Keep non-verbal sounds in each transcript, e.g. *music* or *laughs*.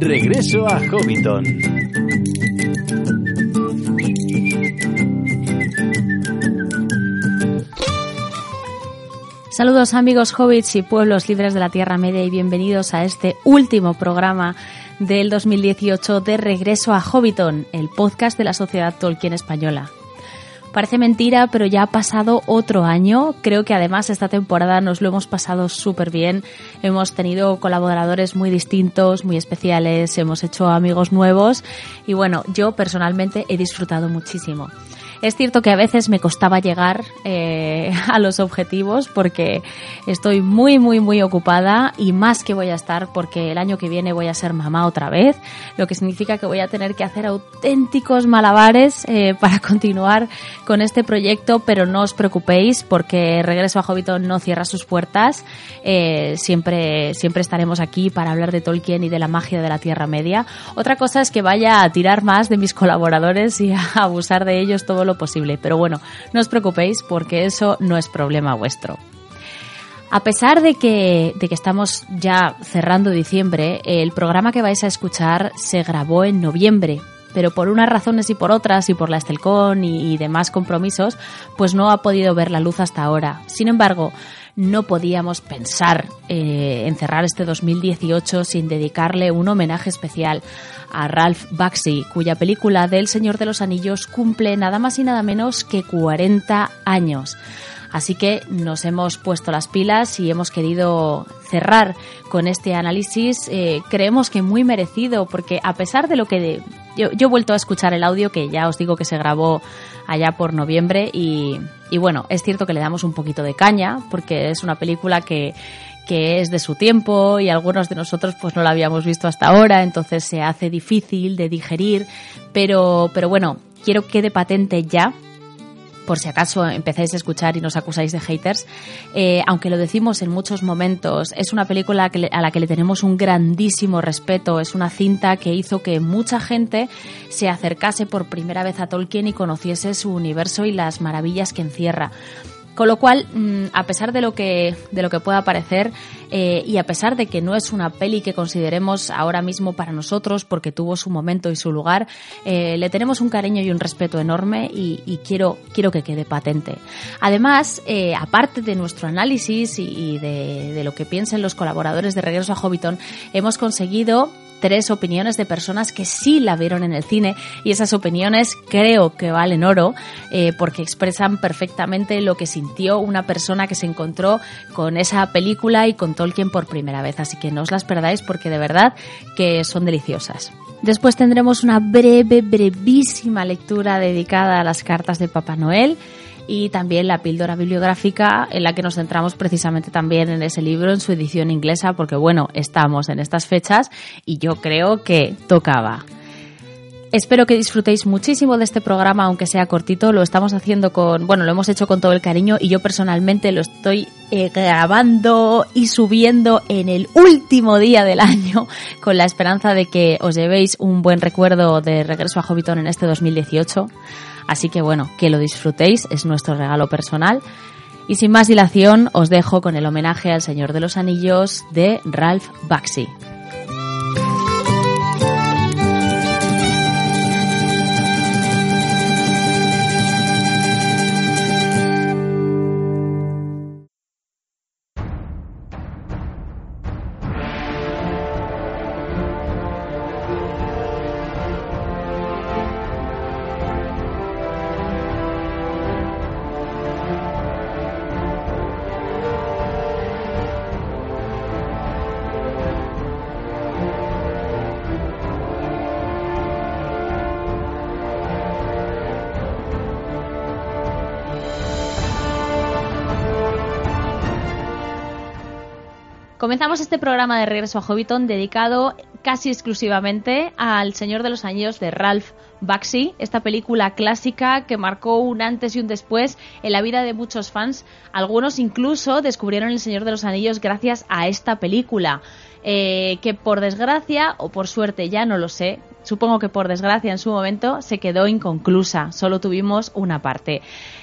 Regreso a Hobbiton. Saludos amigos hobbits y pueblos libres de la Tierra Media y bienvenidos a este último programa del 2018 de Regreso a Hobbiton, el podcast de la Sociedad Tolkien Española. Parece mentira, pero ya ha pasado otro año. Creo que además esta temporada nos lo hemos pasado súper bien. Hemos tenido colaboradores muy distintos, muy especiales, hemos hecho amigos nuevos y bueno, yo personalmente he disfrutado muchísimo. Es cierto que a veces me costaba llegar eh, *laughs* a los objetivos porque estoy muy, muy, muy ocupada y más que voy a estar porque el año que viene voy a ser mamá otra vez, lo que significa que voy a tener que hacer auténticos malabares eh, *laughs* para continuar con este proyecto, pero no os preocupéis porque Regreso a Hobbiton no cierra sus puertas. Eh, siempre, siempre estaremos aquí para hablar de Tolkien y de la magia de la Tierra Media. Otra cosa es que vaya a tirar más de mis *laughs* colaboradores y a abusar de ellos todo lo posible. Pero bueno, no os preocupéis porque eso no es problema vuestro. A pesar de que, de que estamos ya cerrando diciembre, el programa que vais a escuchar se grabó en noviembre, pero por unas razones y por otras, y por la Estelcón y, y demás compromisos, pues no ha podido ver la luz hasta ahora. Sin embargo, no podíamos pensar eh, en cerrar este 2018 sin dedicarle un homenaje especial a Ralph Bakshi, cuya película del Señor de los Anillos cumple nada más y nada menos que 40 años. Así que nos hemos puesto las pilas y hemos querido cerrar con este análisis. Eh, creemos que muy merecido, porque a pesar de lo que... yo, yo he vuelto a escuchar el audio que ya os digo que se grabó allá por noviembre y, y bueno, es cierto que le damos un poquito de caña porque es una película que, que es de su tiempo y algunos de nosotros pues no la habíamos visto hasta ahora, entonces se hace difícil de digerir, pero, pero bueno, quiero que quede patente ya por si acaso empezáis a escuchar y nos acusáis de haters, eh, aunque lo decimos en muchos momentos, es una película a la que le tenemos un grandísimo respeto, es una cinta que hizo que mucha gente se acercase por primera vez a Tolkien y conociese su universo y las maravillas que encierra. Con lo cual, mm, a pesar de lo que, de lo que pueda parecer, eh, y a pesar de que no es una peli que consideremos ahora mismo para nosotros, porque tuvo su momento y su lugar, eh, le tenemos un cariño y un respeto enorme y, quiero, quiero que quede patente. Además, eh, aparte de nuestro análisis y, de, de lo que piensen los colaboradores de Regreso a Hobbiton, hemos conseguido tres opiniones de personas que sí la vieron en el cine y esas opiniones creo que valen oro eh, porque expresan perfectamente lo que sintió una persona que se encontró con esa película y con Tolkien por primera vez. Así que no os las perdáis porque de verdad que son deliciosas. Después tendremos una breve, brevísima lectura dedicada a las cartas de Papá Noel y también la píldora bibliográfica en la que nos centramos precisamente también en ese libro en su edición inglesa porque bueno, estamos en estas fechas y yo creo que tocaba. Espero que disfrutéis muchísimo de este programa, aunque sea cortito. Lo estamos haciendo con, bueno, lo hemos hecho con todo el cariño y yo personalmente lo estoy eh, grabando y subiendo en el último día del año *laughs* con la esperanza de que os llevéis un buen recuerdo de regreso a Hobbiton en este 2018. Así que bueno, que lo disfrutéis, es nuestro regalo personal. Y sin más dilación, os dejo con el homenaje al Señor de los Anillos de Ralph Bakshi. Comenzamos este programa de Regreso a Hobbiton dedicado casi exclusivamente al Señor de los Anillos de Ralph Bakshi, esta película clásica que marcó un antes y un después en la vida de muchos fans. Algunos incluso descubrieron El Señor de los Anillos gracias a esta película, eh, que por desgracia o por suerte ya no lo sé, supongo que por desgracia en su momento, se quedó inconclusa. Solo tuvimos una parte.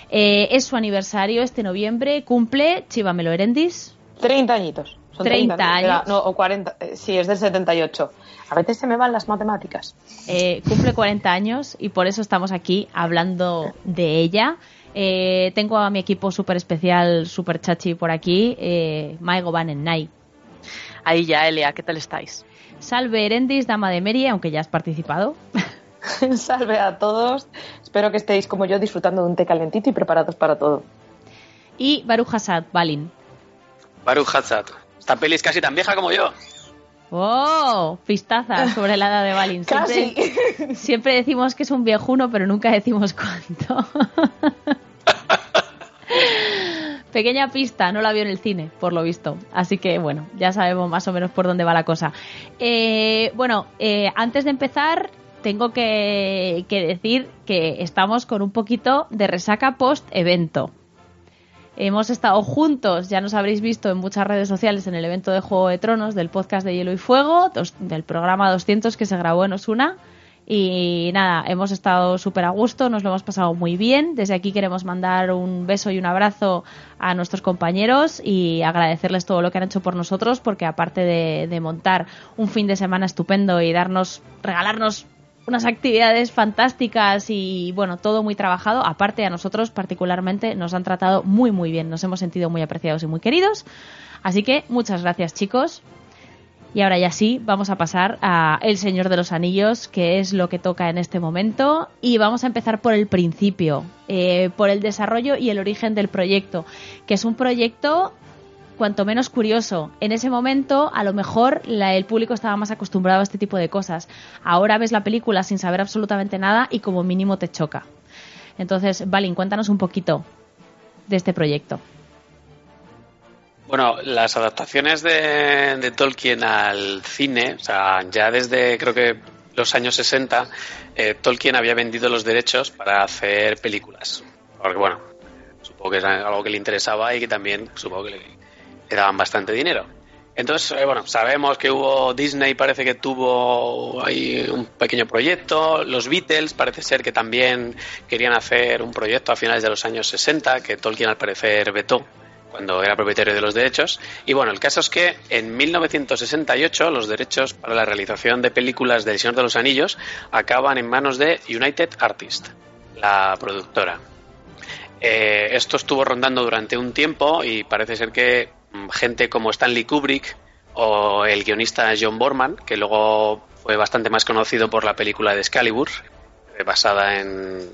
Eh, es su aniversario este noviembre. Cumple Chivamelo Erendis. 30 añitos. Son 30, años. no, o 40. Eh, sí, es del 78. A veces se me van las matemáticas. Eh, cumple 40 años y por eso estamos aquí hablando de ella. tengo a mi equipo súper especial, súper chachi por aquí, eh, Maigo Van en Nai. Ahí ya, Elia, ¿qué tal estáis? Salve Erendis, dama de Meri, aunque ya has participado. *laughs* Salve a todos. Espero que estéis como yo disfrutando de un té calentito y preparados para todo. Y Baruch Hassad, Balin. Baruch Hassad. Esta peli es casi tan vieja como yo. ¡Oh! Pistaza sobre la edad de Balin. *laughs* Casi. *laughs* siempre decimos que es un viejuno, pero nunca decimos cuánto. *laughs* Pequeña pista, no la vio en el cine, por lo visto. Así que bueno, ya sabemos más o menos por dónde va la cosa. Eh, bueno, eh, antes de empezar, tengo que, decir que estamos con un poquito de resaca post-evento. Hemos estado juntos, ya nos habréis visto en muchas redes sociales en el evento de Juego de Tronos del podcast de Hielo y Fuego, del programa 200 que se grabó en Osuna. Y nada, hemos estado súper a gusto, nos lo hemos pasado muy bien. Desde aquí queremos mandar un beso y un abrazo a nuestros compañeros y agradecerles todo lo que han hecho por nosotros, porque aparte de, montar un fin de semana estupendo y darnos, regalarnos unas actividades fantásticas y bueno, todo muy trabajado. Aparte, a nosotros particularmente nos han tratado muy muy bien, nos hemos sentido muy apreciados y muy queridos. Así que muchas gracias chicos. Y ahora ya sí, vamos a pasar a El Señor de los Anillos, que es lo que toca en este momento. Y vamos a empezar por el principio, eh, por el desarrollo y el origen del proyecto, que es un proyecto cuanto menos curioso. En ese momento, a lo mejor el público estaba más acostumbrado a este tipo de cosas. Ahora ves la película sin saber absolutamente nada y como mínimo te choca. Entonces, Valin, cuéntanos un poquito de este proyecto. Bueno, las adaptaciones de, Tolkien al cine, o sea, ya desde creo que los años 60, eh, Tolkien había vendido los derechos para hacer películas. Porque, bueno, supongo que es algo que le interesaba y que también supongo que le, daban bastante dinero. Entonces, eh, bueno, sabemos que hubo Disney, parece que tuvo ahí un pequeño proyecto. Los Beatles parece ser que también querían hacer un proyecto a finales de los años 60, que Tolkien al parecer vetó cuando era propietario de los derechos. Y bueno, el caso es que en 1968 los derechos para la realización de películas del Señor de los Anillos acaban en manos de United Artists, la productora. Eh, esto estuvo rondando durante un tiempo y parece ser que gente como Stanley Kubrick o el guionista John Borman, que luego fue bastante más conocido por la película de Excalibur, eh, basada en,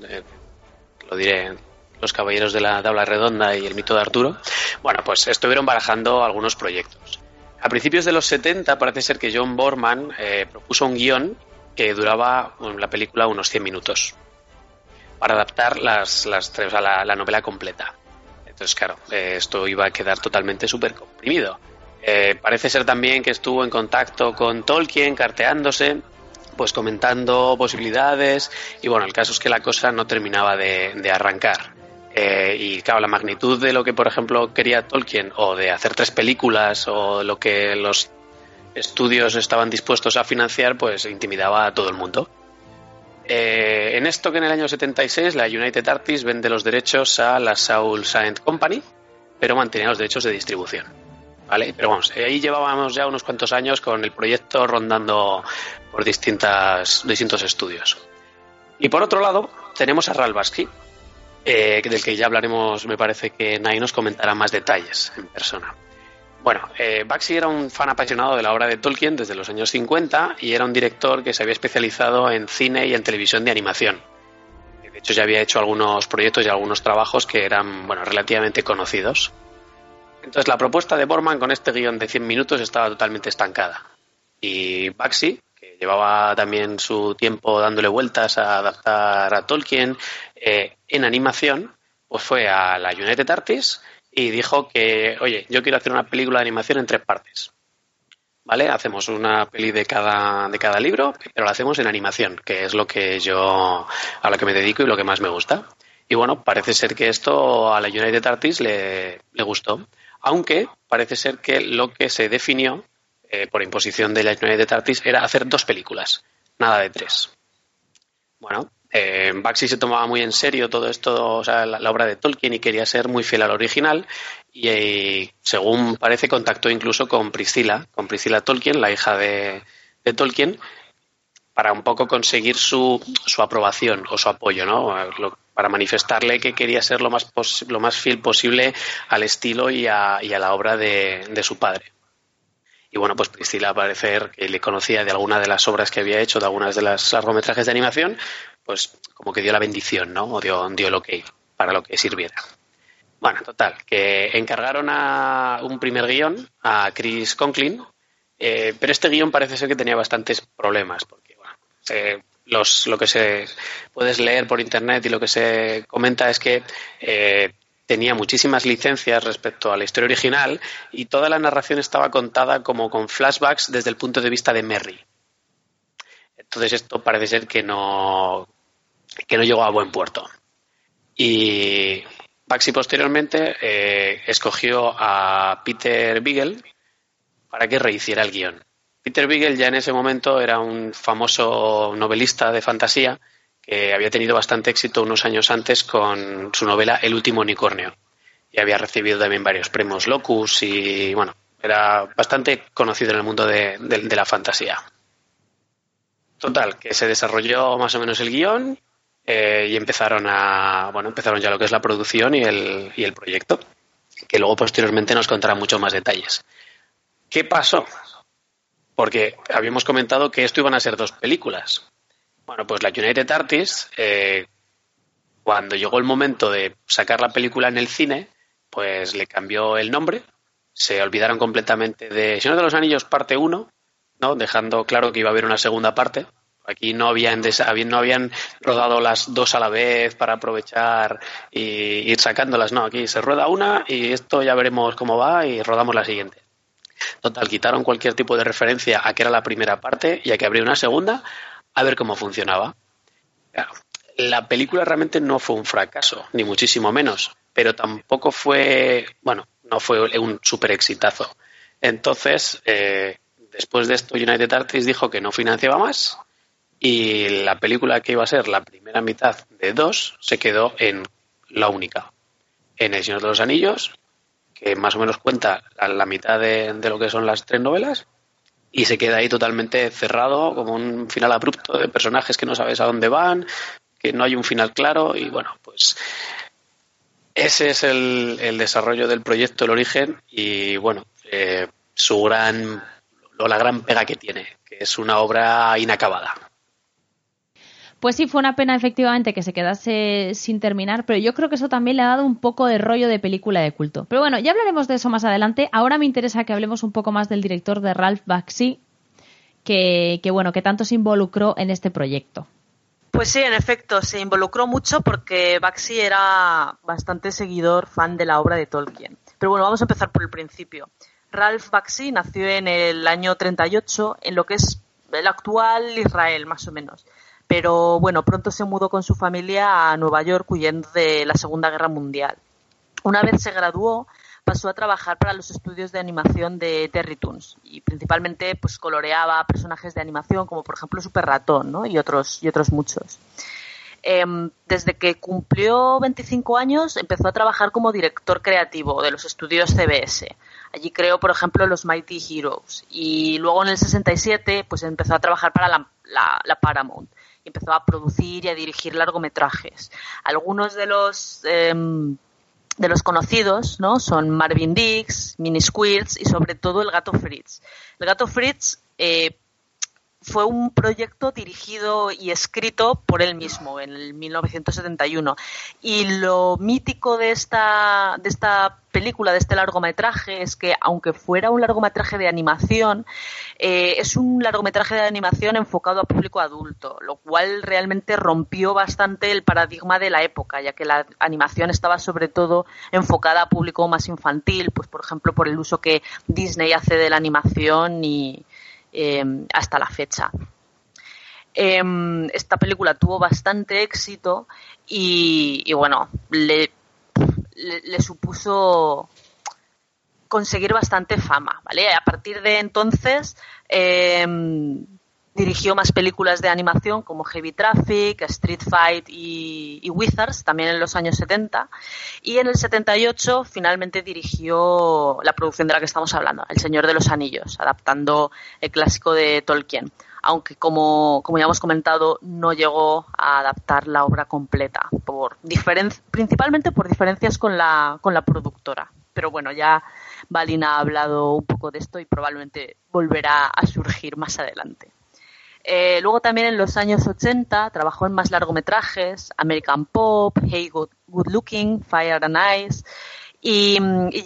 lo diré, los Caballeros de la Tabla Redonda y El mito de Arturo, bueno, pues estuvieron barajando algunos proyectos. A principios de los 70 parece ser que John Borman eh, propuso un guion que duraba en la película unos 100 minutos para adaptar las la, novela completa. Entonces, claro, eh, esto iba a quedar totalmente súper comprimido. Eh, parece ser también que estuvo en contacto con Tolkien, carteándose, pues comentando posibilidades, y bueno, el caso es que la cosa no terminaba de arrancar. Eh, y claro, la magnitud de lo que, por ejemplo, quería Tolkien, o de hacer tres películas, o lo que los estudios estaban dispuestos a financiar, pues intimidaba a todo el mundo. Eh, en esto que en el año 76 la United Artists vende los derechos a la Saul Science Company, pero mantenía los derechos de distribución. ¿Vale? Pero vamos, ahí llevábamos ya unos cuantos años con el proyecto rondando por distintas, distintos estudios. Y por otro lado, tenemos a Ralph Bakshi, eh, del que ya hablaremos, me parece que Nai nos comentará más detalles en persona. Bueno, eh, Baxi era un fan apasionado de la obra de Tolkien desde los años 50 y era un director que se había especializado en cine y en televisión de animación. De hecho, ya había hecho algunos proyectos y algunos trabajos que eran bueno, relativamente conocidos. Entonces, la propuesta de Borman con este guion de 100 minutos estaba totalmente estancada. Y Baxi, que llevaba también su tiempo dándole vueltas a adaptar a Tolkien eh, en animación, pues fue a la United Artists y dijo que, oye, yo quiero hacer una película de animación en tres partes. ¿Vale? Hacemos una peli de cada, de cada libro, pero la hacemos en animación, que es lo que yo, a lo que me dedico y lo que más me gusta. Y bueno, parece ser que esto a la United Artists le, le gustó. Aunque parece ser que lo que se definió eh, por imposición de la United Artists era hacer dos películas nada de tres. Bueno, eh, Baxi se tomaba muy en serio todo esto, o sea, la, obra de Tolkien y quería ser muy fiel al original y, eh, según parece contactó incluso con Priscila, con Priscila Tolkien, la hija de, Tolkien, para un poco conseguir su, su aprobación o su apoyo, ¿no? para manifestarle que quería ser lo más, lo más fiel posible al estilo y a, y a la obra de, de su padre. Y bueno, pues Priscila, a parecer que le conocía de alguna de las obras que había hecho, de algunas de las largometrajes de animación, pues como que dio la bendición, ¿no? O dio, dio el ok para lo que sirviera. Bueno, total, que encargaron a un primer guion a Chris Conklin, eh, pero este guion parece ser que tenía bastantes problemas, porque bueno, los, lo que se puedes leer por internet y lo que se comenta es que eh, tenía muchísimas licencias respecto a la historia original y toda la narración estaba contada como con flashbacks desde el punto de vista de Merry. Entonces esto parece ser que no, que no llegó a buen puerto. Y Baxi posteriormente eh, escogió a Peter Beagle para que rehiciera el guion. Peter Beagle ya en ese momento era un famoso novelista de fantasía que había tenido bastante éxito unos años antes con su novela El último unicornio. Y había recibido también varios premios Locus y, bueno, era bastante conocido en el mundo de la fantasía. Total, que se desarrolló más o menos el guion eh, y empezaron a, bueno, empezaron ya lo que es la producción y el, y el proyecto, que luego posteriormente nos contará muchos más detalles. ¿Qué pasó? Porque habíamos comentado que esto iban a ser dos películas. Bueno, pues la United Artists, eh, cuando llegó el momento de sacar la película en el cine, pues le cambió el nombre, se olvidaron completamente de Señor de los Anillos parte 1, ¿no? dejando claro que iba a haber una segunda parte, Aquí no habían, no habían rodado las dos a la vez para aprovechar y ir sacándolas. No, aquí se rueda una y esto ya veremos cómo va y rodamos la siguiente. Total, quitaron cualquier tipo de referencia a que era la primera parte y a que habría una segunda a ver cómo funcionaba. La película realmente no fue un fracaso, ni muchísimo menos, pero tampoco fue, bueno, no fue un super exitazo. Entonces, eh, después de esto, United Artists dijo que no financiaba más y la película que iba a ser la primera mitad de dos se quedó en la única. En El Señor de los Anillos, que más o menos cuenta la, mitad de, lo que son las tres novelas, y se queda ahí totalmente cerrado, como un final abrupto de personajes que no sabes a dónde van, que no hay un final claro, y bueno, pues ese es el, desarrollo del proyecto, el origen, y bueno, eh, su gran, o la gran pega que tiene, que es una obra inacabada. Pues sí, fue una pena efectivamente que se quedase sin terminar, pero yo creo que eso también le ha dado un poco de rollo de película de culto. Pero bueno, ya hablaremos de eso más adelante. Ahora me interesa que hablemos un poco más del director de Ralph Bakshi, que, bueno, que tanto se involucró en este proyecto. Pues sí, en efecto, se involucró mucho porque Bakshi era bastante seguidor, fan de la obra de Tolkien. Pero bueno, vamos a empezar por el principio. Ralph Bakshi nació en el año 38 en lo que es el actual Israel, más o menos pero bueno, pronto se mudó con su familia a Nueva York huyendo de la Segunda Guerra Mundial. Una vez se graduó, pasó a trabajar para los estudios de animación de Terry Toons y principalmente pues coloreaba personajes de animación como por ejemplo Super Ratón ¿no? y otros y otros muchos. Em, desde que cumplió 25 años empezó a trabajar como director creativo de los estudios CBS. Allí creó, por ejemplo, los Mighty Heroes y luego en el 67 pues empezó a trabajar para la Paramount y empezó a producir y a dirigir largometrajes. Algunos de los em, de los conocidos ¿no? son Marvin Diggs, Mini Squirts y sobre todo El Gato Fritz. El Gato Fritz eh, fue un proyecto dirigido y escrito por él mismo en el 1971. Y lo mítico de esta, de esta película, de este largometraje, es que aunque fuera un largometraje de animación, eh, es un largometraje de animación enfocado a público adulto, lo cual realmente rompió bastante el paradigma de la época, ya que la animación estaba sobre todo enfocada a público más infantil, pues por ejemplo por el uso que Disney hace de la animación y, Em, hasta la fecha. Em, esta película tuvo bastante éxito y, bueno, le, le, supuso conseguir bastante fama, ¿vale? A partir de entonces, em, dirigió más películas de animación como Heavy Traffic, Street Fight y, Wizards, también en los años 70. Y en el 78 finalmente dirigió la producción de la que estamos hablando, El Señor de los Anillos, adaptando el clásico de Tolkien. Aunque, como, como ya hemos comentado, no llegó a adaptar la obra completa, por principalmente por diferencias con la, con la productora. Pero bueno, ya Valina ha hablado un poco de esto y probablemente volverá a surgir más adelante. Eh, luego también en los años 80 trabajó en más largometrajes, American Pop, Hey Good, Looking, Fire and Ice. Y,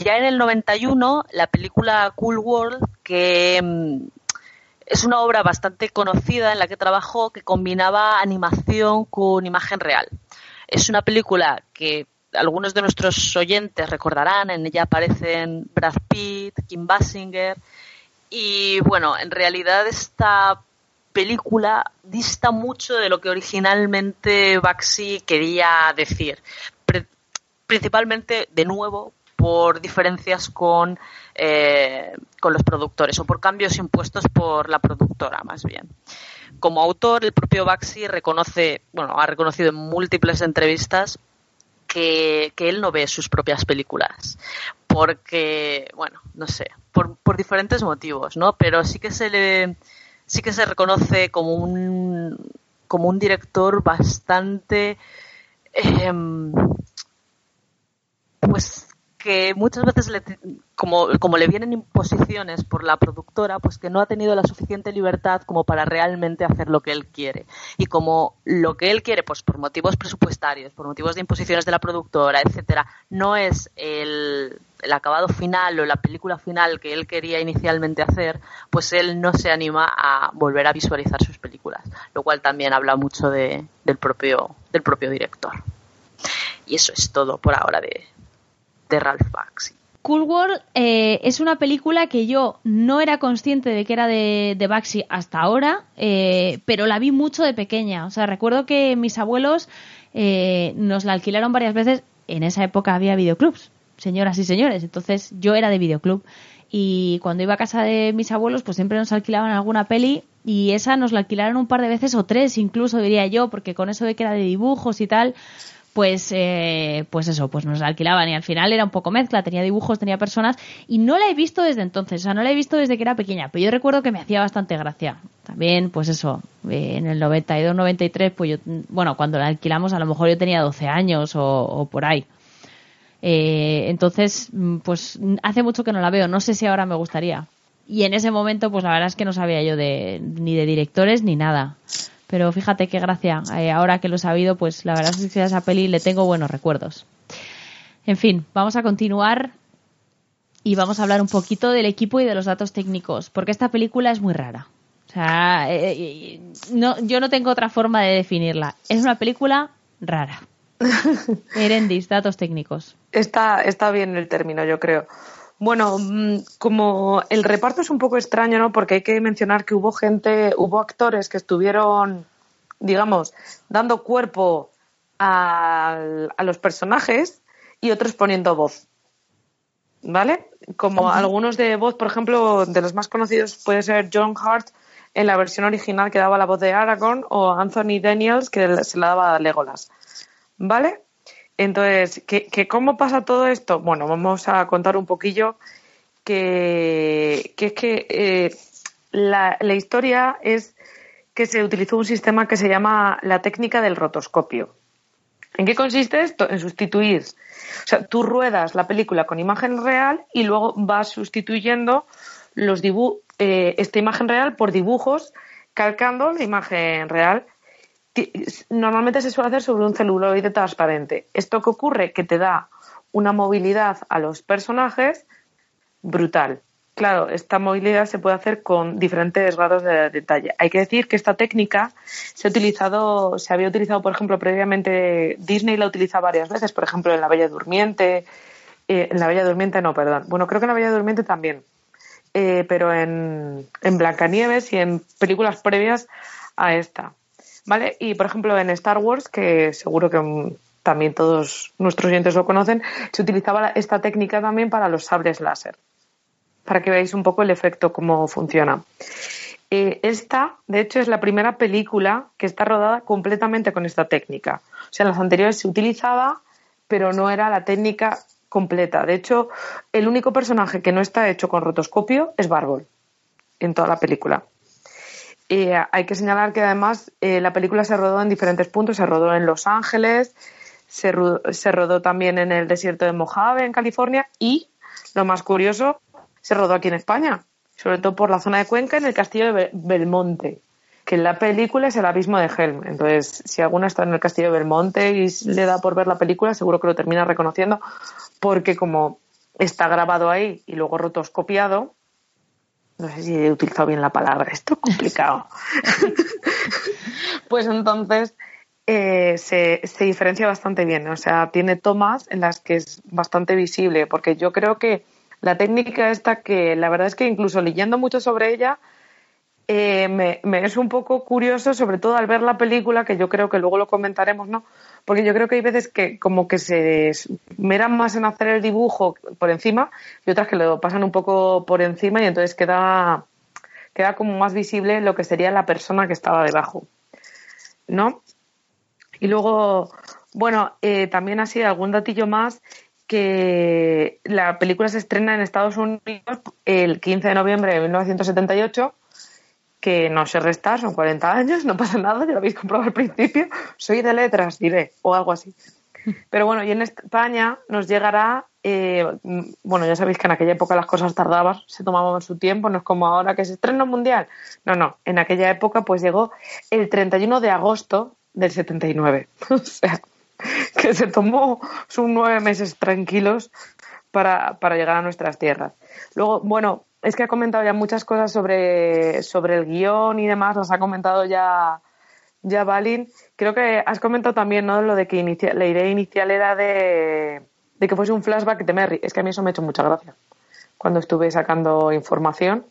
ya en el 91 la película Cool World, que mm, es una obra bastante conocida en la que trabajó, que combinaba animación con imagen real. Es una película que algunos de nuestros oyentes recordarán, en ella aparecen Brad Pitt, Kim Basinger, y bueno, en realidad esta película dista mucho de lo que originalmente Baxi quería decir. principalmente, de nuevo, por diferencias con, eh, con los productores o por cambios impuestos por la productora, más bien. Como autor, el propio Baxi reconoce, bueno, ha reconocido en múltiples entrevistas que, que, él no ve sus propias películas. Porque, bueno, no sé, por, por diferentes motivos, ¿no? Pero sí que se le, sí que se reconoce como un, como un director bastante em, pues que muchas veces le, como, como le vienen imposiciones por la productora, pues que no ha tenido la suficiente libertad como para realmente hacer lo que él quiere. Y como lo que él quiere, pues por motivos presupuestarios, por motivos de imposiciones de la productora, etcétera, no es el, el acabado final o la película final que él quería inicialmente hacer, pues él no se anima a volver a visualizar sus películas, lo cual también habla mucho de, del, propio, del propio director. Y eso es todo por ahora de, de Ralph Bakshi. Cool World eh, es una película que yo no era consciente de que era de, de Baxi hasta ahora, eh, pero la vi mucho de pequeña. O sea, recuerdo que mis abuelos eh, nos la alquilaron varias veces. En esa época había videoclubs, señoras y señores. Entonces yo era de videoclub. Y cuando iba a casa de mis abuelos, pues siempre nos alquilaban alguna peli y esa nos la alquilaron un par de veces o tres incluso, diría yo, porque con eso de que era de dibujos y tal, pues, eh, pues eso, pues nos alquilaban y al final era un poco mezcla, tenía dibujos, tenía personas y no la he visto desde entonces, o sea, no la he visto desde que era pequeña, pero yo recuerdo que me hacía bastante gracia. También, pues eso, eh, en el 92, 93, pues yo, bueno, cuando la alquilamos a lo mejor yo tenía 12 años o, por ahí. Eh, entonces, mm, pues hace mucho que no la veo, no sé si ahora me gustaría. Y en ese momento, pues la verdad es que no sabía yo de, ni de directores ni nada. Pero fíjate qué gracia. Eh, ahora que lo he sabido, pues la verdad es que a esa peli le tengo buenos recuerdos. En fin, vamos a continuar y vamos a hablar un poquito del equipo y de los datos técnicos, porque esta película es muy rara. O sea, eh, eh, no, yo no tengo otra forma de definirla. Es una película rara. *laughs* Erendis, datos técnicos. Está, está bien el término, yo creo. Bueno, mm, como el reparto es un poco extraño, ¿no? Porque hay que mencionar que hubo gente, hubo actores que estuvieron, digamos, dando cuerpo a, los personajes y otros poniendo voz. ¿Vale? Como algunos de voz, por ejemplo, de los más conocidos puede ser John Hart en la versión original que daba la voz de Aragorn o Anthony Daniels que se la daba a Legolas. ¿Vale? Entonces, ¿qué, cómo pasa todo esto? Bueno, vamos a contar un poquillo que, es que eh, la, historia es que se utilizó un sistema que se llama la técnica del rotoscopio. ¿En qué consiste esto? En sustituir. O sea, tú ruedas la película con imagen real y luego vas sustituyendo los eh, esta imagen real por dibujos calcando la imagen real normalmente se suele hacer sobre un celuloide transparente. ¿Esto que ocurre? Que te da una movilidad a los personajes brutal. Claro, esta movilidad se puede hacer con diferentes grados de detalle. Hay que decir que esta técnica se ha utilizado, se había utilizado, por ejemplo, previamente Disney la utiliza varias veces, por ejemplo, en La Bella Durmiente, eh, en La Bella Durmiente no, perdón. Bueno, creo que en La Bella Durmiente también, eh, pero en, en Blancanieves y en películas previas a esta. ¿Vale? Y, por ejemplo, en Star Wars, que seguro que también todos nuestros oyentes lo conocen, se utilizaba esta técnica también para los sables láser, para que veáis un poco el efecto, cómo funciona. Eh, esta, de hecho, es la primera película que está rodada completamente con esta técnica. O sea, en las anteriores se utilizaba, pero no era la técnica completa. De hecho, el único personaje que no está hecho con rotoscopio es Barbol en toda la película. Eh, hay que señalar que además eh, la película se rodó en diferentes puntos. Se rodó en Los Ángeles, se, se rodó también en el desierto de Mojave, en California, y, lo más curioso, se rodó aquí en España, sobre todo por la zona de Cuenca, en el castillo de Belmonte, que en la película es el abismo de Helm. Entonces, si alguno está en el castillo de Belmonte y le da por ver la película, seguro que lo termina reconociendo, porque como está grabado ahí y luego rotoscopiado, no sé si he utilizado bien la palabra, esto es complicado. *laughs* pues entonces eh, se, se, diferencia bastante bien, o sea, tiene tomas en las que es bastante visible, porque yo creo que la técnica esta que la verdad es que incluso leyendo mucho sobre ella, eh, me, me, es un poco curioso, sobre todo al ver la película, que yo creo que luego lo comentaremos, ¿no? Porque yo creo que hay veces que como que se meran más en hacer el dibujo por encima y otras que lo pasan un poco por encima y entonces queda, queda como más visible lo que sería la persona que estaba debajo, ¿no? Y luego, bueno, eh, también así algún datillo más que la película se estrena en Estados Unidos el 15 de noviembre de 1978 que no sé restar, son 40 años, no pasa nada, ya lo habéis comprobado al principio, soy de letras, diré, o algo así. Pero bueno, y en España nos llegará, eh, bueno, ya sabéis que en aquella época las cosas tardaban, se tomaban su tiempo, no es como ahora que se estrena mundial. No, no, en aquella época pues llegó el 31 de agosto del 79. *laughs* o sea, que se tomó sus nueve meses tranquilos para, para llegar a nuestras tierras. Luego, bueno, es que ha comentado ya muchas cosas sobre, sobre el guion y demás, las ha comentado ya, ya Balin. Creo que has comentado también ¿no? lo de que la idea inicial era de, de, que fuese un flashback de Merry. Es que a mí eso me ha hecho mucha gracia cuando estuve sacando información.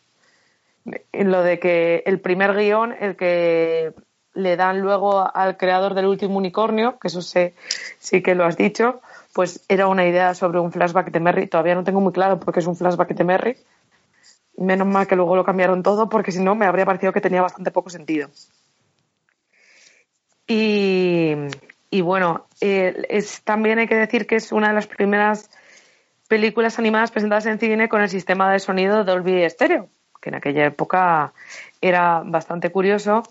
Lo de que el primer guion, el que le dan luego al creador del último unicornio, que eso sé, sí que lo has dicho, pues era una idea sobre un flashback de Merry. Todavía no tengo muy claro por qué es un flashback de Merry, Menos mal que luego lo cambiaron todo porque si no me habría parecido que tenía bastante poco sentido. Y, bueno, eh, es, también hay que decir que es una de las primeras películas animadas presentadas en cine con el sistema de sonido Dolby Stereo, que en aquella época era bastante curioso.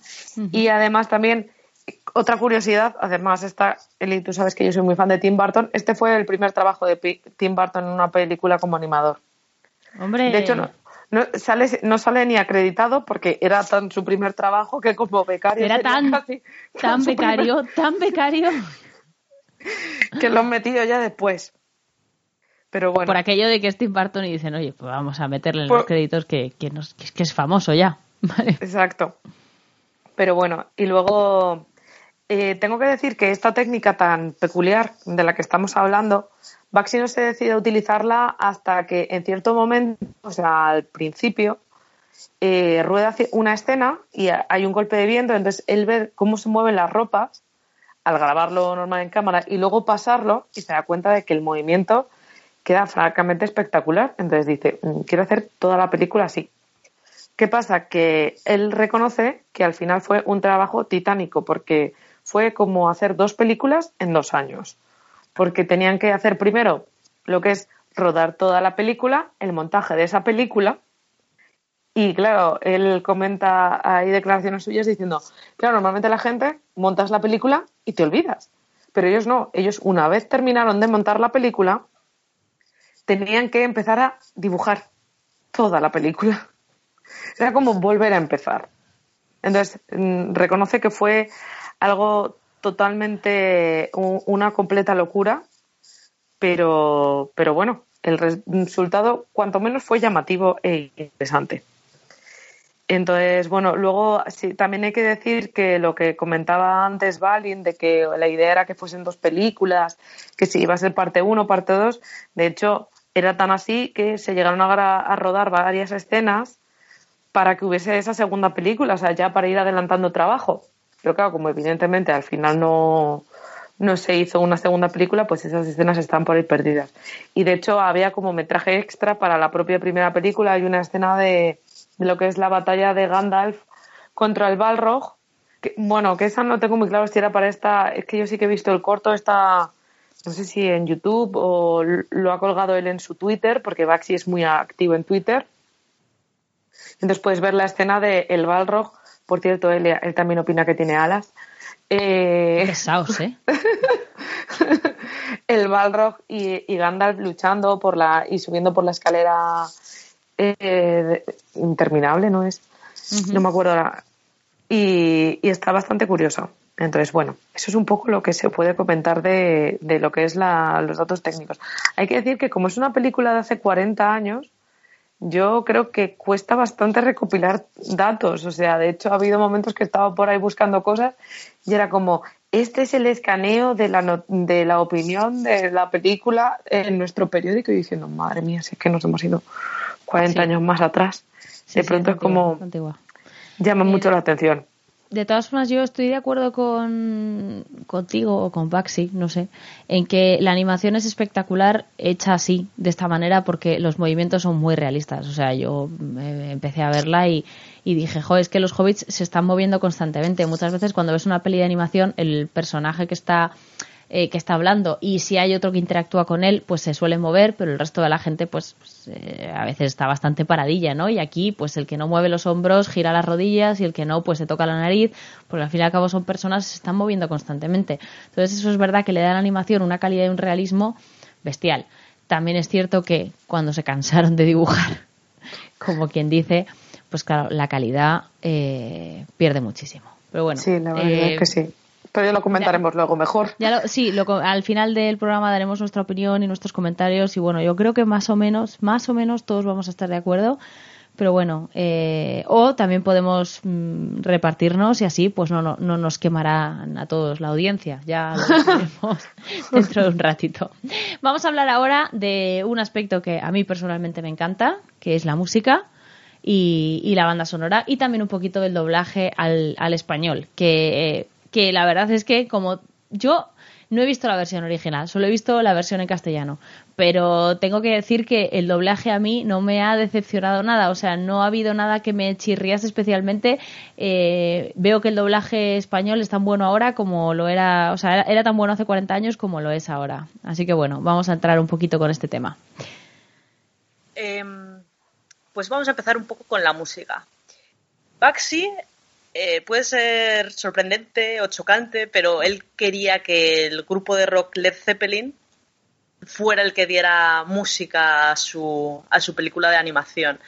Y además también, otra curiosidad, además está, Eli, tú sabes que yo soy muy fan de Tim Burton, este fue el primer trabajo de Tim Burton en una película como animador. Hombre. De hecho, no, no sale, no sale ni acreditado porque era tan su primer trabajo que como becario. Era tan, tan *laughs* becario, tan becario. que lo han metido ya después. Pero bueno. Por aquello de que es Tim Burton y dicen, oye, pues vamos a meterle en los créditos que, que, que, es famoso ya. *laughs* Exacto. Pero bueno, y luego eh, tengo que decir que esta técnica tan peculiar de la que estamos hablando Baxi no se decide utilizarla hasta que en cierto momento, o sea, al principio, eh, rueda una escena y hay un golpe de viento, entonces él ve cómo se mueven las ropas al grabarlo normal en cámara y luego pasarlo y se da cuenta de que el movimiento queda francamente espectacular. Entonces dice, mm, quiero hacer toda la película así. ¿Qué pasa? Que él reconoce que al final fue un trabajo titánico porque fue como hacer dos películas en dos años porque tenían que hacer primero lo que es rodar toda la película, el montaje de esa película. Y claro, él comenta, hay declaraciones suyas diciendo, claro, normalmente la gente montas la película y te olvidas. Pero ellos no, ellos una vez terminaron de montar la película, tenían que empezar a dibujar toda la película. Era como volver a empezar. Entonces, mm, reconoce que fue algo totalmente una completa locura, pero, pero bueno, el resultado cuanto menos fue llamativo e interesante. Entonces, bueno, luego sí, también hay que decir que lo que comentaba antes Balin, de que la idea era que fuesen dos películas, que si iba a ser parte uno, parte dos, de hecho, era tan así que se llegaron a, a rodar varias escenas para que hubiese esa segunda película, o sea, ya para ir adelantando trabajo. Pero claro, como evidentemente al final no, no se hizo una segunda película, pues esas escenas están por ahí perdidas. Y de hecho había como metraje extra para la propia primera película. Hay una escena de, lo que es la batalla de Gandalf contra el Balrog. Bueno, que esa no tengo muy claro si era para esta. Es que yo sí que he visto el corto, está. No sé si en YouTube o lo ha colgado él en su Twitter, porque Baxi es muy activo en Twitter. Entonces puedes ver la escena de el Balrog. Por cierto, él, él también opina que tiene alas. Eh... Pesaos, ¿eh? *laughs* el Balrog y, y, Gandalf luchando por la y subiendo por la escalera eh, interminable, ¿no es? Uh -huh. No me acuerdo ahora. Y, y, está bastante curioso. Entonces, bueno, eso es un poco lo que se puede comentar de, de lo que es la, los datos técnicos. Hay que decir que como es una película de hace 40 años, yo creo que cuesta bastante recopilar datos. O sea, de hecho, ha habido momentos que he estado por ahí buscando cosas y era como, este es el escaneo de la, no, de la opinión de la película en nuestro periódico y diciendo, madre mía, si es que nos hemos ido 40 sí. años más atrás. Sí, de pronto sí, es como... Antigua. Llama eh, mucho la atención. De todas formas, yo estoy de acuerdo con contigo o con Baxi, no sé, en que la animación es espectacular hecha así, de esta manera, porque los movimientos son muy realistas. O sea, yo empecé a verla y, y dije, jo, es que los hobbits se están moviendo constantemente. Muchas veces cuando ves una peli de animación, el personaje que está eh, que está hablando y si hay otro que interactúa con él, pues se suele mover, pero el resto de la gente, pues, pues eh, a veces está bastante paradilla, ¿no? Y aquí, pues el que no mueve los hombros gira las rodillas y el que no, pues se toca la nariz, porque al fin y al cabo son personas que se están moviendo constantemente. Entonces eso es verdad que le da a la animación una calidad y un realismo bestial. También es cierto que cuando se cansaron de dibujar, *laughs* como quien dice, pues claro, la calidad eh, pierde muchísimo. Pero bueno. Sí, la verdad es que sí. Pero ya lo comentaremos ya, luego mejor. Ya lo, sí, lo, al final del programa daremos nuestra opinión y nuestros comentarios y bueno, yo creo que más o menos, más o menos todos vamos a estar de acuerdo. Pero bueno, eh, o también podemos mm, repartirnos y así pues no, no, no, nos quemará a todos la audiencia. Ya lo *laughs* veremos dentro de un ratito. Vamos a hablar ahora de un aspecto que a mí personalmente me encanta, que es la música. Y, y la banda sonora y también un poquito del doblaje al, al español, que eh, que la verdad es que como yo no he visto la versión original, solo he visto la versión en castellano, pero tengo que decir que el doblaje a mí no me ha decepcionado nada, o sea, no ha habido nada que me chirriase especialmente. Eh, veo que el doblaje español es tan bueno ahora como lo era, o sea, era, tan bueno hace 40 años como lo es ahora. Así que bueno, vamos a entrar un poquito con este tema. Eh, pues vamos a empezar un poco con la música. Baxi eh, puede ser sorprendente o chocante, pero él quería que el grupo de rock Led Zeppelin fuera el que diera música a su, a su película de animación,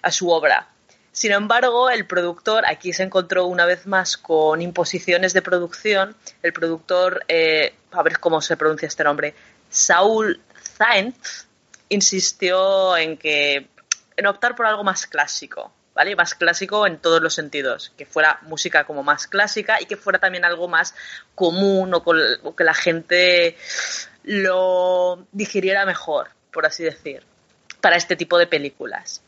a su obra. Sin embargo, el productor aquí se encontró una vez más con imposiciones de producción. El productor, eh, a ver cómo se pronuncia este nombre, Saul Zaentz, insistió en que en optar por algo más clásico, ¿vale? Más clásico en todos los sentidos, que fuera música como más clásica y que fuera también algo más común o, que la gente lo digiriera mejor, por así decir, para este tipo de películas.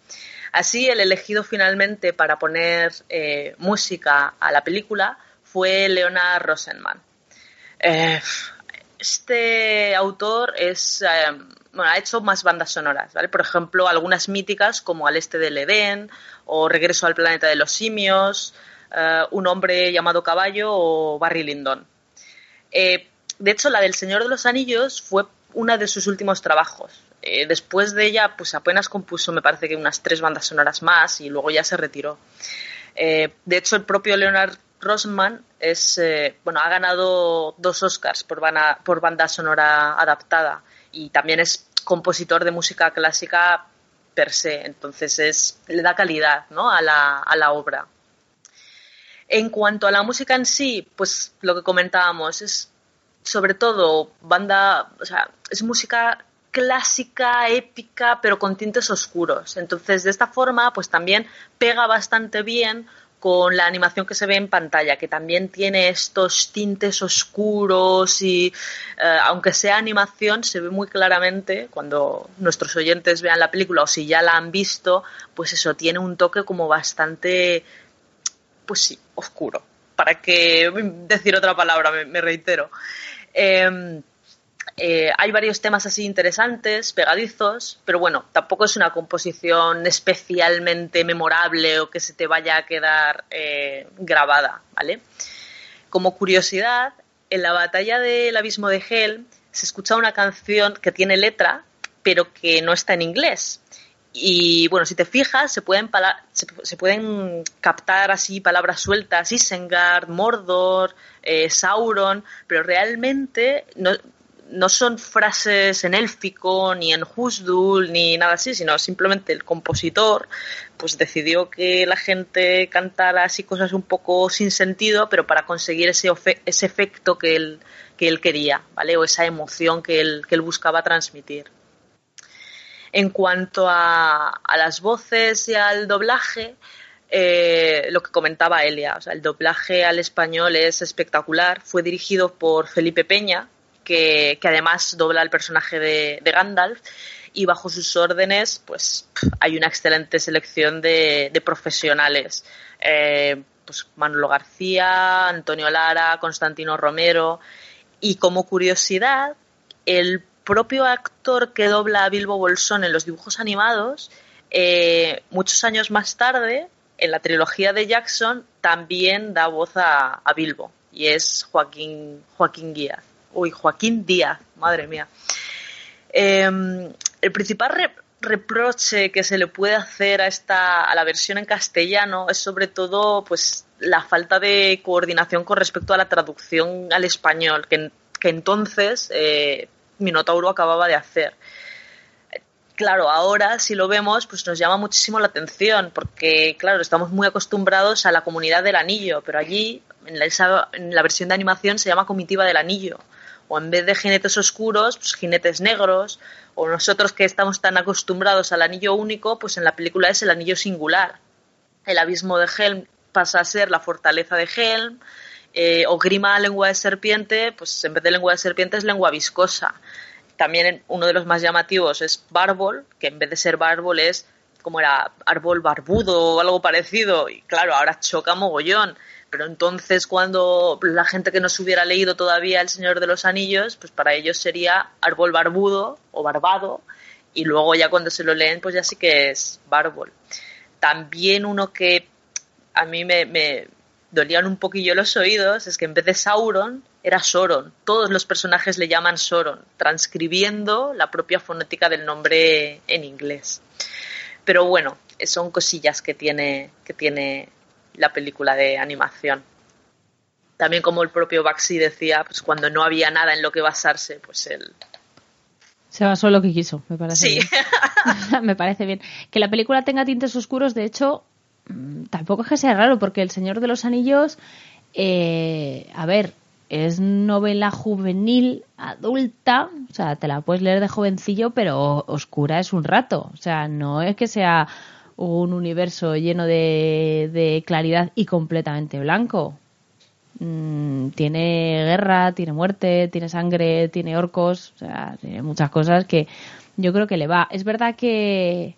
Así, el elegido finalmente para poner eh, música a la película fue Leonard Rosenman. Eh, este autor es eh, bueno, ha hecho más bandas sonoras, ¿vale? Por ejemplo, algunas míticas como Al este del Edén o Regreso al planeta de los simios, uh, Un hombre llamado caballo o Barry Lyndon. Eh, de hecho, la del Señor de los Anillos fue una de sus últimos trabajos. Eh, después de ella, pues apenas compuso, me parece que unas tres bandas sonoras más y luego ya se retiró. Eh, de hecho, el propio Leonard Rosman es, bueno, ha ganado dos Oscars por, bana, por banda sonora adaptada y también es compositor de música clásica per se, entonces es, le da calidad ¿no? a, la, a la obra. En cuanto a la música en sí, pues lo que comentábamos es sobre todo banda, o sea, es música clásica, épica, pero con tintes oscuros. Entonces, de esta forma, pues también pega bastante bien con la animación que se ve en pantalla, que también tiene estos tintes oscuros y eh, aunque sea animación, se ve muy claramente cuando nuestros oyentes vean la película o si ya la han visto, pues eso tiene un toque como bastante, pues sí, oscuro. Para que decir otra palabra, me, reitero. Eh, Eh, hay varios temas así interesantes, pegadizos, pero bueno, tampoco es una composición especialmente memorable o que se te vaya a quedar eh, grabada, ¿vale? Como curiosidad, en la batalla del abismo de Hell se escucha una canción que tiene letra, pero que no está en inglés. Y bueno, si te fijas, se pueden, se, pueden captar así palabras sueltas, Isengard, Mordor, eh, Sauron, pero realmente no, no son frases en élfico, ni en Husdul, ni nada así, sino simplemente el compositor pues decidió que la gente cantara así cosas un poco sin sentido, pero para conseguir ese, ese efecto que él, que él quería, ¿vale? O esa emoción que él, que él buscaba transmitir. En cuanto a, las voces y al doblaje, eh, lo que comentaba Elia, o sea, el doblaje al español es espectacular. Fue dirigido por Felipe Peña, que, además dobla el personaje de, Gandalf y bajo sus órdenes pues hay una excelente selección de, profesionales. Eh, pues Manolo García, Antonio Lara, Constantino Romero y como curiosidad, el propio actor que dobla a Bilbo Bolsón en los dibujos animados, eh, muchos años más tarde, en la trilogía de Jackson, también da voz a, Bilbo y es Joaquín, Joaquín. Uy, Joaquín Díaz, madre mía. Em, el principal reproche que se le puede hacer a esta a la versión en castellano es sobre todo pues la falta de coordinación con respecto a la traducción al español que, entonces eh, Minotauro acababa de hacer. Claro, ahora si lo vemos, pues nos llama muchísimo la atención, porque claro, estamos muy acostumbrados a la comunidad del anillo, pero allí, en la, en la versión de animación, se llama comitiva del anillo. O en vez de jinetes oscuros, pues jinetes negros, o nosotros que estamos tan acostumbrados al anillo único, pues en la película es el anillo singular. El abismo de Helm pasa a ser la fortaleza de Helm, eh, o grima lengua de serpiente, pues en vez de lengua de serpiente es lengua viscosa. También uno de los más llamativos es bárbol, que en vez de ser bárbol es como era árbol barbudo o algo parecido. Y claro, ahora choca mogollón. Pero entonces cuando la gente que no se hubiera leído todavía El Señor de los Anillos, pues para ellos sería árbol barbudo o barbado. Y luego ya cuando se lo leen, pues ya sí que es bárbol. También uno que a mí me, dolían un poquillo los oídos es que en vez de Sauron era Soron. Todos los personajes le llaman Soron, transcribiendo la propia fonética del nombre en inglés. Pero bueno, son cosillas que tiene, que tiene la película de animación. También como el propio Baxi decía, pues cuando no había nada en lo que basarse, pues él... Se basó en lo que quiso, me parece sí. bien. *laughs* *laughs* me parece bien. Que la película tenga tintes oscuros, de hecho, Mm, tampoco es que sea raro, porque El Señor de los Anillos, eh, a ver, es novela juvenil, adulta, o sea, te la puedes leer de jovencillo, pero oscura es un rato. O sea, no es que sea un universo lleno de, claridad y completamente blanco. Mm, tiene guerra, tiene muerte, tiene sangre, tiene orcos, o sea, tiene muchas cosas que yo creo que le va. Es verdad que,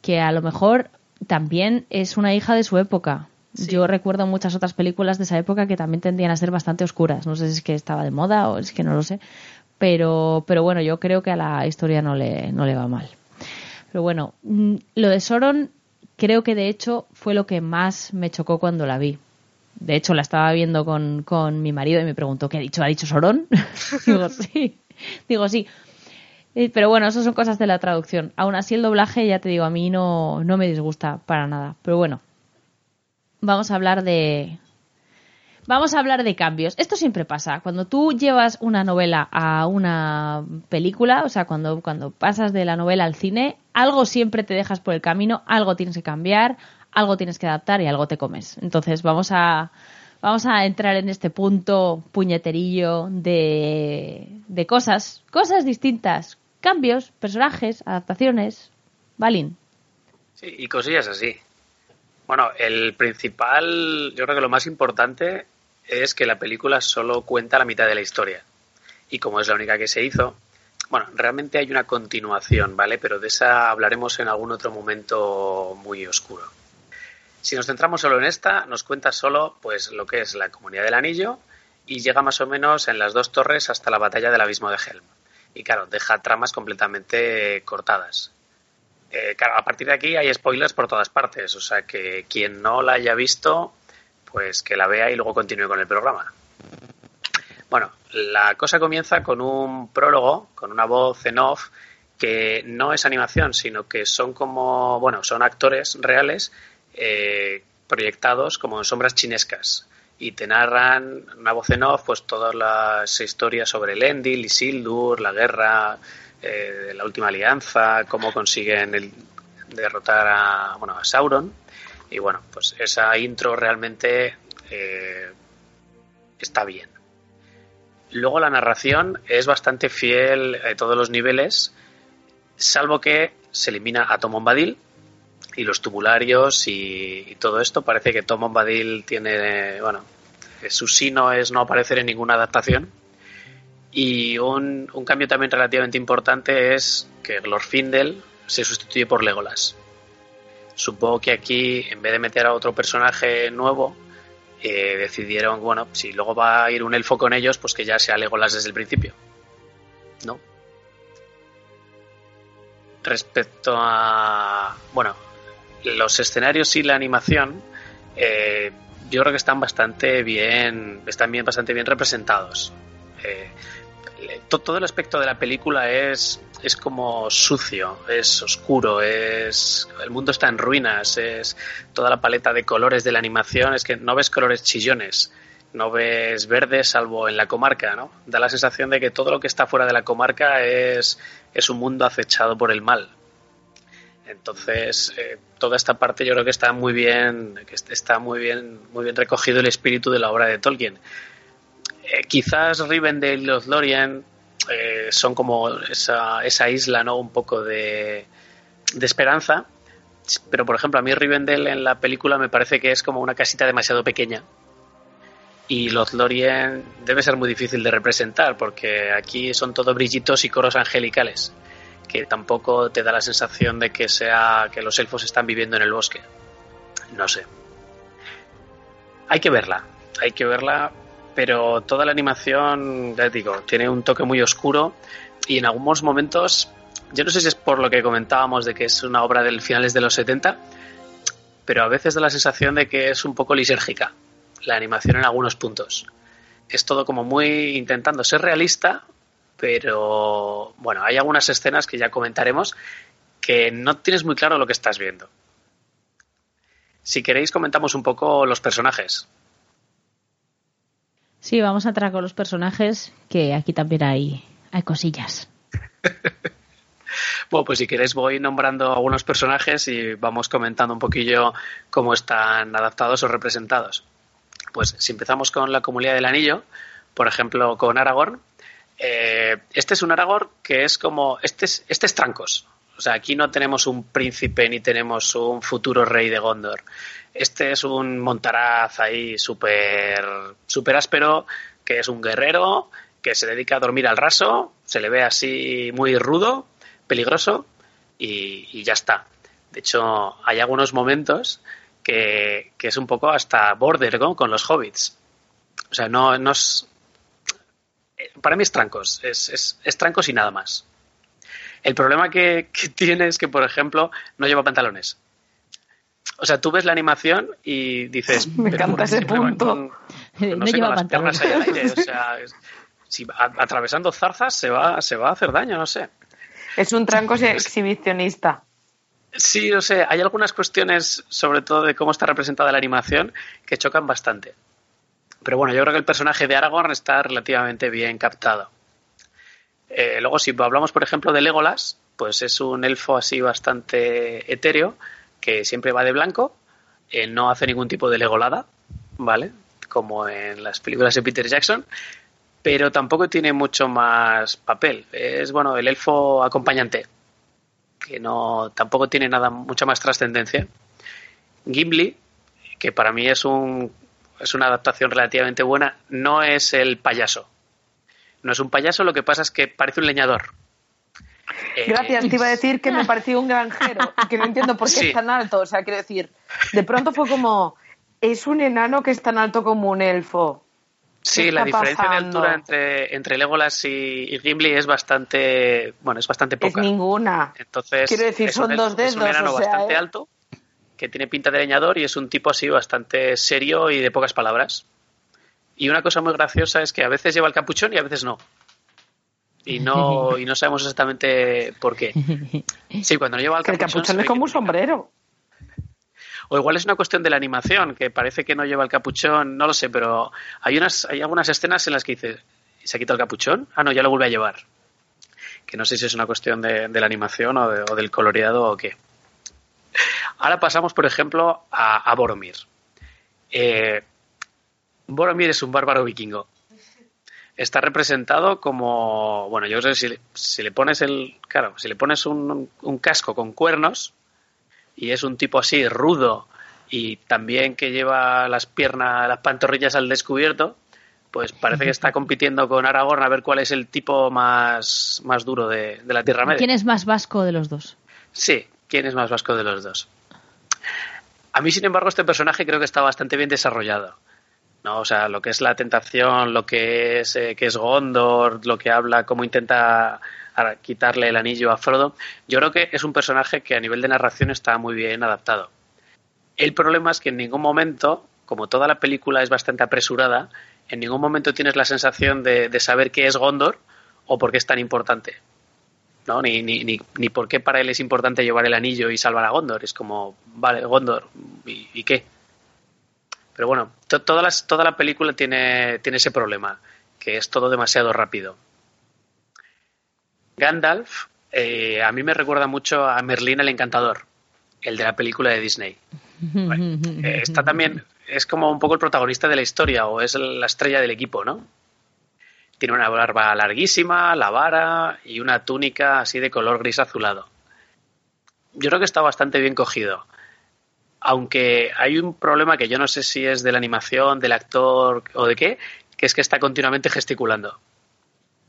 que a lo mejor también es una hija de su época. Yo recuerdo muchas otras películas de esa época que también tendían a ser bastante oscuras. No sé si es que estaba de moda o es que no lo sé. Pero, pero bueno, yo creo que a la historia no le, no le va mal. Pero bueno, mm, lo de Soron creo que de hecho fue lo que más me chocó cuando la vi. De hecho, la estaba viendo con, con mi marido y me preguntó, ¿qué ha dicho? ¿Ha dicho Soron? *laughs* Digo, sí. Digo, sí. Pero bueno, eso son cosas de la traducción. Aún así el doblaje, ya te digo, a mí no, no me disgusta para nada. Pero bueno, vamos a hablar de... Vamos a hablar de cambios. Esto siempre pasa. Cuando tú llevas una novela a una película, o sea, cuando, cuando pasas de la novela al cine, algo siempre te dejas por el camino, algo tienes que cambiar, algo tienes que adaptar y algo te comes. Entonces vamos a, vamos a entrar en este punto puñeterillo de, de cosas, cosas distintas, cambios, personajes, adaptaciones. Balin. Sí, y cosillas así. Bueno, el principal, yo creo que lo más importante es que la película solo cuenta la mitad de la historia. Y como es la única que se hizo, bueno, realmente hay una continuación, ¿vale? Pero de esa hablaremos en algún otro momento muy oscuro. Si nos centramos solo en esta, nos cuenta solo pues lo que es la comunidad del anillo y llega más o menos en las dos torres hasta la batalla del abismo de Helm. y claro, deja tramas completamente cortadas. Eh, claro, a partir de aquí hay spoilers por todas partes, o sea que quien no la haya visto, pues que la vea y luego continúe con el programa. Bueno, la cosa comienza con un prólogo, con una voz en off, que no es animación, sino que son como, bueno, son actores reales eh, proyectados como en sombras chinescas y te narran una voz en off pues todas las historias sobre Elendil, Isildur, la guerra, eh, la última alianza, cómo consiguen derrotar a, bueno, a Sauron y bueno, pues esa intro realmente eh, está bien. Luego la narración es bastante fiel a todos los niveles, salvo que se elimina a Tom Bombadil y los tubularios y, todo esto. Parece que Tom Bombadil tiene, bueno, su sino es no aparecer en ninguna adaptación. Y un, un cambio también relativamente importante es que Lord Findel se sustituye por Legolas. Supongo que aquí, en vez de meter a otro personaje nuevo, eh, decidieron, bueno, si luego va a ir un elfo con ellos, pues que ya sea Legolas desde el principio. ¿No? Respecto a, bueno, los escenarios y la animación, eh, yo creo que están bastante bien, están bien, bastante bien representados. Eh, todo el aspecto de la película es, es como sucio, es oscuro, es el mundo está en ruinas, es toda la paleta de colores de la animación, es que no ves colores chillones, no ves verde salvo en la comarca, ¿no? Da la sensación de que todo lo que está fuera de la comarca es, es un mundo acechado por el mal. Entonces, eh, toda esta parte yo creo que está muy bien, que está muy bien, muy bien recogido el espíritu de la obra de Tolkien. Eh, quizás Rivendell y los Lorien eh, son como esa, esa, isla, ¿no? Un poco de, de, esperanza. Pero, por ejemplo, a mí Rivendell en la película me parece que es como una casita demasiado pequeña. Y los Lorien debe ser muy difícil de representar porque aquí son todo brillitos y coros angelicales que tampoco te da la sensación de que sea que los elfos están viviendo en el bosque. No sé. Hay que verla, hay que verla pero toda la animación, ya digo, tiene un toque muy oscuro y en algunos momentos, yo no sé si es por lo que comentábamos de que es una obra del finales de los 70, pero a veces da la sensación de que es un poco lisérgica la animación en algunos puntos. Es todo como muy intentando ser realista, pero bueno, hay algunas escenas que ya comentaremos que no tienes muy claro lo que estás viendo. Si queréis comentamos un poco los personajes. Sí, vamos a entrar con los personajes, que aquí también hay, hay cosillas. *laughs* bueno, pues si queréis voy nombrando algunos personajes y vamos comentando un poquillo cómo están adaptados o representados. Pues si empezamos con la comunidad del anillo, por ejemplo, con Aragorn, eh, este es un Aragorn que es como, este es, este es Trancos. O sea, aquí no tenemos un príncipe ni tenemos un futuro rey de Gondor. Este es un montaraz ahí súper super áspero, que es un guerrero, que se dedica a dormir al raso, se le ve así muy rudo, peligroso, y, ya está. De hecho, hay algunos momentos que, es un poco hasta border con los hobbits. O sea, no, no es. Para mí es trancos, es, es, trancos y nada más. El problema que, que *laughs* tiene es que, por ejemplo, no lleva pantalones. O sea, tú ves la animación y dices. *laughs* Me encanta ese punto. *laughs* no, lleva pantalones. O sea, si atravesando zarzas se va, se va a hacer daño, no sé. Es un tranco exhibicionista. Sí, no sé, hay algunas cuestiones, sobre todo de cómo está representada la animación, que chocan bastante. Pero bueno, yo creo que el personaje de Aragorn está relativamente bien captado. Eh, luego, si hablamos, por ejemplo, de Legolas, pues es un elfo así bastante etéreo, que siempre va de blanco, eh, no hace ningún tipo de legolada, ¿vale? Como en las películas de Peter Jackson, pero tampoco tiene mucho más papel. Es, bueno, el elfo acompañante, que no tampoco tiene nada, mucha más trascendencia. Gimli, que para mí es un es una adaptación relativamente buena, no es el payaso. No es un payaso, lo que pasa es que parece un leñador. Eh, Gracias, te iba a decir que me pareció un granjero y que no entiendo por qué es tan alto. O sea, quiero decir, de pronto fue como, es un enano que es tan alto como un elfo. Sí, la diferencia de altura entre, entre Legolas y, Gimli es bastante, bueno, es bastante poca. Es ninguna. Entonces, Quiero decir, son dos dedos. Es un enano bastante ¿eh? alto, que tiene pinta de leñador y es un tipo así bastante serio y de pocas palabras. Y una cosa muy graciosa es que a veces lleva el capuchón y a veces no. Y no, *laughs* y no sabemos exactamente por qué. Sí, cuando no lleva el Que el capuchón. capuchón es como un sombrero. o igual es una cuestión de la animación, que parece que no lleva el capuchón, no lo sé, pero hay unas, hay algunas escenas en las que dice, ¿se ha quitado el capuchón? Ah, no, ya lo vuelve a llevar. Que no sé si es una cuestión de, de la animación o, de- o del coloreado o qué. Ahora pasamos, por ejemplo, a, a Boromir. Eh, Boromir es un bárbaro vikingo. Está representado como, bueno, yo creo que si, le- si le pones el, claro, si le pones un, un casco con cuernos, y es un tipo así rudo y también que lleva las piernas, las pantorrillas al descubierto, pues parece que está *laughs* compitiendo con Aragorn a ver cuál es el tipo más, más duro de, de la Tierra Media. ¿Quién es más vasco de los dos? Sí, ¿quién es más vasco de los dos? A mí, sin embargo, este personaje creo que está bastante bien desarrollado. ¿No? O sea, lo que es la tentación, lo que es, eh, que es Gondor, lo que habla, cómo intenta quitarle el anillo a Frodo. Yo creo que es un personaje que a nivel de narración está muy bien adaptado. El problema es que en ningún momento, como toda la película es bastante apresurada, en ningún momento tienes la sensación de, de saber qué es Gondor o por qué es tan importante. ¿no? Ni, ni, ni, ni por qué para él es importante llevar el anillo y salvar a Gondor. Es como, vale, Gondor, ¿y, y qué? Pero bueno, to- toda, la película tiene, tiene ese problema, que es todo demasiado rápido. Gandalf, eh, a mí me recuerda mucho a Merlín el Encantador, el de la película de Disney. Eh, está también, es como un poco el protagonista de la historia, o es la estrella del equipo, ¿no? Tiene una barba larguísima, la vara y una túnica así de color gris azulado. Yo creo que está bastante bien cogido. Aunque hay un problema que yo no sé si es de la animación, del actor o de qué, que es que está continuamente gesticulando.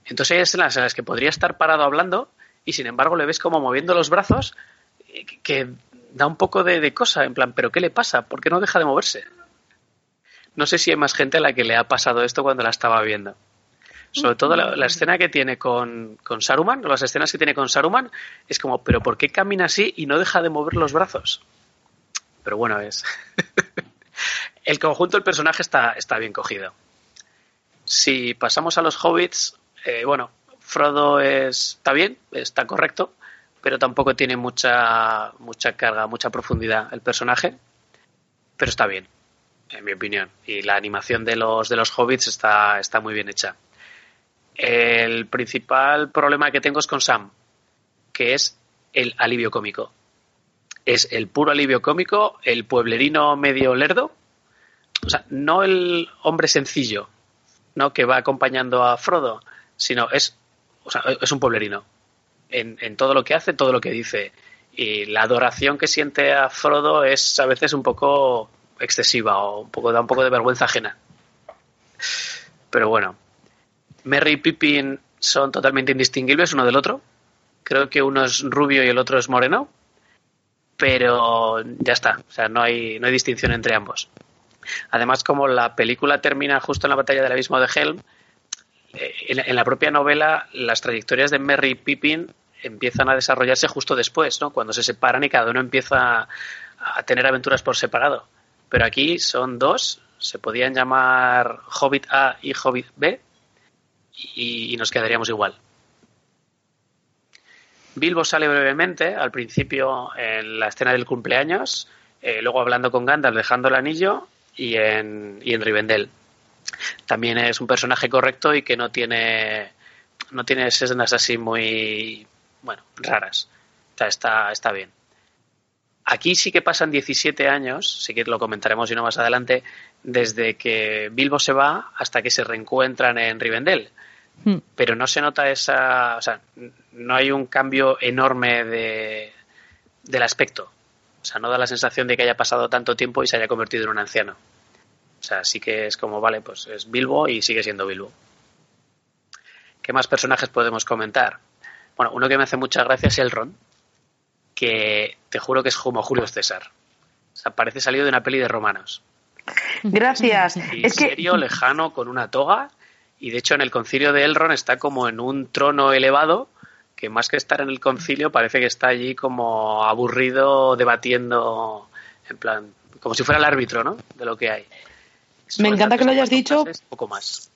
Entonces hay escenas en las que podría estar parado hablando y sin embargo le ves como moviendo los brazos eh, que- da un poco de, cosa, en plan, ¿pero qué le pasa? ¿Por qué no deja de moverse? No sé si hay más gente a la que le ha pasado esto cuando la estaba viendo. Sobre todo la, escena que tiene con, con Saruman, las escenas que tiene con Saruman, es como, ¿pero por qué camina así y no deja de mover los brazos? Pero bueno, es. *laughs* El conjunto del personaje está, está bien cogido. Si pasamos a los hobbits, eh, bueno, Frodo es, está bien, está correcto, pero tampoco tiene mucha, mucha carga, mucha profundidad el personaje, pero está bien, en mi opinión. Y la animación de los, de los hobbits está, está muy bien hecha. El principal problema que tengo es con Sam, que es el alivio cómico. Es el puro alivio cómico, el pueblerino medio lerdo, o sea, no el hombre sencillo, ¿no? que va acompañando a Frodo, sino es, o sea, es un pueblerino. En, en todo lo que hace, todo lo que dice. Y la adoración que siente a Frodo es a veces un poco excesiva o un poco da un poco de vergüenza ajena. Pero bueno, Merry y Pippin son totalmente indistinguibles uno del otro. Creo que uno es rubio y el otro es moreno. Pero ya está, o sea, no hay, no hay distinción entre ambos. Además, como la película termina justo en la batalla del abismo de Helm, eh, en, la propia novela las trayectorias de Merry y Pippin empiezan a desarrollarse justo después, ¿no? Cuando se separan y cada uno empieza a tener aventuras por separado. Pero aquí son dos, se podían llamar Hobbit A y Hobbit B y, y nos quedaríamos igual. Bilbo sale brevemente, al principio en la escena del cumpleaños, eh, luego hablando con Gandalf, dejando el anillo y en, y en Rivendell. También es un personaje correcto y que no tiene, no tiene escenas así muy, bueno, raras. Sea, está, está bien. Aquí sí que pasan 17 años, sí que lo comentaremos y no más adelante, desde que Bilbo se va hasta que se reencuentran en Rivendell. Hmm. Pero no se nota esa. O sea, no hay un cambio enorme de, del aspecto. O sea, no da la sensación de que haya pasado tanto tiempo y se haya convertido en un anciano. O sea, sí que es como, vale, pues es Bilbo y sigue siendo Bilbo. ¿Qué más personajes podemos comentar? Bueno, uno que me hace mucha gracia es Elrond, que te juro que es como Julio César. O sea, parece salido de una peli de romanos. Gracias. Y es que serio, lejano, con una toga. Y de hecho en el concilio de Elrond está como en un trono elevado que más que estar en el concilio parece que está allí como aburrido debatiendo en plan como si fuera el árbitro, ¿no? De lo que hay. Me encanta que lo hayas dicho. Poco más.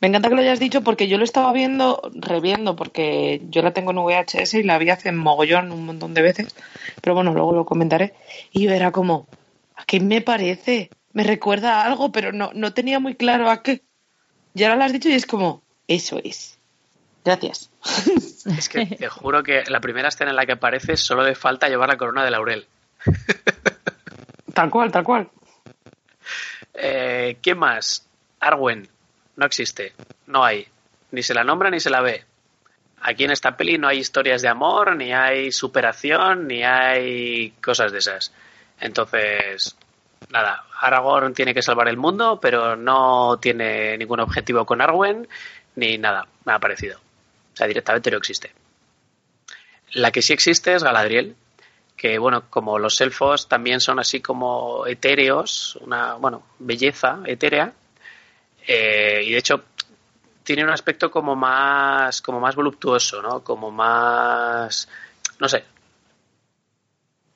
Me encanta que lo hayas dicho porque yo lo estaba viendo, reviendo, porque yo la tengo en VHS y la vi hace mogollón un montón de veces, pero bueno, luego lo comentaré. Y yo era como, ¿a qué me parece? Me recuerda a algo, pero no, no tenía muy claro a qué. Y ahora lo has dicho y es como, eso es. Gracias. *laughs* Es que te juro que la primera escena en la que aparece solo le falta llevar la corona de laurel. *laughs* Tal cual, tal cual. Eh, ¿Quién más? Arwen. No existe. No hay. Ni se la nombra ni se la ve. Aquí en esta peli no hay historias de amor, ni hay superación, ni hay cosas de esas. Entonces, nada, Aragorn tiene que salvar el mundo, pero no tiene ningún objetivo con Arwen, ni nada, nada parecido. O sea, directamente no existe. La que sí existe es Galadriel, que bueno, como los elfos también son así como etéreos, una, bueno, belleza etérea, eh, y de hecho tiene un aspecto como más, como más voluptuoso, ¿no? Como más, no sé.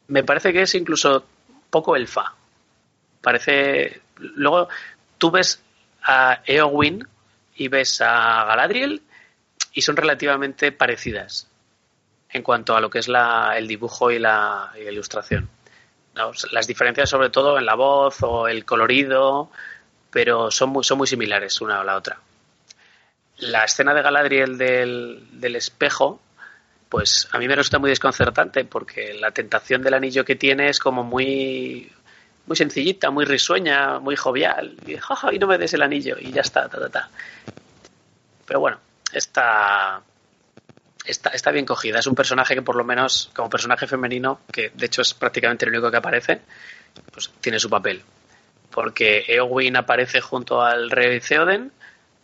Me parece que es incluso poco elfa. Parece, luego tú ves a Eowyn y ves a Galadriel y son relativamente parecidas en cuanto a lo que es la, el dibujo y la, ilustración. Las diferencias sobre todo en la voz o el colorido, pero son muy, son muy similares una a la otra. La escena de Galadriel del, del espejo, pues a mí me resulta muy desconcertante porque la tentación del anillo que tiene es como muy muy sencillita, muy risueña, muy jovial. Y, y no me des el anillo y ya está, ta, ta, ta. Pero bueno, está, está, está bien cogida. Es un personaje que por lo menos, como personaje femenino, que de hecho es prácticamente el único que aparece, pues tiene su papel. Porque Eowyn aparece junto al rey Theoden,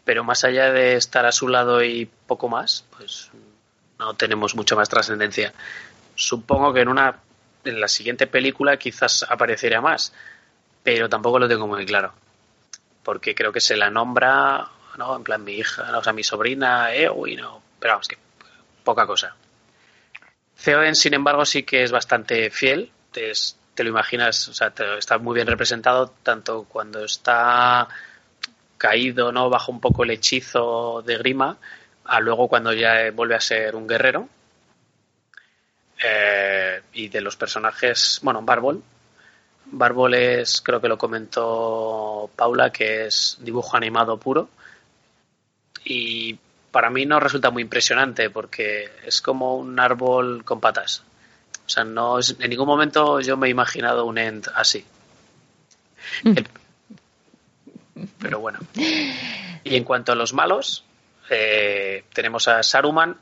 pero más allá de estar a su lado y poco más, pues no tenemos mucho más trascendencia. Supongo que en una en la siguiente película quizás aparecería más, pero tampoco lo tengo muy claro. Porque creo que se la nombra, ¿no? En plan, mi hija, o sea, mi sobrina, Eowyn, no. Pero vamos, que poca cosa. Theoden, sin embargo, sí que es bastante fiel. Te, te lo imaginas, o sea, te, está muy bien representado tanto cuando está caído, ¿no? Bajo un poco el hechizo de Grima, a luego cuando ya vuelve a ser un guerrero. Eh, y de los personajes, bueno, Barbol. Barbol es, creo que lo comentó Paula, que es dibujo animado puro. Y para mí no resulta muy impresionante porque es como un árbol con patas. O sea, no es, en ningún momento yo me he imaginado un end así. El, pero bueno. Y en cuanto a los malos, eh, tenemos a Saruman,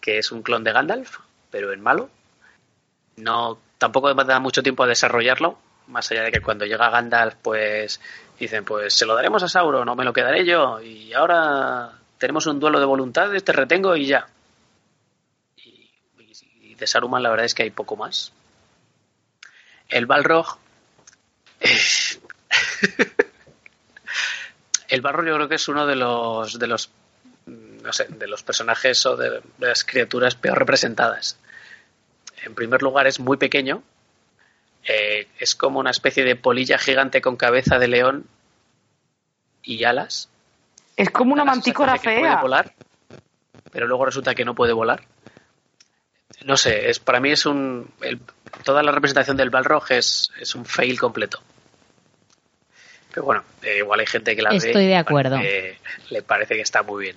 que es un clon de Gandalf, pero en malo. No, tampoco da mucho tiempo a desarrollarlo, más allá de que cuando llega Gandalf, pues dicen, pues se lo daremos a Sauron, no me lo quedaré yo, y ahora tenemos un duelo de voluntades, te retengo y ya. Y, de Saruman la verdad es que hay poco más. El Balrog... *laughs* el Balrog yo creo que es uno de los de los no sé, de los personajes o de las criaturas peor representadas en primer lugar es muy pequeño, eh, es como una especie de polilla gigante con cabeza de león y alas. Es como una mantícora que Puede fea. volar, pero luego resulta que no puede volar. No sé, es para mí es un el- toda la representación del Balrog es, es un fail completo. Pero bueno, eh, igual hay gente que la ve Estoy y de acuerdo. le parece que está muy bien.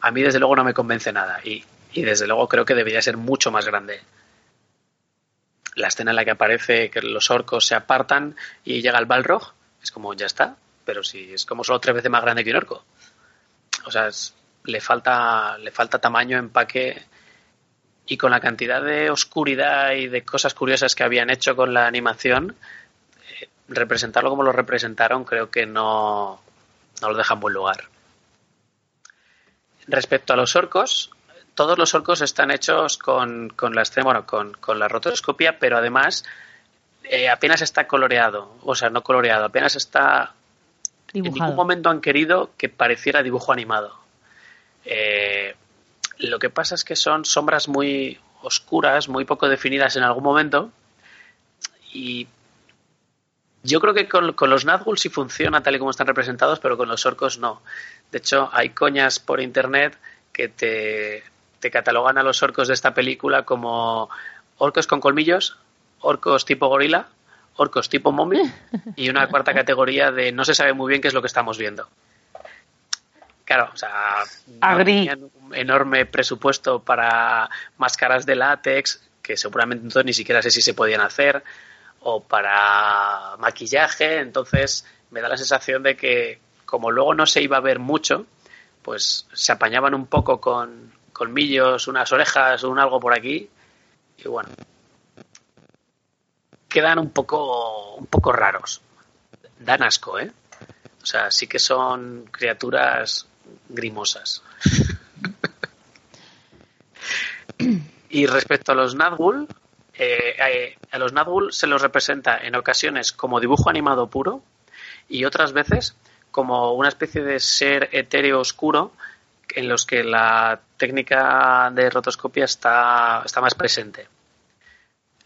A mí desde luego no me convence nada y, y desde luego creo que debería ser mucho más grande la escena en la que aparece que los orcos se apartan y llega el Balrog, es como, ya está, pero si es como solo tres veces más grande que un orco. O sea, es- le falta, le falta tamaño, empaque y con la cantidad de oscuridad y de cosas curiosas que habían hecho con la animación, eh, representarlo como lo representaron creo que no, no lo deja en buen lugar. Respecto a los orcos, todos los orcos están hechos con, con la escena, bueno, con, con la rotoscopia, pero además eh, apenas está coloreado, o sea, no coloreado, apenas está... En ningún momento han querido que pareciera dibujo animado. Eh, lo que pasa es que son sombras muy oscuras, muy poco definidas en algún momento. Y yo creo que con, los Nazgûl sí funciona tal y como están representados, pero con los orcos no. De hecho, hay coñas por internet que te, te catalogan a los orcos de esta película como orcos con colmillos, orcos tipo gorila, orcos tipo mommy y una cuarta categoría de no se sabe muy bien qué es lo que estamos viendo. Claro, o sea, no tenían un enorme presupuesto para máscaras de látex, que seguramente entonces ni siquiera sé si se podían hacer, o para maquillaje, entonces me da la sensación de que como luego no se iba a ver mucho, pues se apañaban un poco con colmillos, unas orejas, un algo por aquí, y bueno, quedan un poco, un poco raros. Dan asco, ¿eh? O sea, sí que son criaturas grimosas. *laughs* y respecto a los Nazgûl, eh, eh, a los Nazgûl se los representa en ocasiones como dibujo animado puro y otras veces como una especie de ser etéreo oscuro en los que la técnica de rotoscopia está, está más presente.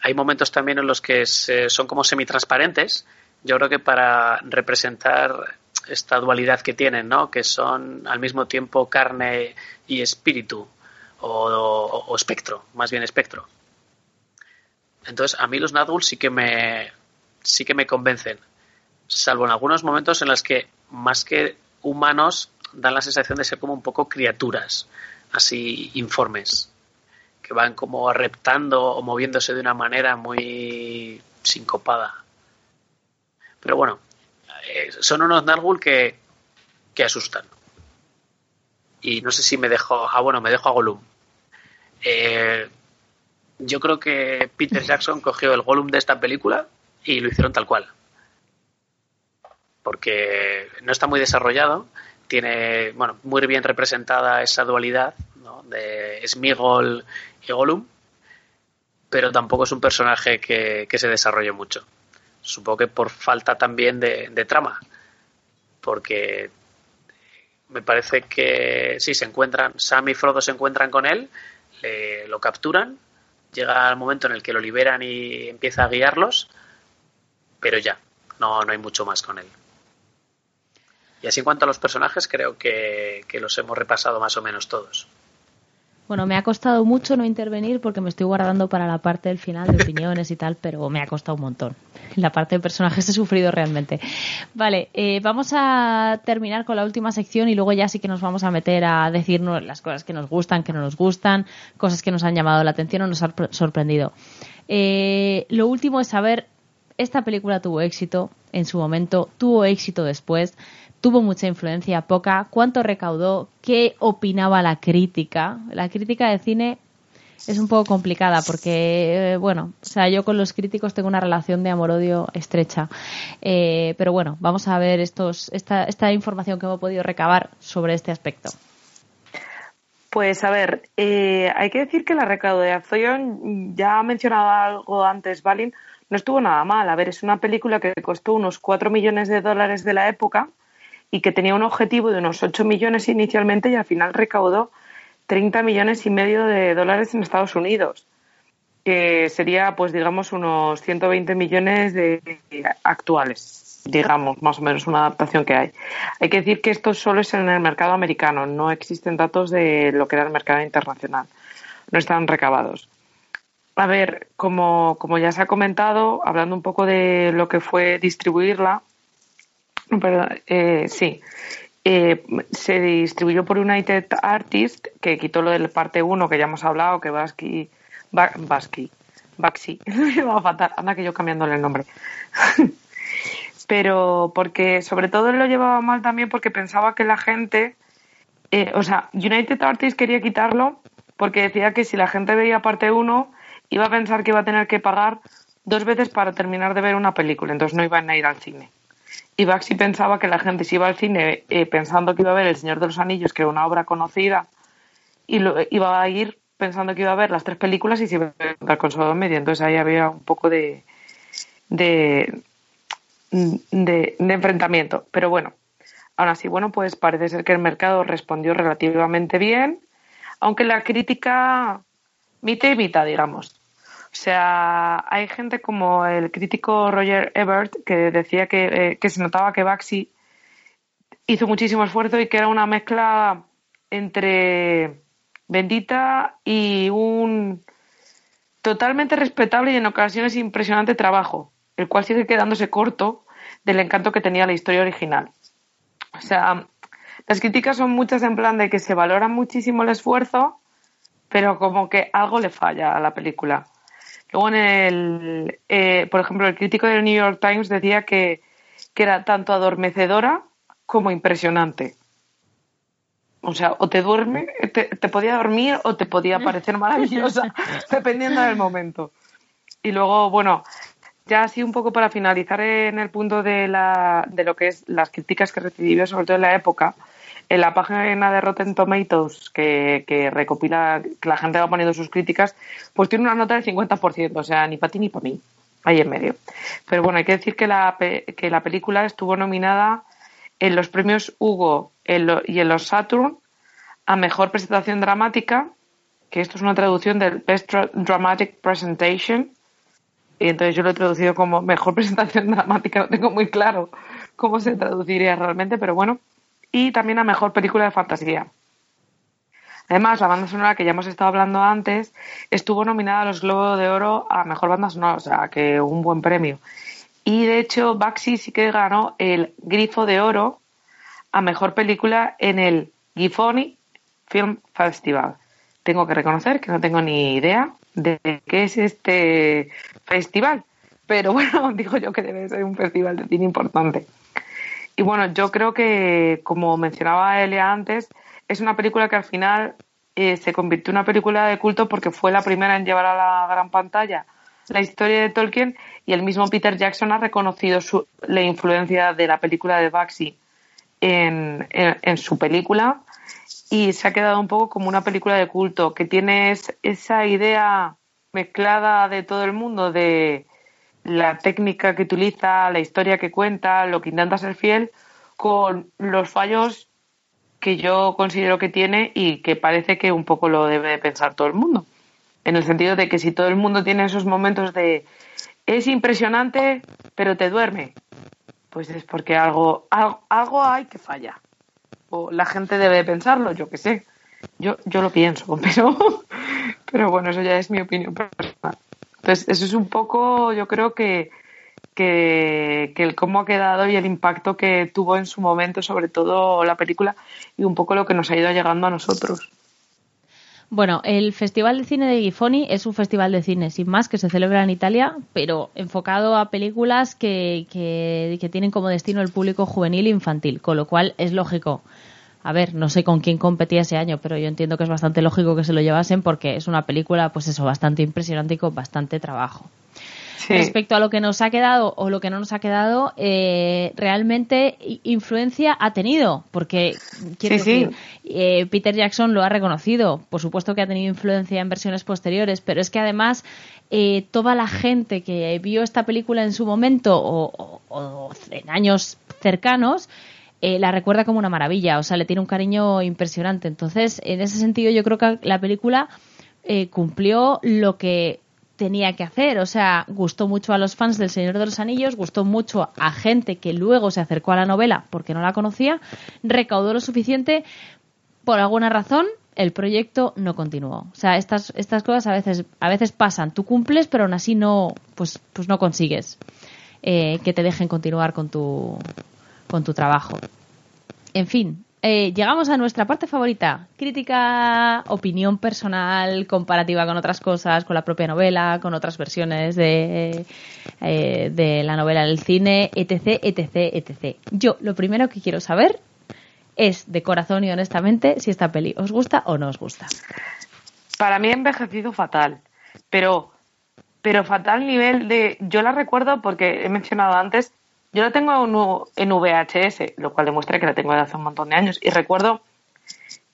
Hay momentos también en los que son como semitransparentes. Yo creo que para representar esta dualidad que tienen, ¿no? Que son al mismo tiempo carne y espíritu o, espectro, más bien espectro. Entonces, a mí los Nazgûl sí que me sí que me convencen, salvo en algunos momentos en los que más que humanos dan la sensación de ser como un poco criaturas, así informes que van como reptando o moviéndose de una manera muy sincopada. Pero bueno, eh, son unos Nargul que, que asustan. Y no sé si me dejo. Ah, bueno, me dejo a Gollum. Eh, yo creo que Peter Jackson *laughs* cogió el Gollum de esta película y lo hicieron tal cual. Porque no está muy desarrollado, tiene bueno, muy bien representada esa dualidad de Smigol y Gollum, pero tampoco es un personaje que, se desarrolle mucho. Supongo que por falta también de, trama, porque me parece que sí, se encuentran, Sam y Frodo se encuentran con él, lo capturan, llega el momento en el que lo liberan y empieza a guiarlos, pero ya, no, no hay mucho más con él. Y así en cuanto a los personajes, creo que los hemos repasado más o menos todos. Bueno, me ha costado mucho no intervenir porque me estoy guardando para la parte del final de opiniones y tal, pero me ha costado un montón. La parte de personajes *laughs* he sufrido realmente. Vale, eh, vamos a terminar con la última sección y luego ya sí que nos vamos a meter a decirnos las cosas que nos gustan, que no nos gustan, cosas que nos han llamado la atención o nos han sorprendido. Eh, lo último es saber, esta película tuvo éxito en su momento, tuvo éxito después tuvo mucha influencia, poca, cuánto recaudó, qué opinaba la crítica. La crítica de cine es un poco complicada porque, eh, bueno, o sea, yo con los críticos tengo una relación de amor-odio estrecha. Eh, pero bueno, vamos a ver estos, esta, esta información que hemos podido recabar sobre este aspecto. Pues a ver, eh, hay que decir que la recaudación, ya ha mencionado algo antes, Balin, no estuvo nada mal. A ver, es una película que costó unos 4 millones de dólares de la época y que tenía un objetivo de unos 8 millones inicialmente y al final recaudó 30 millones y medio de dólares en Estados Unidos, que sería, pues digamos, unos 120 millones de actuales, digamos, más o menos una adaptación que hay. Hay que decir que esto solo es en el mercado americano, no existen datos de lo que era el mercado internacional, no están recabados. A ver, como, como ya se ha comentado, hablando un poco de lo que fue distribuirla, Perdón, eh, sí. Eh, se distribuyó por United Artists, que quitó lo del parte 1 que ya hemos hablado, que Basqui, Basqui, Baxi, *laughs* me va a faltar, anda que yo cambiándole el nombre. *laughs* Pero porque, sobre todo, lo llevaba mal también porque pensaba que la gente, eh, o sea, United Artists quería quitarlo porque decía que si la gente veía parte 1 iba a pensar que iba a tener que pagar dos veces para terminar de ver una película, entonces no iban a ir al cine. Y Baxi pensaba que la gente se iba al cine eh, pensando que iba a ver El Señor de los Anillos, que era una obra conocida, y lo, iba a ir pensando que iba a ver las tres películas y se iba a encontrar con solo medio. Entonces ahí había un poco de, de, de, enfrentamiento. Pero bueno, aún así, bueno, pues parece ser que el mercado respondió relativamente bien, aunque la crítica mitad y mitad, digamos. O sea, hay gente como el crítico Roger Ebert que decía que, eh, que se notaba que Baxi hizo muchísimo esfuerzo y que era una mezcla entre bendita y un totalmente respetable y en ocasiones impresionante trabajo, el cual sigue quedándose corto del encanto que tenía la historia original. O sea, las críticas son muchas en plan de que se valora muchísimo el esfuerzo, pero como que algo le falla a la película. Luego en el, eh, por ejemplo, el crítico del New York Times decía que, que era tanto adormecedora como impresionante. O sea, o te duerme, te, podía dormir o te podía parecer maravillosa, *laughs* dependiendo del momento. Y luego, bueno, ya así un poco para finalizar en el punto de, la, de lo que es las críticas que recibió, sobre todo en la época, en la página de Rotten Tomatoes, que, recopila, que la gente va poniendo sus críticas, pues tiene una nota del 50%, o sea, ni para ti ni para mí, ahí en medio. Pero bueno, hay que decir que la, que la película estuvo nominada en los premios Hugo y en los Saturn a Mejor Presentación Dramática, que esto es una traducción del Best Dramatic Presentation, y entonces yo lo he traducido como Mejor *laughs* Presentación Dramática, no tengo muy claro cómo se traduciría realmente, pero bueno, y también a Mejor Película de Fantasía. Además, la banda sonora que ya hemos estado hablando antes estuvo nominada a los Globos de Oro a Mejor Banda Sonora, o sea, que un buen premio. Y de hecho, Baxi sí que ganó el Grifo de Oro a mejor película en el Gifoni Film Festival. Tengo que reconocer que no tengo ni idea de qué es este festival, pero *laughs* bueno, digo yo que debe ser un festival de cine importante. Y bueno, yo creo que, como mencionaba Elia antes, es una película que al final eh, se convirtió en una película de culto porque fue la primera en llevar a la gran pantalla la historia de Tolkien y el mismo Peter Jackson ha reconocido la influencia de la película de Baxi en, su película y se ha quedado un poco como una película de culto que tiene esa idea mezclada de todo el mundo de la técnica que utiliza, la historia que cuenta, lo que intenta ser fiel, con los fallos que yo considero que tiene y que parece que un poco lo debe pensar todo el mundo en el sentido de que si todo el mundo tiene esos momentos de es impresionante, pero te duerme, pues es porque algo, algo, hay que falla. O la gente debe pensarlo, yo qué sé. Yo, yo lo pienso, *laughs* pero, pero bueno, eso ya es mi opinión personal. Entonces, eso es un poco, yo creo que, que, que el cómo ha quedado y el impacto que tuvo en su momento, sobre todo la película, y un poco lo que nos ha ido llegando a nosotros. Bueno, el Festival de Cine de Gifoni es un festival de cine, sin más, que se celebra en Italia, pero enfocado a películas que, que, tienen como destino el público juvenil e infantil, con lo cual es lógico. A ver, no sé con quién competía ese año, pero yo entiendo que es bastante lógico que se lo llevasen porque es una película, pues eso, bastante impresionante y con bastante trabajo. Respecto a lo que nos ha quedado o lo que no nos ha quedado, eh, realmente influencia ha tenido, porque quiero decir, eh, Peter Jackson lo ha reconocido. Por supuesto que ha tenido influencia en versiones posteriores, pero es que además eh, toda la gente que vio esta película en su momento o, en años cercanos, la recuerda como una maravilla, o sea, le tiene un cariño impresionante. Entonces, en ese sentido, yo creo que la película cumplió lo que tenía que hacer. O sea, gustó mucho a los fans del Señor de los Anillos, gustó mucho a gente que luego se acercó a la novela porque no la conocía, recaudó lo suficiente. Por alguna razón, el proyecto no continuó. O sea, estas, estas cosas a veces, a veces pasan. Tú cumples, pero aún así no, pues, pues no consigues eh, que te dejen continuar con tu, con tu trabajo. En fin, eh, llegamos a nuestra parte favorita, crítica, opinión personal, comparativa con otras cosas, con la propia novela, con otras versiones de, eh, de la novela del cine, etc, etc, etc. Yo lo primero que quiero saber es, de corazón y honestamente, si esta peli os gusta o no os gusta. Para mí ha envejecido fatal, pero, pero fatal nivel de... Yo la recuerdo porque he mencionado antes yo la tengo en VHS, lo cual demuestra que la tengo desde hace un montón de años. Y recuerdo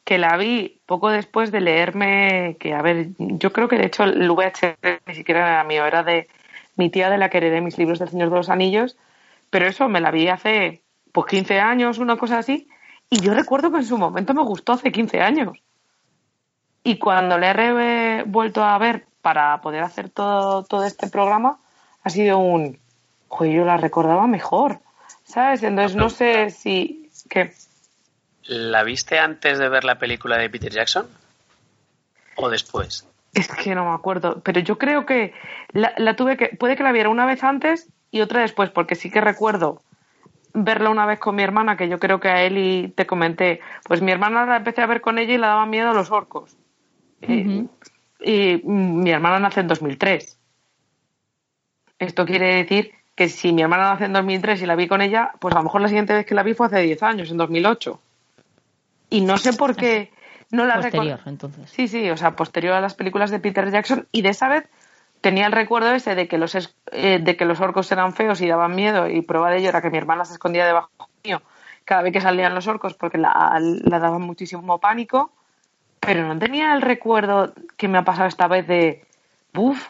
que la vi poco después de leerme, que a ver, yo creo que de hecho el VHS ni siquiera era mío, era de, mi tía de la que heredé mis libros del Señor de los Anillos, pero eso me la vi hace pues 15 años, una cosa así, y yo recuerdo que en su momento me gustó hace 15 años. Y cuando le he vuelto a ver para poder hacer todo, todo este programa, ha sido un, joder, yo la recordaba mejor, ¿sabes? Entonces no sé si... ¿Qué? ¿La viste antes de ver la película de Peter Jackson? ¿O después? Es que no me acuerdo, pero yo creo que la, tuve que... Puede que la viera una vez antes y otra después, porque sí que recuerdo verla una vez con mi hermana, que yo creo que a él y te comenté, pues mi hermana la empecé a ver con ella y le daba miedo a los orcos. y, y mi hermana nace en 2003. Esto quiere decir que si mi hermana nace en 2003 y la vi con ella, pues a lo mejor la siguiente vez que la vi fue hace 10 años, en 2008. Y no sé por qué no la Posterior, entonces. Sí, sí, o sea, posterior a las películas de Peter Jackson y de esa vez tenía el recuerdo ese de que los eh, de que los orcos eran feos y daban miedo y prueba de ello era que mi hermana se escondía debajo mío cada vez que salían los orcos porque la, la daban muchísimo pánico, pero no tenía el recuerdo que me ha pasado esta vez de, uff,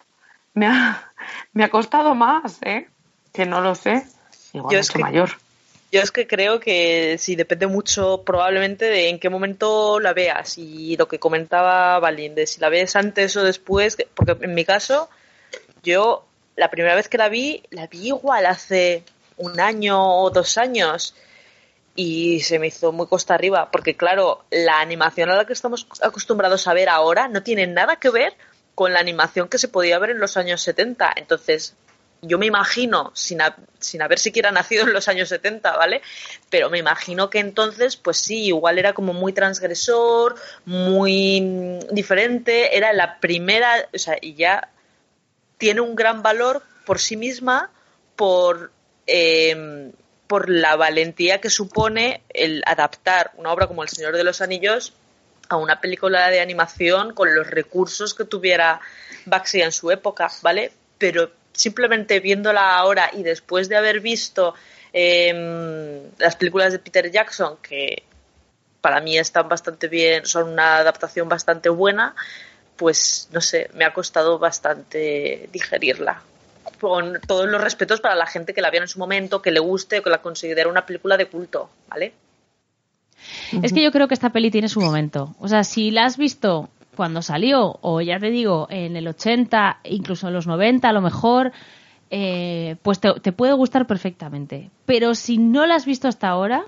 me ha, *laughs* me ha costado más, ¿eh? Que no lo sé. Igual yo es que, mayor. Yo es que creo que sí, depende mucho probablemente de en qué momento la veas y lo que comentaba Valín, de si la ves antes o después, porque en mi caso, yo la primera vez que la vi, la vi igual hace un año o dos años y se me hizo muy costa arriba, porque claro, la animación a la que estamos acostumbrados a ver ahora no tiene nada que ver con la animación que se podía ver en los años 70. Entonces, yo me imagino, sin, sin haber siquiera nacido en los años 70, ¿vale? Pero me imagino que entonces, pues sí, igual era como muy transgresor, muy diferente, era la primera, o sea, y ya tiene un gran valor por sí misma, por, em, por la valentía que supone el adaptar una obra como El Señor de los Anillos a una película de animación con los recursos que tuviera Baxi en su época, ¿vale? Pero simplemente viéndola ahora y después de haber visto em, las películas de Peter Jackson, que para mí están bastante bien, son una adaptación bastante buena, pues no sé, me ha costado bastante digerirla. Con todos los respetos para la gente que la vio en su momento, que le guste, que la considera una película de culto, ¿vale? Es que yo creo que esta peli tiene su momento. O sea, si la has visto cuando salió, o ya te digo, en el 80, incluso en los 90 a lo mejor, eh, pues te, te, puede gustar perfectamente. Pero si no la has visto hasta ahora,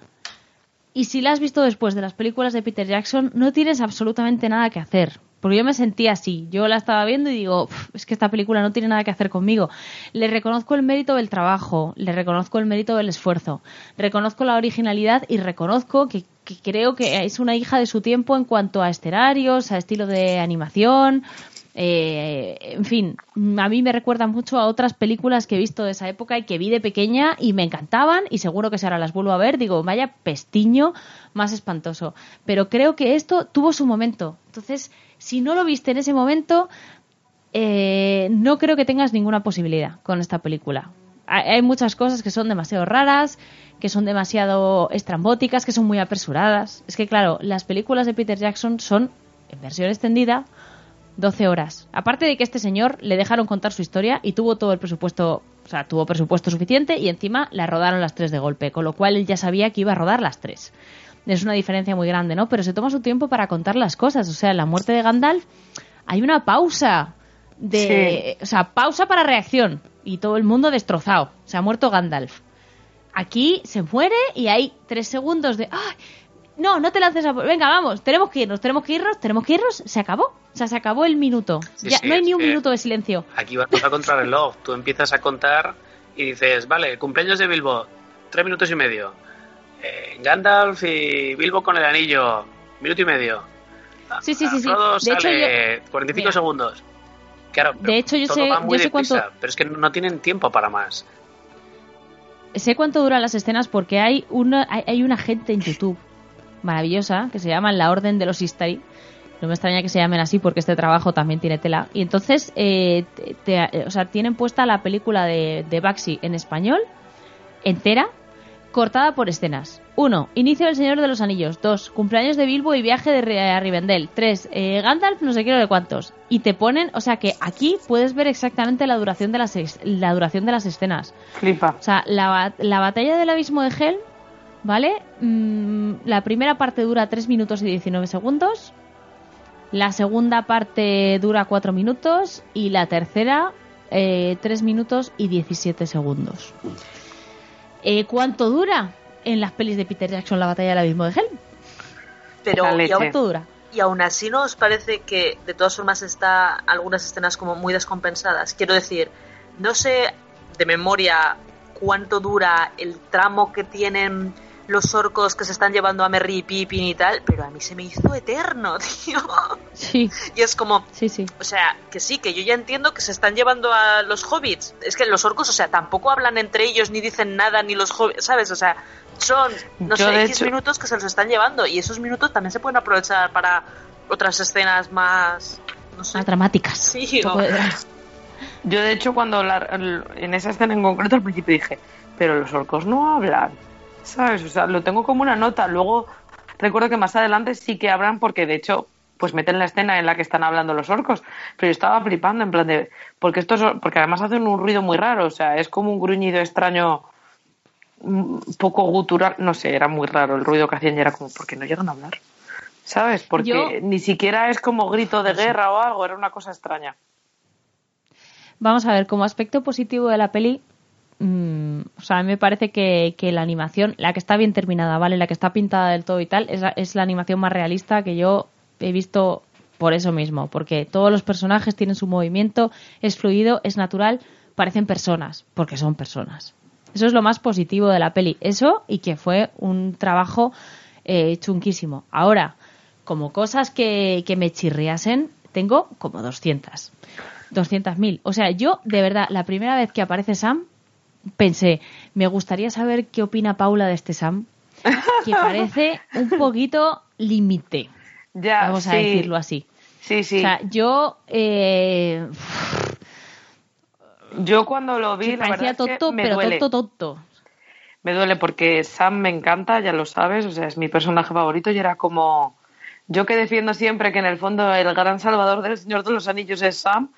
y si la has visto después de las películas de Peter Jackson, no tienes absolutamente nada que hacer. Porque yo me sentía así. Yo la estaba viendo y digo, es que esta película no tiene nada que hacer conmigo. Le reconozco el mérito del trabajo, le reconozco el mérito del esfuerzo, reconozco la originalidad y reconozco que, creo que es una hija de su tiempo en cuanto a escenarios, a estilo de animación. Eh, en fin, a mí me recuerda mucho a otras películas que he visto de esa época y que vi de pequeña y me encantaban y seguro que si ahora las vuelvo a ver digo, vaya pestiño más espantoso. Pero creo que esto tuvo su momento. Entonces, si no lo viste en ese momento, eh, no creo que tengas ninguna posibilidad con esta película. Hay muchas cosas que son demasiado raras, que son demasiado estrambóticas, que son muy apresuradas. Es que, claro, las películas de Peter Jackson son, en versión extendida, 12 horas. Aparte de que este señor le dejaron contar su historia y tuvo todo el presupuesto, o sea, tuvo presupuesto suficiente y encima la rodaron las tres de golpe, con lo cual él ya sabía que iba a rodar las tres es una diferencia muy grande, ¿no? Pero se toma su tiempo para contar las cosas. O sea, en la muerte de Gandalf hay una pausa de, o sea, pausa para reacción y todo el mundo destrozado. Se ha muerto Gandalf. Aquí se muere y hay tres segundos de, ¡ay! No, no te lances a... Venga, vamos, tenemos que irnos, tenemos que irnos, tenemos que irnos. Se acabó. O sea, se acabó el minuto. ya, no hay ni un minuto de silencio. Aquí vas a contrarreloj. Tú empiezas a contar y dices, vale, cumpleaños de Bilbo, tres minutos y medio eh, Gandalf y Bilbo con el anillo, minuto y medio. Sí, sí, sí. sí. De hecho, 45 segundos. Claro, de hecho, yo sé, yo sé cuánto. Pero es que no tienen tiempo para más. Sé cuánto duran las escenas porque hay una, hay, una gente en YouTube maravillosa que se llama La Orden de los Istari. No me extraña que se llamen así porque este trabajo también tiene tela. Y entonces, eh, o sea, tienen puesta la película de, de Baxi en español, entera, cortada por escenas. 1. Inicio del Señor de los Anillos. 2. Cumpleaños de Bilbo y viaje de a Rivendell. 3. Gandalf, no sé qué, no sé cuántos. Y te ponen, o sea que aquí puedes ver exactamente la duración de las, la duración de las escenas. Flipa. O sea, la, la batalla del abismo de Hel, ¿vale? Mm, la primera parte dura 3 minutos y 19 segundos. La segunda parte dura 4 minutos. Y la tercera, eh, 3 minutos y 17 segundos. Eh, ¿Cuánto dura en las pelis de Peter Jackson la batalla del abismo de Hel? Pero y aún, ¿Cuánto dura? y aún así no os parece que de todas formas está algunas escenas como muy descompensadas. Quiero decir, no sé de memoria cuánto dura el tramo que tienen los orcos que se están llevando a Merry y Pippin y tal, pero a mí se me hizo eterno, *laughs* tío. Sí, Y es como, sí, sí. o sea, que sí, que yo ya entiendo que se están llevando a los hobbits. Es que los orcos, o sea, tampoco hablan entre ellos ni dicen nada ni los hobbits, ¿sabes? O sea, son, no Yo, sé, de X hecho- minutos que se los están llevando y esos minutos también se pueden aprovechar para otras escenas más, no sé. Más dramáticas. Sí, o-. Yo, de hecho, cuando la- en esa escena en concreto al principio dije, pero los orcos no hablan, ¿sabes? O sea, lo tengo como una nota. Luego recuerdo que más adelante sí que hablan porque, de hecho, pues meten la escena en la que están hablando los orcos. Pero yo estaba flipando en plan de... Porque, estos, porque además hacen un ruido muy raro, o sea, es como un gruñido extraño, un poco gutural. No sé, era muy raro el ruido que hacían y era como, ¿por qué no llegan a hablar? ¿Sabes? Porque Yo- ni siquiera es como grito de guerra o algo, era una cosa extraña. Vamos a ver, como aspecto positivo de la peli, mm, o sea, a mí me parece que, la animación, la que está bien terminada, ¿vale? La que está pintada del todo y tal, es la, es la animación más realista que yo he visto por eso mismo, porque todos los personajes tienen su movimiento, es fluido, es natural, parecen personas, porque son personas. Eso es lo más positivo de la peli. Eso y que fue un trabajo eh, chunquísimo. Ahora, como cosas que, que me chirriasen, tengo como 200. 200.000. O sea, yo, de verdad, la primera vez que aparece Sam, pensé, me gustaría saber qué opina Paula de este Sam, que *laughs* parece un poquito límite, Ya, vamos a decirlo así. Sí, sí. O sea, yo eh, Yo cuando lo vi, la parecía verdad es que me pero duele. tonto, tonto. Me duele porque Sam me encanta, ya lo sabes, o sea, es mi personaje favorito y era como... Yo que defiendo siempre que en el fondo el gran salvador del Señor de los Anillos es Sam,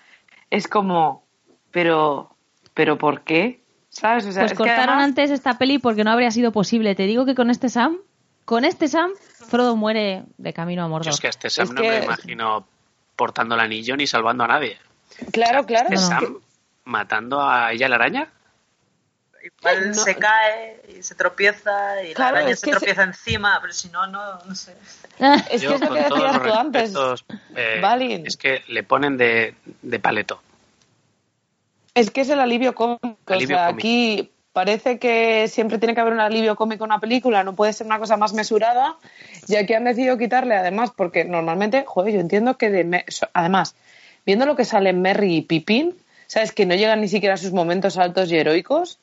es como... Pero... ¿Pero por qué? ¿Sabes? O sea, Pues es que cortaron además- antes esta peli porque no habría sido posible. Te digo que con este Sam, con este Sam, Frodo muere de camino a Yo Mordor. es que a este Sam Es no que- me imagino portando el anillo ni salvando a nadie. Claro, claro. Este No. Sam matando a ella la araña. Igual No. se cae y se tropieza y Claro, la araña se tropieza encima, pero si no, no, no sé. *laughs* Es Yo, que es lo que decías tú antes. eh, es que le ponen de, de paleto. Es que es el alivio cómico. Alivio o sea, cómico. aquí parece que siempre tiene que haber un alivio cómico en una película, no puede ser una cosa más mesurada. Y aquí han decidido quitarle, además, porque normalmente, joder, yo entiendo que de. Además, viendo lo que sale Merry y Pippin, ¿sabes? Que no llegan ni siquiera a sus momentos altos y heroicos.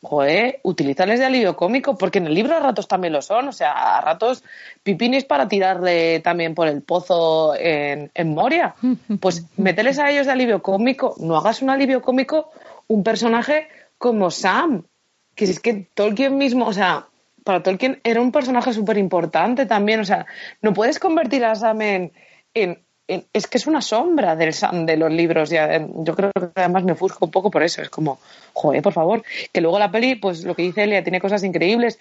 Joder, utilizarles de alivio cómico, porque en el libro a ratos también lo son. O sea, a ratos Pippin es para tirarle también por el pozo en, en Moria. *laughs* Pues meterles a ellos de alivio cómico, no hagas un alivio cómico un personaje como Sam. Que es que Tolkien mismo, o sea, para Tolkien era un personaje súper importante también. O sea, no puedes convertir a Sam en- en- Es que es una sombra del de los libros. Eh, yo creo que además me ofusco un poco por eso. Es como, joder, por favor. Que luego la peli, pues lo que dice Elia, tiene cosas increíbles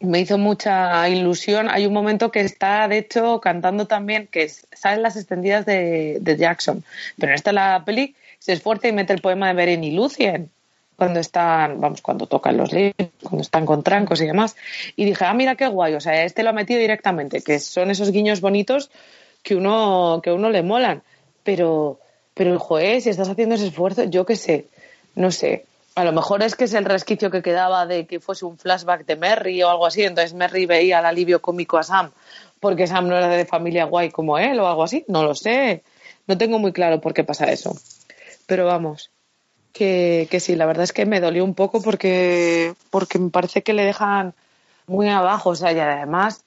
me hizo mucha ilusión. Hay un momento que está, de hecho, cantando también, que salen las extendidas de, de Jackson. Pero en esta la peli se esfuerza y mete el poema de Beren y Lucien cuando están, vamos, cuando tocan los libros, cuando están con trancos y demás. Y dije, ah, mira qué guay, o sea, este lo ha metido directamente, que son esos guiños bonitos que uno, que uno le molan. Pero, pero, joder, si estás haciendo ese esfuerzo, yo qué sé, no sé. A lo mejor es que es el resquicio que quedaba de que fuese un flashback de Merry o algo así, entonces Merry veía el alivio cómico a Sam porque Sam no era de familia guay como él o algo así, no lo sé. No tengo muy claro por qué pasa eso. Pero vamos, que, que sí, la verdad es que me dolió un poco porque, porque me parece que le dejan muy abajo, o sea, y además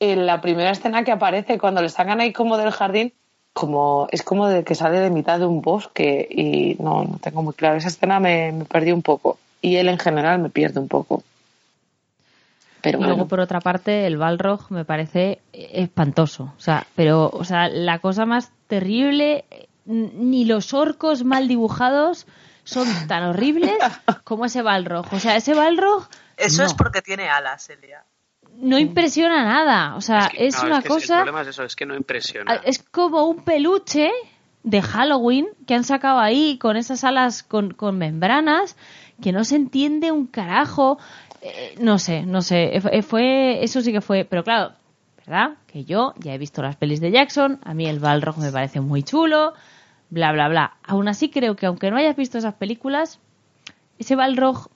en la primera escena que aparece cuando le sacan ahí como del jardín, como es como de que sale de mitad de un bosque y no, no tengo muy claro. Esa escena me, me perdió un poco y él en general me pierde un poco. Pero y luego, por otra parte, el Balrog me parece espantoso. O sea, pero, o sea, la cosa más terrible, ni los orcos mal dibujados son tan horribles *laughs* como ese Balrog. O sea, ese Balrog Eso no, es porque tiene alas, Elia. No impresiona nada. O sea, que- es no, una que cosa... El problema es eso, es que no impresiona. Ah, Es como un peluche de Halloween que han sacado ahí con esas alas con, con membranas que no se entiende un carajo. Eh, no sé, no sé. Eh, Fue, eso sí que fue. Pero claro, ¿verdad? Que yo ya he visto las pelis de Jackson. A mí el Balrog me parece muy chulo. Bla, bla, bla. Aún así creo que aunque no hayas visto esas películas, ese Balrog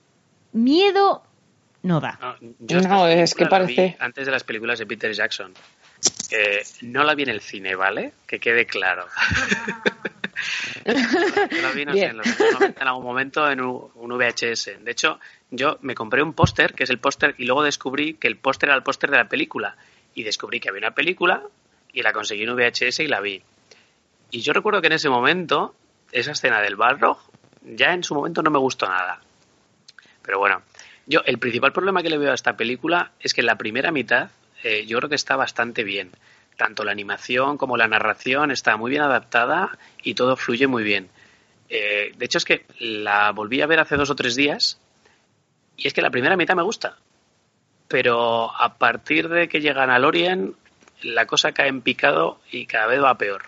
miedo no da. No, yo No, es que película la vi parece- Antes de las películas de Peter Jackson. Eh, no la vi en el cine, ¿vale? Que quede claro. *laughs* yo la vi, no sé, en los años 90 en algún momento en un, un VHS. De hecho, yo me compré un póster, que es el póster, y luego descubrí que el póster era el póster de la película. Y descubrí que había una película y la conseguí en VHS y la vi. Y yo recuerdo que en ese momento, esa escena del Balrog, ya en su momento no me gustó nada. Pero bueno, yo el principal problema que le veo a esta película es que en la primera mitad eh, yo creo que está bastante bien. Tanto la animación como la narración está muy bien adaptada y todo fluye muy bien. Eh, de hecho es que la volví a ver hace dos o tres días y es que la primera mitad me gusta. Pero a partir de que llegan a Lorien la cosa cae en picado y cada vez va peor.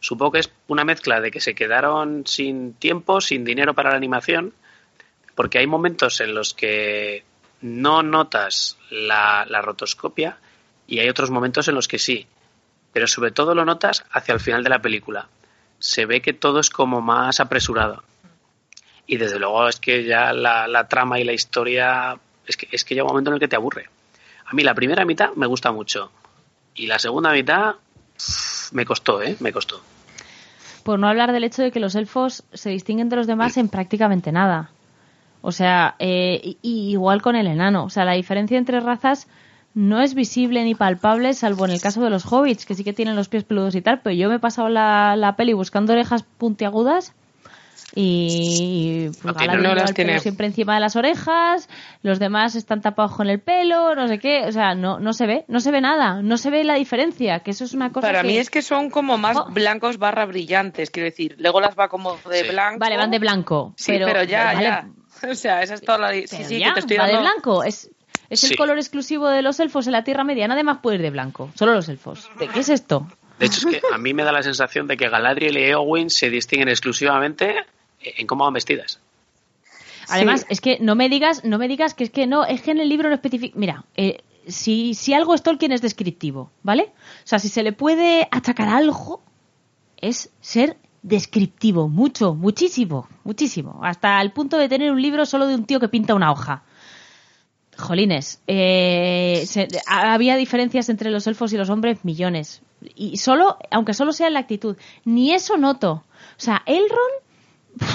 Supongo que es una mezcla de que se quedaron sin tiempo, sin dinero para la animación, porque hay momentos en los que no notas la, la rotoscopia y hay otros momentos en los que sí, pero sobre todo lo notas hacia el final de la película. Se ve que todo es como más apresurado. Y desde luego es que ya la, la trama y la historia es que, es que llega un momento en el que te aburre. A mí la primera mitad me gusta mucho y la segunda mitad me costó, ¿eh? Me costó. Por no hablar del hecho de que los elfos se distinguen de los demás en prácticamente nada. O sea, eh, y- y igual con el enano. O sea, la diferencia entre razas no es visible ni palpable, salvo en el caso de los hobbits, que sí que tienen los pies peludos y tal, pero yo me he pasado la, la peli buscando orejas puntiagudas y pues, No tiene, Galadriel no las tiene. siempre encima de las orejas, los demás están tapados con el pelo, no sé qué, o sea, no, no se ve, no se ve nada, no se ve la diferencia, que eso es una cosa Para que... mí es que son como más Oh. blancos barra brillantes, quiero decir. Legolas va como de Sí. blanco. Vale, van de blanco. Sí, pero, pero, ya, vale, ya. *laughs* O sea, esa es toda la... Sí, pero sí, ya, que te estoy va dando... de blanco. Es, es el color exclusivo de los elfos en la Tierra Media. Nadie más puede ir de blanco. Solo los elfos. ¿De qué es esto? De hecho, es que a mí me da la sensación de que Galadriel y Eowyn se distinguen exclusivamente en cómo van vestidas. Además, Sí. es que no me digas, no me digas que es que no, es que en el libro no especifica. Mira, eh, si, si algo es Tolkien es descriptivo, ¿vale? O sea, si se le puede achacar algo, es ser descriptivo, mucho, muchísimo, muchísimo. Hasta el punto de tener un libro solo de un tío que pinta una hoja. Jolines, eh, se- había diferencias entre los elfos y los hombres millones. Y solo, aunque solo sea en la actitud, ni eso noto. O sea, Elrond,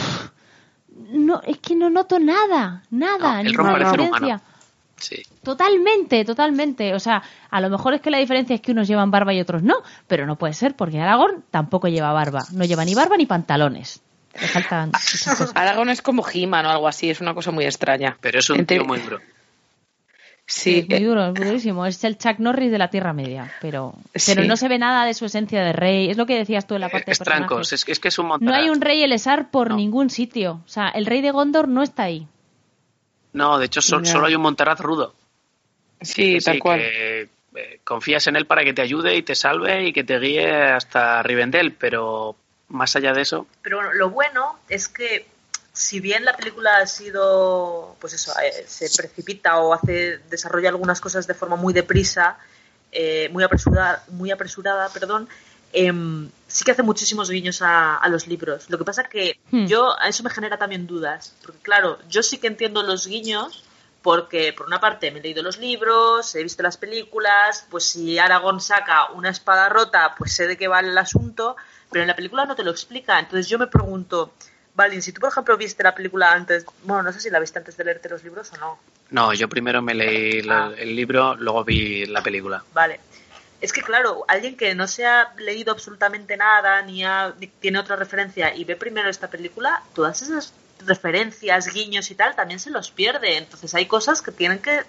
no, es que no noto nada, nada, No, ninguna diferencia. humano. Sí. Totalmente, totalmente. O sea, a lo mejor es que la diferencia es que unos llevan barba y otros no, pero no puede ser porque Aragorn tampoco lleva barba. No lleva ni barba ni pantalones. Le faltan. Aragón es como He-Man o algo así, es una cosa muy extraña. Pero es un Entre- tío muy duro. Sí, es muy eh, duro, es muy durísimo. Es el Chuck Norris de la Tierra Media, pero, Sí. pero no se ve nada de su esencia de rey. Es lo que decías tú en la parte Es de personajes. trancos, es, que- es que es un No montaraz. hay un rey Elessar por No. ningún sitio. O sea, el rey de Gondor no está ahí. No, de hecho, solo hay un montaraz rudo. sí, Que tal sí, cual. que, eh, confías en él para que te ayude y te salve y que te guíe hasta Rivendell, pero más allá de eso, Pero bueno, lo bueno es que si bien la película ha sido, pues eso, eh, se precipita o hace desarrolla algunas cosas de forma muy deprisa, eh, muy apresurada, muy apresurada, perdón, em, sí que hace muchísimos guiños a, a los libros. Lo que pasa que Hmm. yo a eso me genera también dudas, porque claro, yo sí que entiendo los guiños. Porque, por una parte, me he leído los libros, he visto las películas, pues si Aragorn saca una espada rota, pues sé de qué va el asunto, pero en la película no te lo explica. Entonces yo me pregunto, Valin, si tú, por ejemplo, viste la película antes, bueno, no sé si la viste antes de leerte los libros o no, no, yo primero me leí la- Ah. el libro, luego vi la película. vale. Es que, claro, alguien que no se ha leído absolutamente nada, ni, ha- ni tiene otra referencia y ve primero esta película, todas esas referencias, guiños y tal, también se los pierde. Entonces hay cosas que tienen que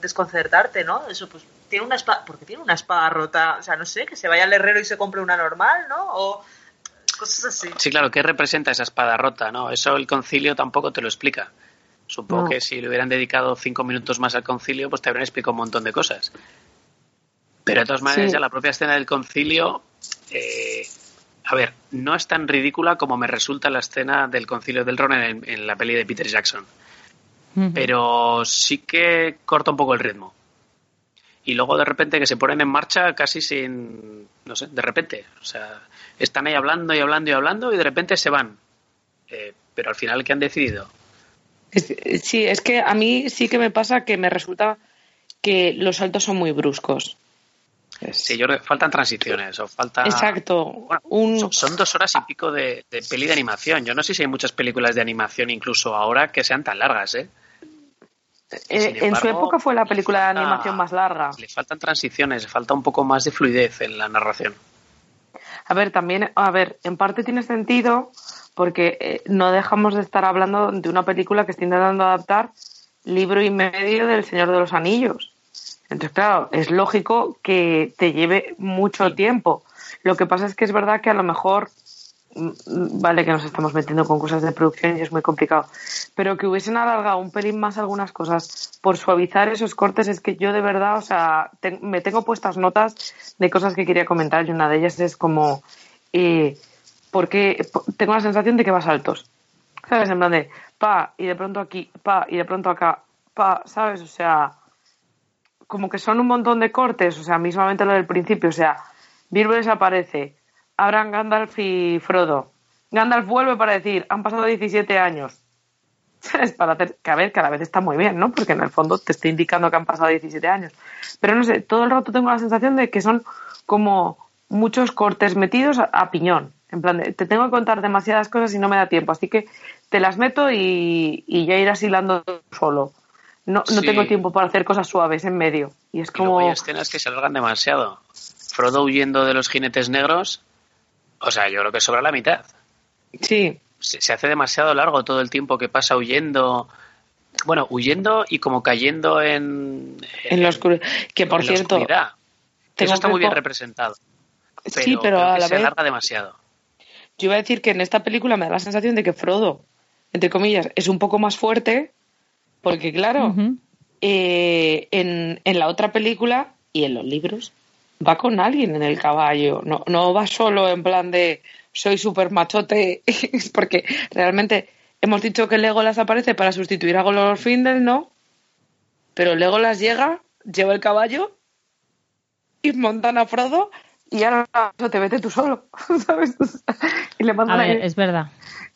desconcertarte, ¿no? Eso, pues, tiene una espada, porque tiene una espada rota, o sea, no sé, que se vaya al herrero y se compre una normal, ¿no? O cosas así. Sí, claro, ¿qué representa esa espada rota, no? Eso el concilio tampoco te lo explica. Supongo que si le hubieran dedicado cinco minutos más al concilio, pues te habrían explicado un montón de cosas. Pero de todas maneras, ya la propia escena del concilio, eh, a ver, no es tan ridícula como me resulta la escena del concilio del Ron en, la peli de Peter Jackson. Pero sí que corta un poco el ritmo. Y luego de repente que se ponen en marcha casi sin, no sé, de repente. O sea, están ahí hablando y hablando y hablando y de repente se van. Eh, pero al final, ¿qué han decidido? Sí, es que a mí sí que me pasa que me resulta que los saltos son muy bruscos. Sí, yo creo que faltan transiciones o falta. Exacto. son, dos horas y pico de, peli de animación. Yo no sé si hay muchas películas de animación, incluso ahora, que sean tan largas, ¿eh? eh en su época fue la película de animación más larga. Le faltan transiciones, le falta un poco más de fluidez en la narración. A ver, también, a ver, en parte tiene sentido porque eh, no dejamos de estar hablando de una película que está intentando adaptar libro y medio del Señor de los Anillos. Entonces, claro, es lógico que te lleve mucho tiempo. Lo que pasa es que es verdad que a lo mejor, mm, vale que nos estamos metiendo con cosas de producción y es muy complicado, pero que hubiesen alargado un pelín más algunas cosas por suavizar esos cortes es que yo de verdad, o sea, me tengo puestas notas de cosas que quería comentar y una de ellas es como, eh, porque tengo la sensación de que vas altos. ¿Sabes? En plan de, pa, y de pronto aquí, pa, y de pronto acá, pa, ¿sabes? O sea, como que son un montón de cortes, o sea, mismamente lo del principio, o sea, Bilbo desaparece, abran Gandalf y Frodo. Gandalf vuelve para decir, han pasado 17 años. *laughs* Es para hacer, que a ver, cada vez está muy bien, ¿no? Porque en el fondo te estoy indicando que han pasado 17 años. Pero no sé, todo el rato tengo la sensación de que son como muchos cortes metidos a, piñón. En plan, te tengo que contar demasiadas cosas y no me da tiempo. Así que te las meto y, y ya irás hilando solo. No, no tengo tiempo para hacer cosas suaves en medio. Y es como. hay escenas que se alargan demasiado. Frodo huyendo de los jinetes negros. O sea, yo creo que sobra la mitad. Sí. Se, hace demasiado largo todo el tiempo que pasa huyendo. Bueno, huyendo y como cayendo en. En, la oscuridad. Que por cierto. Eso está muy bien representado. sí, pero a la se vez. alarga demasiado. Yo iba a decir que en esta película me da la sensación de que Frodo, entre comillas, es un poco más fuerte porque claro, eh, en, en, la otra película y en los libros va con alguien en el caballo, no, no va solo en plan de soy súper machote, *laughs* porque realmente hemos dicho que Legolas aparece para sustituir a Glorfindel, ¿no? Pero Legolas llega, lleva el caballo y montan a Frodo y ahora te vete tú solo, *laughs* ¿sabes? Y le mandan a ver, es verdad.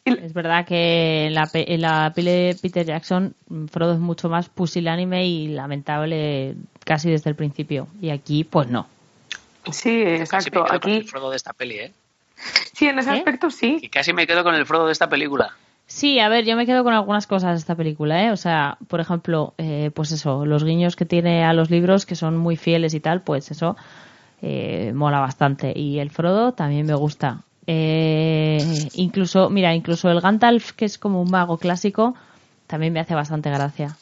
Es verdad que en la, en la peli de Peter Jackson, Frodo es mucho más pusilánime y lamentable casi desde el principio. Y aquí, pues no. Sí, exacto. Casi aquí... el Frodo de esta peli, ¿eh? Sí, en ese ¿Eh? aspecto sí. Y casi me quedo con el Frodo de esta película. Sí, a ver, yo me quedo con algunas cosas de esta película, ¿eh? O sea, por ejemplo, eh, pues eso, los guiños que tiene a los libros, que son muy fieles y tal, pues eso eh, mola bastante. Y el Frodo también me gusta. Eh, incluso, mira, incluso el Gandalf, que es como un mago clásico, también me hace bastante gracia.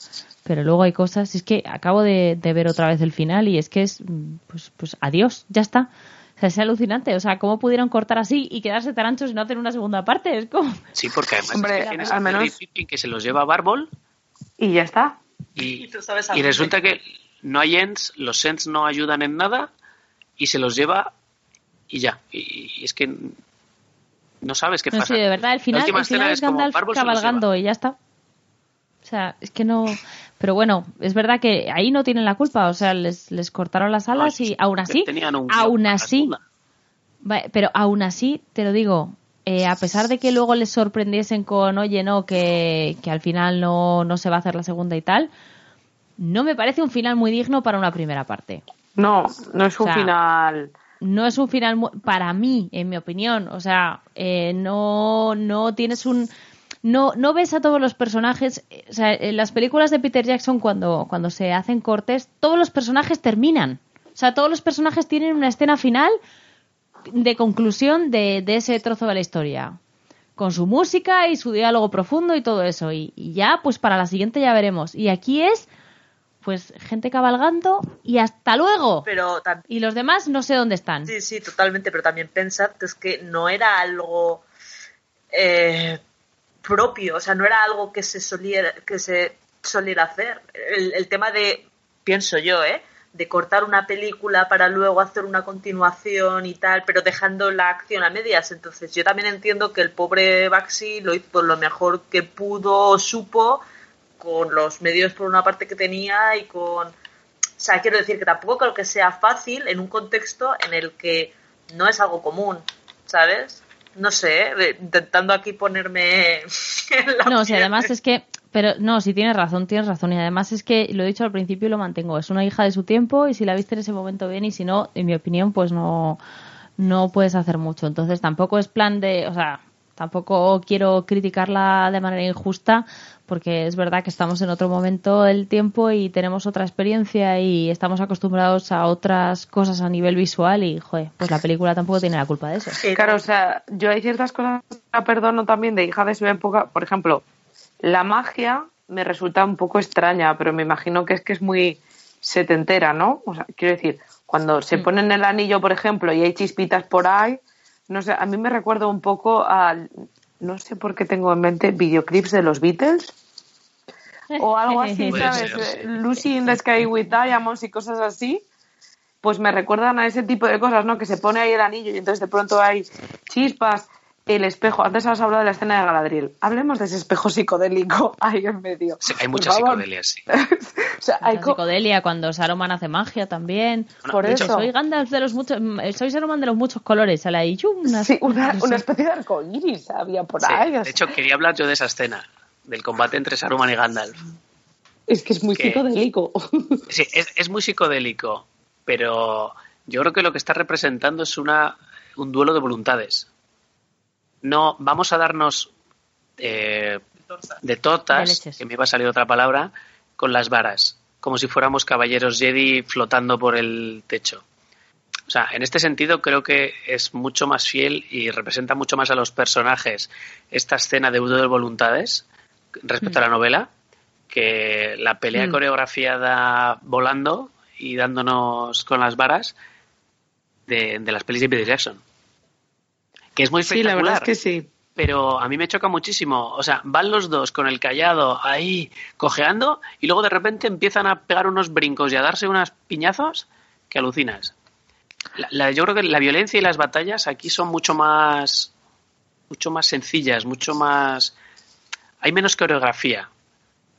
Pero luego hay cosas, es que acabo de, ver otra vez el final y es que es, pues, pues adiós, ya está. O sea, es alucinante. O sea, ¿cómo pudieron cortar así y quedarse tan anchos y no hacer una segunda parte? Es como... Sí, porque además Hombre, al menos... que se los lleva a Barbol. Y ya está. Y, y resulta que no hay Ents, los Ents no ayudan en nada y se los lleva y ya. y es que no sabes qué pasa. Sí, de verdad, el final, el final es Gandalf cabalgando y ya está. O sea, es que no. Pero bueno, es verdad que ahí no tienen la culpa. O sea, les, les cortaron las alas y aún así. Aún así. Pero aún así, te lo digo, eh, a pesar de que luego les sorprendiesen con, oye, no, que, que al final no, no se va a hacer la segunda y tal, no me parece un final muy digno para una primera parte. No, no es un final no es un final para mí, en mi opinión. O sea, eh, no, no tienes un no, no ves a todos los personajes. O sea, en las películas de Peter Jackson, cuando, cuando se hacen cortes, todos los personajes terminan. O sea, todos los personajes tienen una escena final de conclusión de, de ese trozo de la historia. con su música y su diálogo profundo y todo eso. Y ya, pues para la siguiente ya veremos. Y aquí es, pues, gente cabalgando y hasta luego. Pero Y los demás no sé dónde están. sí, sí, totalmente, pero también pensad que es que no era algo eh, propio, o sea, no era algo que se soliera, que se soliera hacer. El, el tema de, pienso yo, ¿eh? de cortar una película para luego hacer una continuación y tal, pero dejando la acción a medias. Entonces, yo también entiendo que el pobre Baxi lo hizo lo mejor que pudo o supo con los medios por una parte que tenía y con... O sea, quiero decir que tampoco creo que sea fácil en un contexto en el que no es algo común, ¿sabes? No sé, ¿eh? intentando aquí ponerme *laughs* en la No, o sea, además es que, pero no, si tienes razón, tienes razón. Y además es que lo he dicho al principio y lo mantengo. Es una hija de su tiempo y si la viste en ese momento bien y si no, en mi opinión, pues no, no puedes hacer mucho. Entonces tampoco es plan de, o sea, tampoco quiero criticarla de manera injusta porque es verdad que estamos en otro momento del tiempo y tenemos otra experiencia y estamos acostumbrados a otras cosas a nivel visual y, joder, pues la película tampoco tiene la culpa de eso. Claro, o sea, yo hay ciertas cosas que perdono también de hija de su época. Por ejemplo, la magia me resulta un poco extraña, pero me imagino que es que es muy setentera, ¿no? O sea, quiero decir, cuando se ponen el anillo, por ejemplo, y hay chispitas por ahí, no sé, a mí me recuerda un poco al, no sé por qué tengo en mente videoclips de los Beatles o algo *laughs* así, ¿sabes? ser, sí. Lucy in the Sky with Diamonds y cosas así pues me recuerdan a ese tipo de cosas, ¿no? Que se pone ahí el anillo y entonces de pronto hay chispas, el espejo. Antes has hablado de la escena de Galadriel. Hablemos de ese espejo psicodélico *laughs* ahí en medio. Sí, hay mucha psicodelia, sí. *laughs* o sea, hay psicodelia, cuando Saruman hace magia también. Bueno, por hecho, eso. Soy Gandalf de los muchos, mm, soy Saruman de los muchos colores, sale ahí, unas- sí, una, una especie de arcoíris había por sí, ahí. de hecho, quería hablar yo de esa escena, del combate entre Saruman y Gandalf. es que es muy que- psicodélico. *laughs* Sí, es, es muy psicodélico, pero yo creo que lo que está representando es una, un duelo de voluntades. No, vamos a darnos eh, de De tortas, leches. que me iba a salir otra palabra, con las varas, como si fuéramos caballeros Jedi flotando por el techo. O sea, en este sentido creo que es mucho más fiel y representa mucho más a los personajes esta escena de duelo de voluntades respecto a la novela que la pelea Mm. coreografiada volando y dándonos con las varas de, de las pelis de Peter Jackson. Que es muy sí, la verdad es espectacular, que sí. pero a mí me choca muchísimo. O sea, van los dos con el callado ahí cojeando y luego de repente empiezan a pegar unos brincos y a darse unos piñazos que alucinas. La- la- yo creo que la violencia y las batallas aquí son mucho más mucho más sencillas, mucho más hay menos coreografía.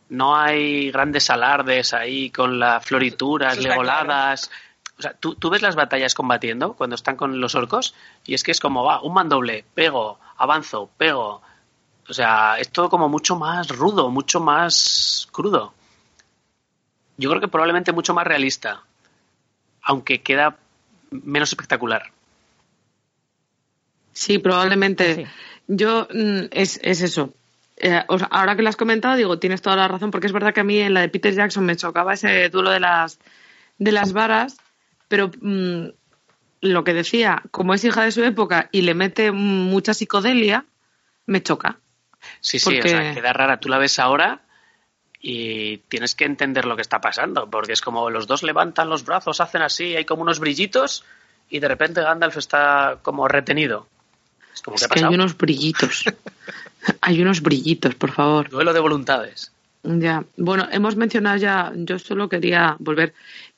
No hay grandes alardes ahí con las florituras, legoladas. O sea, ¿tú, tú ves las batallas combatiendo cuando están con los orcos y es que es como va, un mandoble, pego, avanzo, pego. O sea, es todo como mucho más rudo, mucho más crudo. Yo creo que probablemente mucho más realista, aunque queda menos espectacular. Sí, probablemente. Sí. Yo, mm, es, es eso. Eh, o sea, ahora que lo has comentado, digo, tienes toda la razón, porque es verdad que a mí en la de Peter Jackson me chocaba ese duelo de las, de las varas, pero mm, lo que decía, como es hija de su época y le mete mucha psicodelia, me choca. Sí, sí, Porque- o sea, queda rara. Tú la ves ahora y tienes que entender lo que está pasando, porque es como los dos levantan los brazos, hacen así, hay como unos brillitos y de repente Gandalf está como retenido. Es como, ¿qué Es ha que hay unos brillitos. *laughs* hay unos brillitos, por favor. Duelo de voluntades. Ya, bueno, hemos mencionado ya, yo solo quería volver.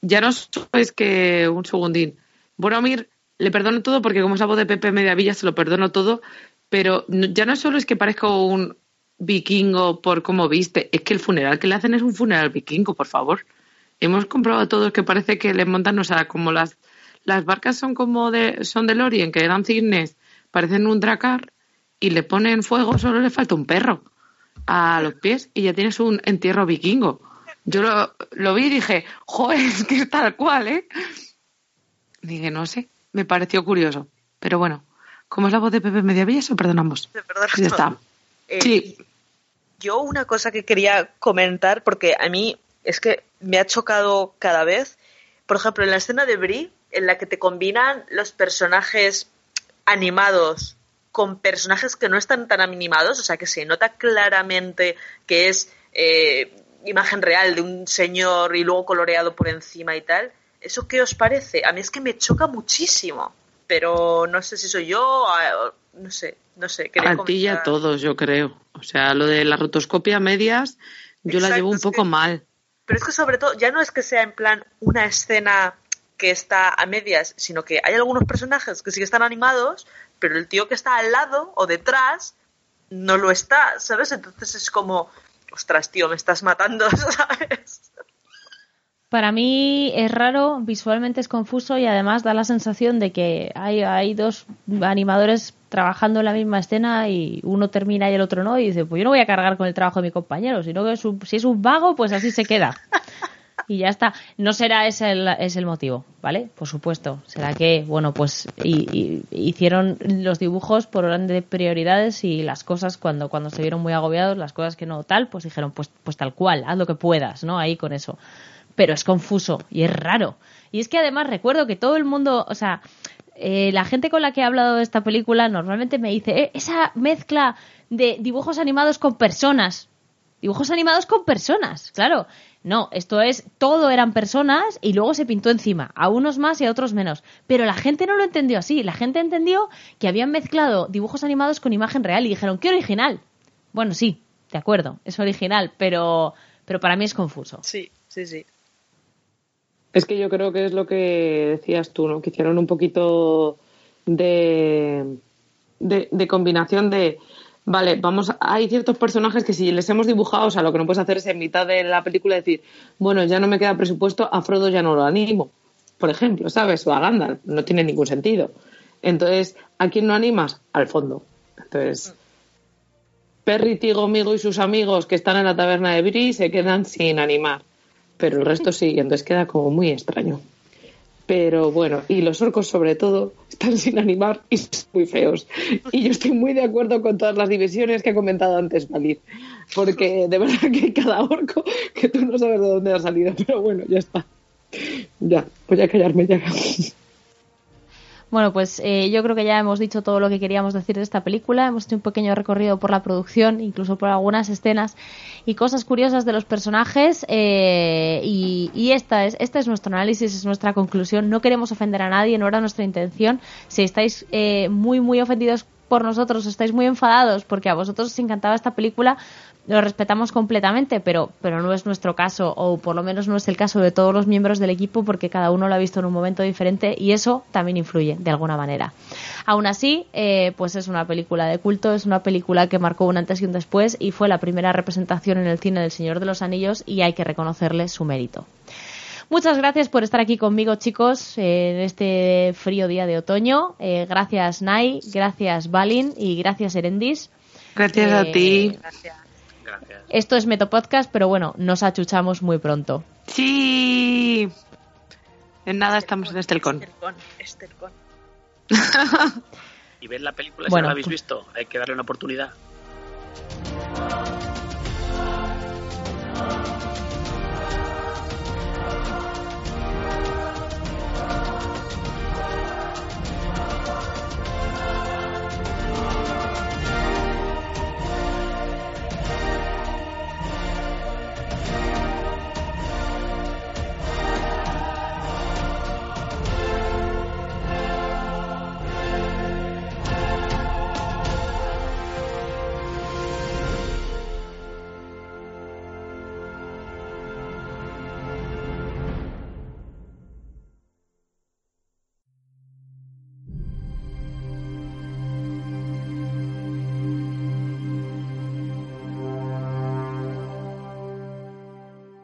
Ya no sabéis que, un segundín, Boromir le perdono todo porque como es la voz de Pepe Mediavilla se lo perdono todo, pero ya no solo es que parezca un vikingo por cómo viste, es que el funeral que le hacen es un funeral vikingo, por favor. Hemos comprobado todos que parece que le montan, o sea, como las, las barcas son como de, son de Lorien, que eran cisnes, parecen un dracar, y le ponen fuego, solo le falta un perro a los pies y ya tienes un entierro vikingo. Yo lo, lo vi y dije, joder, es que es tal cual, ¿eh? Dije, no sé, me pareció curioso. Pero bueno, como es la voz de Pepe Mediavilla, eso perdonamos. De verdad, Ya está. Eh, Sí. Yo una cosa que quería comentar, porque a mí es que me ha chocado cada vez, por ejemplo, en la escena de Brie, en la que te combinan los personajes animados con personajes que no están tan animados, o sea, que se nota claramente que es eh, imagen real de un señor y luego coloreado por encima y tal. ¿Eso qué os parece? A mí es que me choca muchísimo, pero no sé si soy yo, no sé, no sé. A ti y a todos, yo creo. O sea, lo de la rotoscopia medias, yo la llevo un poco mal. Pero es que sobre todo, ya no es que sea en plan una escena que está a medias, sino que hay algunos personajes que sí que están animados, pero el tío que está al lado o detrás no lo está, ¿sabes? Entonces es como, ostras, tío, me estás matando, *laughs* ¿sabes? Para mí es raro, visualmente es confuso y además da la sensación de que hay, hay dos animadores trabajando en la misma escena y uno termina y el otro no y dice, pues yo no voy a cargar con el trabajo de mi compañero, sino que si es un vago, pues así se queda. *laughs* y ya está. No será ese el, el motivo, ¿vale? Por supuesto. Será que, bueno, pues y, hicieron los dibujos por orden de prioridades y las cosas cuando, cuando se vieron muy agobiados, las cosas que no tal, pues dijeron, pues, pues tal cual, haz lo que puedas, ¿no? Ahí con eso pero es confuso y es raro. Y es que además recuerdo que todo el mundo, o sea, eh, la gente con la que he hablado de esta película normalmente me dice, eh, esa mezcla de dibujos animados con personas. Dibujos animados con personas, claro. No, esto es, todo eran personas y luego se pintó encima, a unos más y a otros menos. Pero la gente no lo entendió así, la gente entendió que habían mezclado dibujos animados con imagen real y dijeron, qué original. Bueno, sí, de acuerdo, es original, pero, pero para mí es confuso. Sí, sí, sí. Es que yo creo que es lo que decías tú, ¿no? Que hicieron un poquito de, de, combinación de, vale, vamos, hay ciertos personajes que si les hemos dibujado, o sea, lo que no puedes hacer es en mitad de la película decir, bueno, ya no me queda presupuesto, a Frodo ya no lo animo, por ejemplo, ¿sabes? O a Gandalf, no tiene ningún sentido. Entonces, ¿a quién no animas? Al fondo. Entonces, Perry, Tigo, Migo y sus amigos que están en la taberna de Bri se quedan sin animar pero el resto sí, entonces queda como muy extraño. Pero bueno, y los orcos sobre todo están sin animar y son muy feos. Y yo estoy muy de acuerdo con todas las divisiones que ha comentado antes Valid, porque de verdad que cada orco que tú no sabes de dónde ha salido, pero bueno, ya está. Ya, voy a callarme ya. Bueno, pues eh, yo creo que ya hemos dicho todo lo que queríamos decir de esta película. Hemos hecho un pequeño recorrido por la producción, incluso por algunas escenas y cosas curiosas de los personajes. Eh, y, esta es, este es nuestro análisis, es nuestra conclusión. No queremos ofender a nadie, no era nuestra intención. Si estáis eh, muy, muy ofendidos por nosotros, estáis muy enfadados porque a vosotros os encantaba esta película, lo respetamos completamente, pero, pero no es nuestro caso, o por lo menos no es el caso de todos los miembros del equipo, porque cada uno lo ha visto en un momento diferente y eso también influye de alguna manera. Aún así, eh, pues es una película de culto, es una película que marcó un antes y un después y fue la primera representación en el cine del Señor de los Anillos y hay que reconocerle su mérito. Muchas gracias por estar aquí conmigo, chicos, en este frío día de otoño. Eh, gracias, Nai, gracias, Balin y gracias, Erendis. Gracias a ti. Eh, gracias. Esto es Metopodcast, pero bueno, nos achuchamos muy pronto. Sí. En nada estamos en Estelcon. Estelcon. *laughs* y ver la película si no la habéis visto. Hay que darle una oportunidad.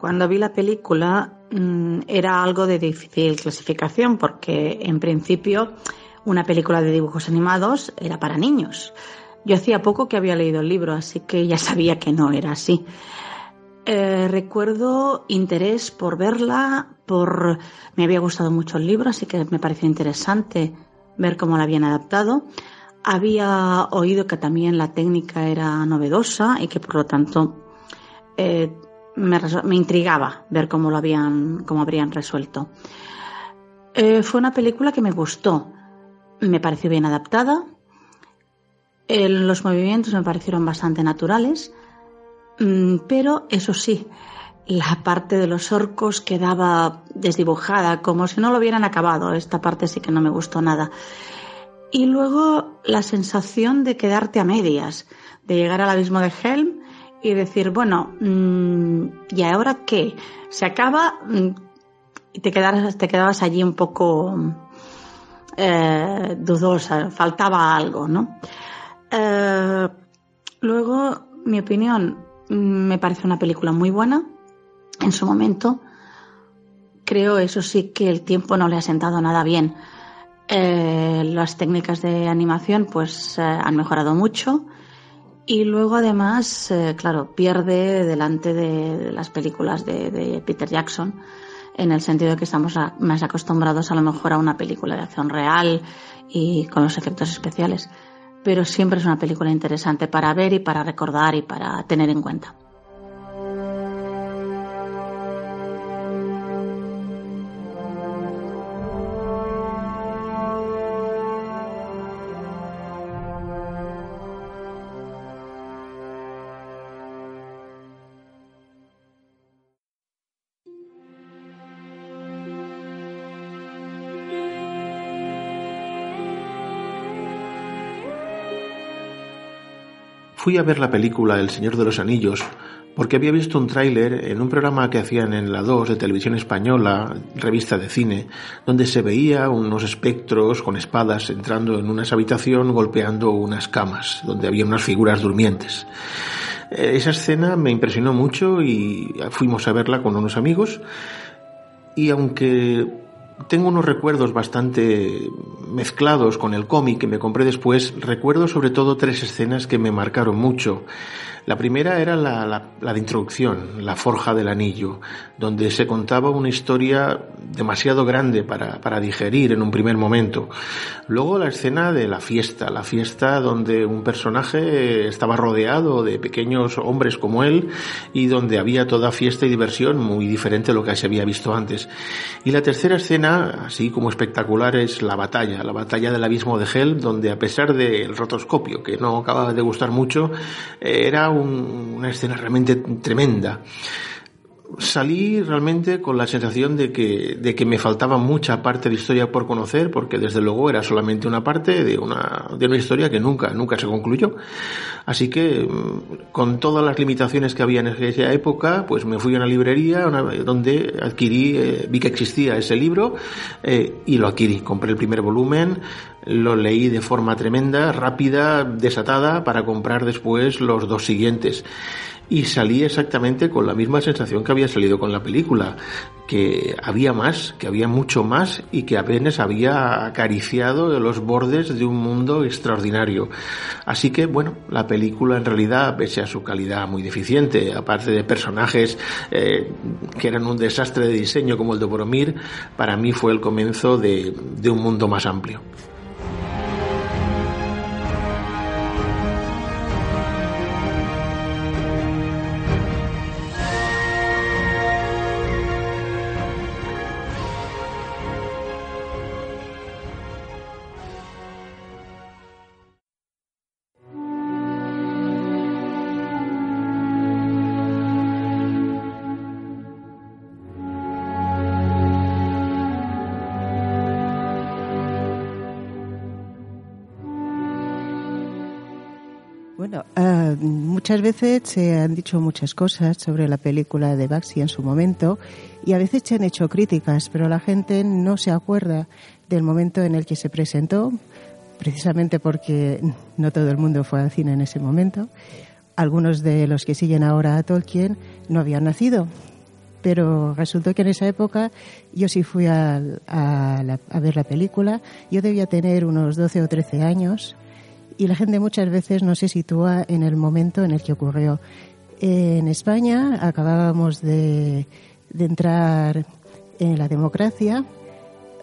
Cuando vi la película mm, era algo de difícil clasificación porque en principio una película de dibujos animados era para niños. Yo hacía poco que había leído el libro, así que ya sabía que no era así. Eh, recuerdo interés por verla, por me había gustado mucho el libro, así que me pareció interesante ver cómo la habían adaptado. Había oído que también la técnica era novedosa y que por lo tanto eh, me, intrigaba ver cómo lo habían, cómo habrían resuelto. Eh, fue una película que me gustó, me pareció bien adaptada. los movimientos me parecieron bastante naturales, mm, pero eso sí, la parte de los orcos quedaba desdibujada, como si no lo hubieran acabado. Esta parte sí que no me gustó nada. Y luego la sensación de quedarte a medias, de llegar al abismo de Helm y decir, bueno, mm, ¿y ahora qué? Se acaba mm, y te, quedas, te quedabas allí un poco eh, dudosa, faltaba algo, ¿no? Eh, luego, mi opinión, mm, me parece una película muy buena en su momento. Creo, eso sí, que el tiempo no le ha sentado nada bien. Eh, las técnicas de animación pues eh, han mejorado mucho y luego además, eh, claro, pierde delante de, las películas de, Peter Jackson en el sentido de que estamos más acostumbrados a lo mejor a una película de acción real y con los efectos especiales. Pero siempre es una película interesante para ver y para recordar y para tener en cuenta. Fui a ver la película El Señor de los Anillos porque había visto un tráiler en un programa que hacían en la 2 de televisión española, revista de cine, donde se veía unos espectros con espadas entrando en una habitación golpeando unas camas, donde había unas figuras durmientes. Eh, esa escena me impresionó mucho y fuimos a verla con unos amigos y aunque tengo unos recuerdos bastante mezclados con el cómic que me compré después. Recuerdo sobre todo tres escenas que me marcaron mucho. La primera era la, la, de introducción, la forja del anillo, donde se contaba una historia demasiado grande para, para, digerir en un primer momento. Luego la escena de la fiesta, la fiesta donde un personaje estaba rodeado de pequeños hombres como él y donde había toda fiesta y diversión muy diferente a lo que se había visto antes. Y la tercera escena, así como espectacular, es la batalla, la batalla del abismo de Hell, donde a pesar del rotoscopio, que no acababa de gustar mucho, era una escena realmente tremenda salí realmente con la sensación de que, de que me faltaba mucha parte de historia por conocer, porque desde luego era solamente una parte de una, de una historia que nunca, nunca se concluyó. Así que, mm, con todas las limitaciones que había en aquella época, pues me fui a una librería donde adquirí, eh, vi que existía ese libro eh, y lo adquirí. Compré el primer volumen, lo leí de forma tremenda, rápida, desatada, para comprar después los dos siguientes y salí exactamente con la misma sensación que había salido con la película, que había más, que había mucho más y que apenas había acariciado los bordes de un mundo extraordinario. Así que, bueno, la película en realidad, pese a su calidad muy deficiente, aparte de personajes eh, que eran un desastre de diseño como el de Boromir, para mí fue el comienzo de un mundo más amplio. Muchas veces se han dicho muchas cosas sobre la película de Baxi en su momento y a veces se han hecho críticas, pero la gente no se acuerda del momento en el que se presentó, precisamente porque no todo el mundo fue al cine en ese momento. Algunos de los que siguen ahora a Tolkien no habían nacido, pero resultó que en esa época yo sí fui a, a ver la película. Yo debía tener unos 12 o 13 años y la gente muchas veces no se sitúa en el momento en el que ocurrió. En España acabábamos de, entrar en la democracia,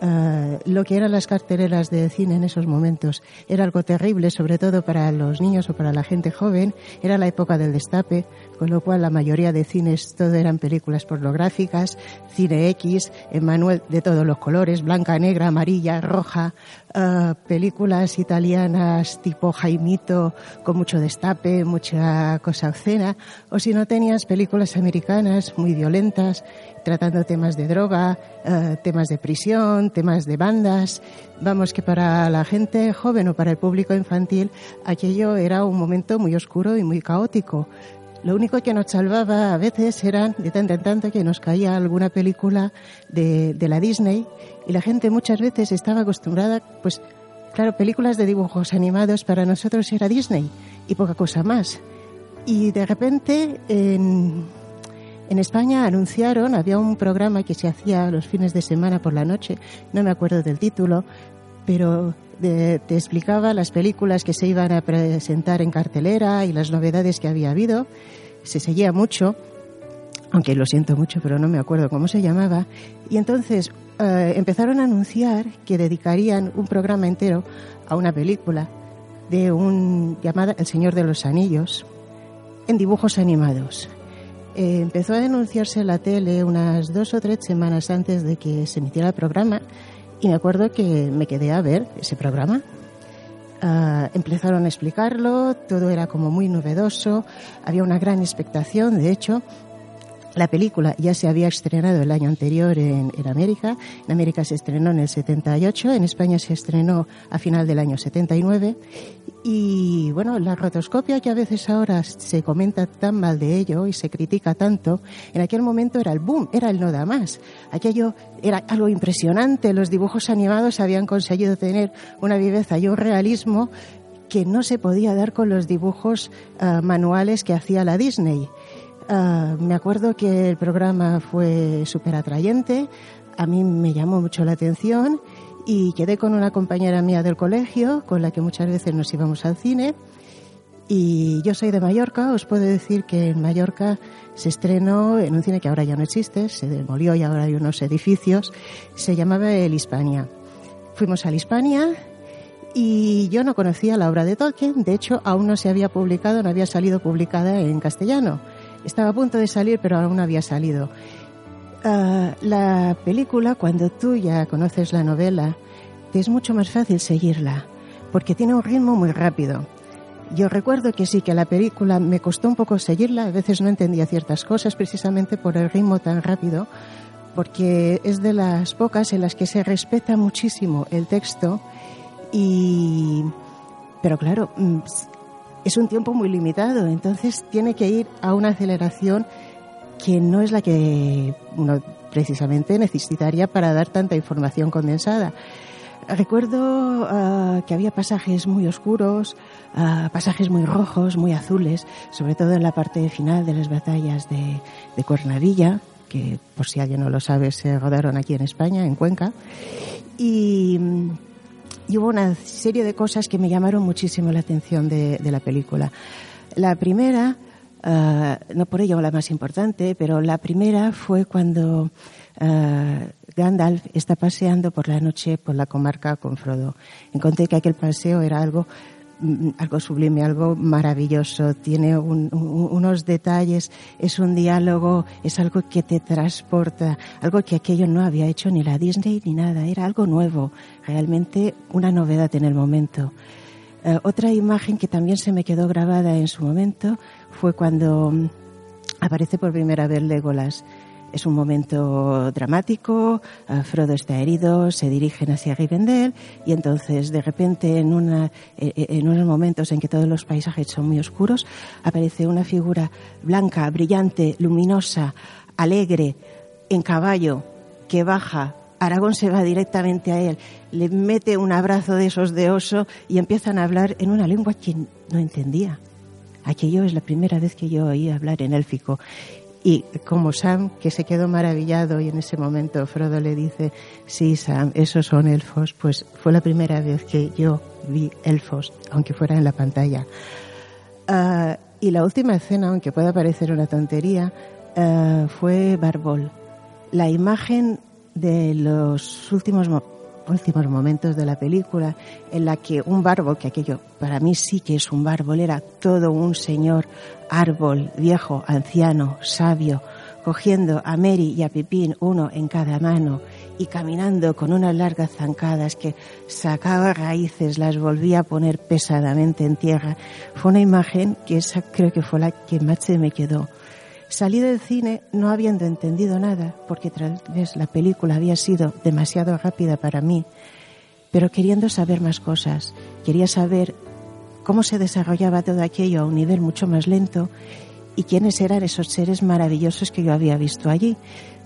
eh, lo que eran las carteleras de cine en esos momentos era algo terrible, sobre todo para los niños o para la gente joven. Era la época del destape, con lo cual la mayoría de cines todo eran películas pornográficas, cine X, Emanuel de todos los colores, blanca, negra, amarilla, roja, eh, películas italianas tipo Jaimito con mucho destape, mucha cosa obscena, o si no tenías películas americanas muy violentas tratando temas de droga, eh, temas de prisión, temas de bandas. Vamos, que para la gente joven o para el público infantil aquello era un momento muy oscuro y muy caótico. Lo único que nos salvaba a veces era de tanto en tanto que nos caía alguna película de, de la Disney y la gente muchas veces estaba acostumbrada, pues claro, películas de dibujos animados para nosotros era Disney y poca cosa más. Y de repente en, en España anunciaron, había un programa que se hacía los fines de semana por la noche, no me acuerdo del título, pero te explicaba las películas que se iban a presentar en cartelera y las novedades que había habido. Se seguía mucho, aunque lo siento mucho, pero no me acuerdo cómo se llamaba. Y entonces eh, empezaron a anunciar que dedicarían un programa entero a una película de un llamada El Señor de los Anillos en dibujos animados. Eh, empezó a denunciarse en la tele unas dos o tres semanas antes de que se emitiera el programa y me acuerdo que me quedé a ver ese programa. Ah, empezaron a explicarlo, todo era como muy novedoso, había una gran expectación, de hecho, la película ya se había estrenado el año anterior en, América. En América se estrenó en el 78, en España se estrenó a final del año 79. Y bueno, la rotoscopia que a veces ahora se comenta tan mal de ello y se critica tanto, en aquel momento era el boom, era el no da más. Aquello era algo impresionante. Los dibujos animados habían conseguido tener una viveza y un realismo que no se podía dar con los dibujos ah, manuales que hacía la Disney. Ah, me acuerdo que el programa fue súper atrayente, a mí me llamó mucho la atención y quedé con una compañera mía del colegio con la que muchas veces nos íbamos al cine. Y yo soy de Mallorca, os puedo decir que en Mallorca se estrenó en un cine que ahora ya no existe, se demolió y ahora hay unos edificios, se llamaba el Hispania. Fuimos al Hispania y yo no conocía la obra de Tolkien, de hecho aún no se había publicado, no había salido publicada en castellano. Estaba a punto de salir, pero aún no había salido. Ah, la película, cuando tú ya conoces la novela, te es mucho más fácil seguirla, porque tiene un ritmo muy rápido. Yo recuerdo que sí, que la película me costó un poco seguirla, a veces no entendía ciertas cosas precisamente por el ritmo tan rápido, porque es de las pocas en las que se respeta muchísimo el texto y... Pero claro, mm, es un tiempo muy limitado, entonces tiene que ir a una aceleración que no es la que uno precisamente necesitaría para dar tanta información condensada. Recuerdo ah, que había pasajes muy oscuros, ah, pasajes muy rojos, muy azules, sobre todo en la parte final de las batallas de, de Cuernavilla, que por si alguien no lo sabe se rodaron aquí en España, en Cuenca. Y y hubo una serie de cosas que me llamaron muchísimo la atención de, la película. La primera, eh, no por ello la más importante, pero la primera fue cuando uh, Gandalf está paseando por la noche por la comarca con Frodo. Encontré que aquel paseo era algo algo sublime, algo maravilloso, tiene unos detalles, es un diálogo, es algo que te transporta, algo que aquello no había hecho ni la Disney ni nada, era algo nuevo, realmente una novedad en el momento. Eh, otra imagen que también se me quedó grabada en su momento fue cuando mm, aparece por primera vez Legolas es un momento dramático, Frodo está herido, se dirigen hacia Rivendell y entonces de repente en, eh, eh, en unos momentos en que todos los paisajes son muy oscuros, aparece una figura blanca, brillante, luminosa, alegre, en caballo, que baja. Aragón se va directamente a él, le mete un abrazo de esos de oso y empiezan a hablar en una lengua que no entendía. Aquello es la primera vez que yo oí hablar en élfico y como Sam, que se quedó maravillado y en ese momento Frodo le dice, sí, Sam, esos son elfos, pues fue la primera vez que yo vi elfos, aunque fuera en la pantalla. Ah, y la última escena, aunque pueda parecer una tontería, ah, fue Barbol. La imagen de los últimos últimos momentos de la película en la que un bárbol, que aquello para mí sí que es un bárbol, era todo un señor árbol, viejo, anciano, sabio, cogiendo a Mary y a Pipín uno en cada mano y caminando con unas largas zancadas que sacaba raíces, las volvía a poner pesadamente en tierra. Fue una imagen que esa creo que fue la que más se me quedó. Salí del cine no habiendo entendido nada, porque tal vez la película había sido demasiado rápida para mí, pero queriendo saber más cosas. Quería saber cómo se desarrollaba todo aquello a un nivel mucho más lento y quiénes eran esos seres maravillosos que yo había visto allí.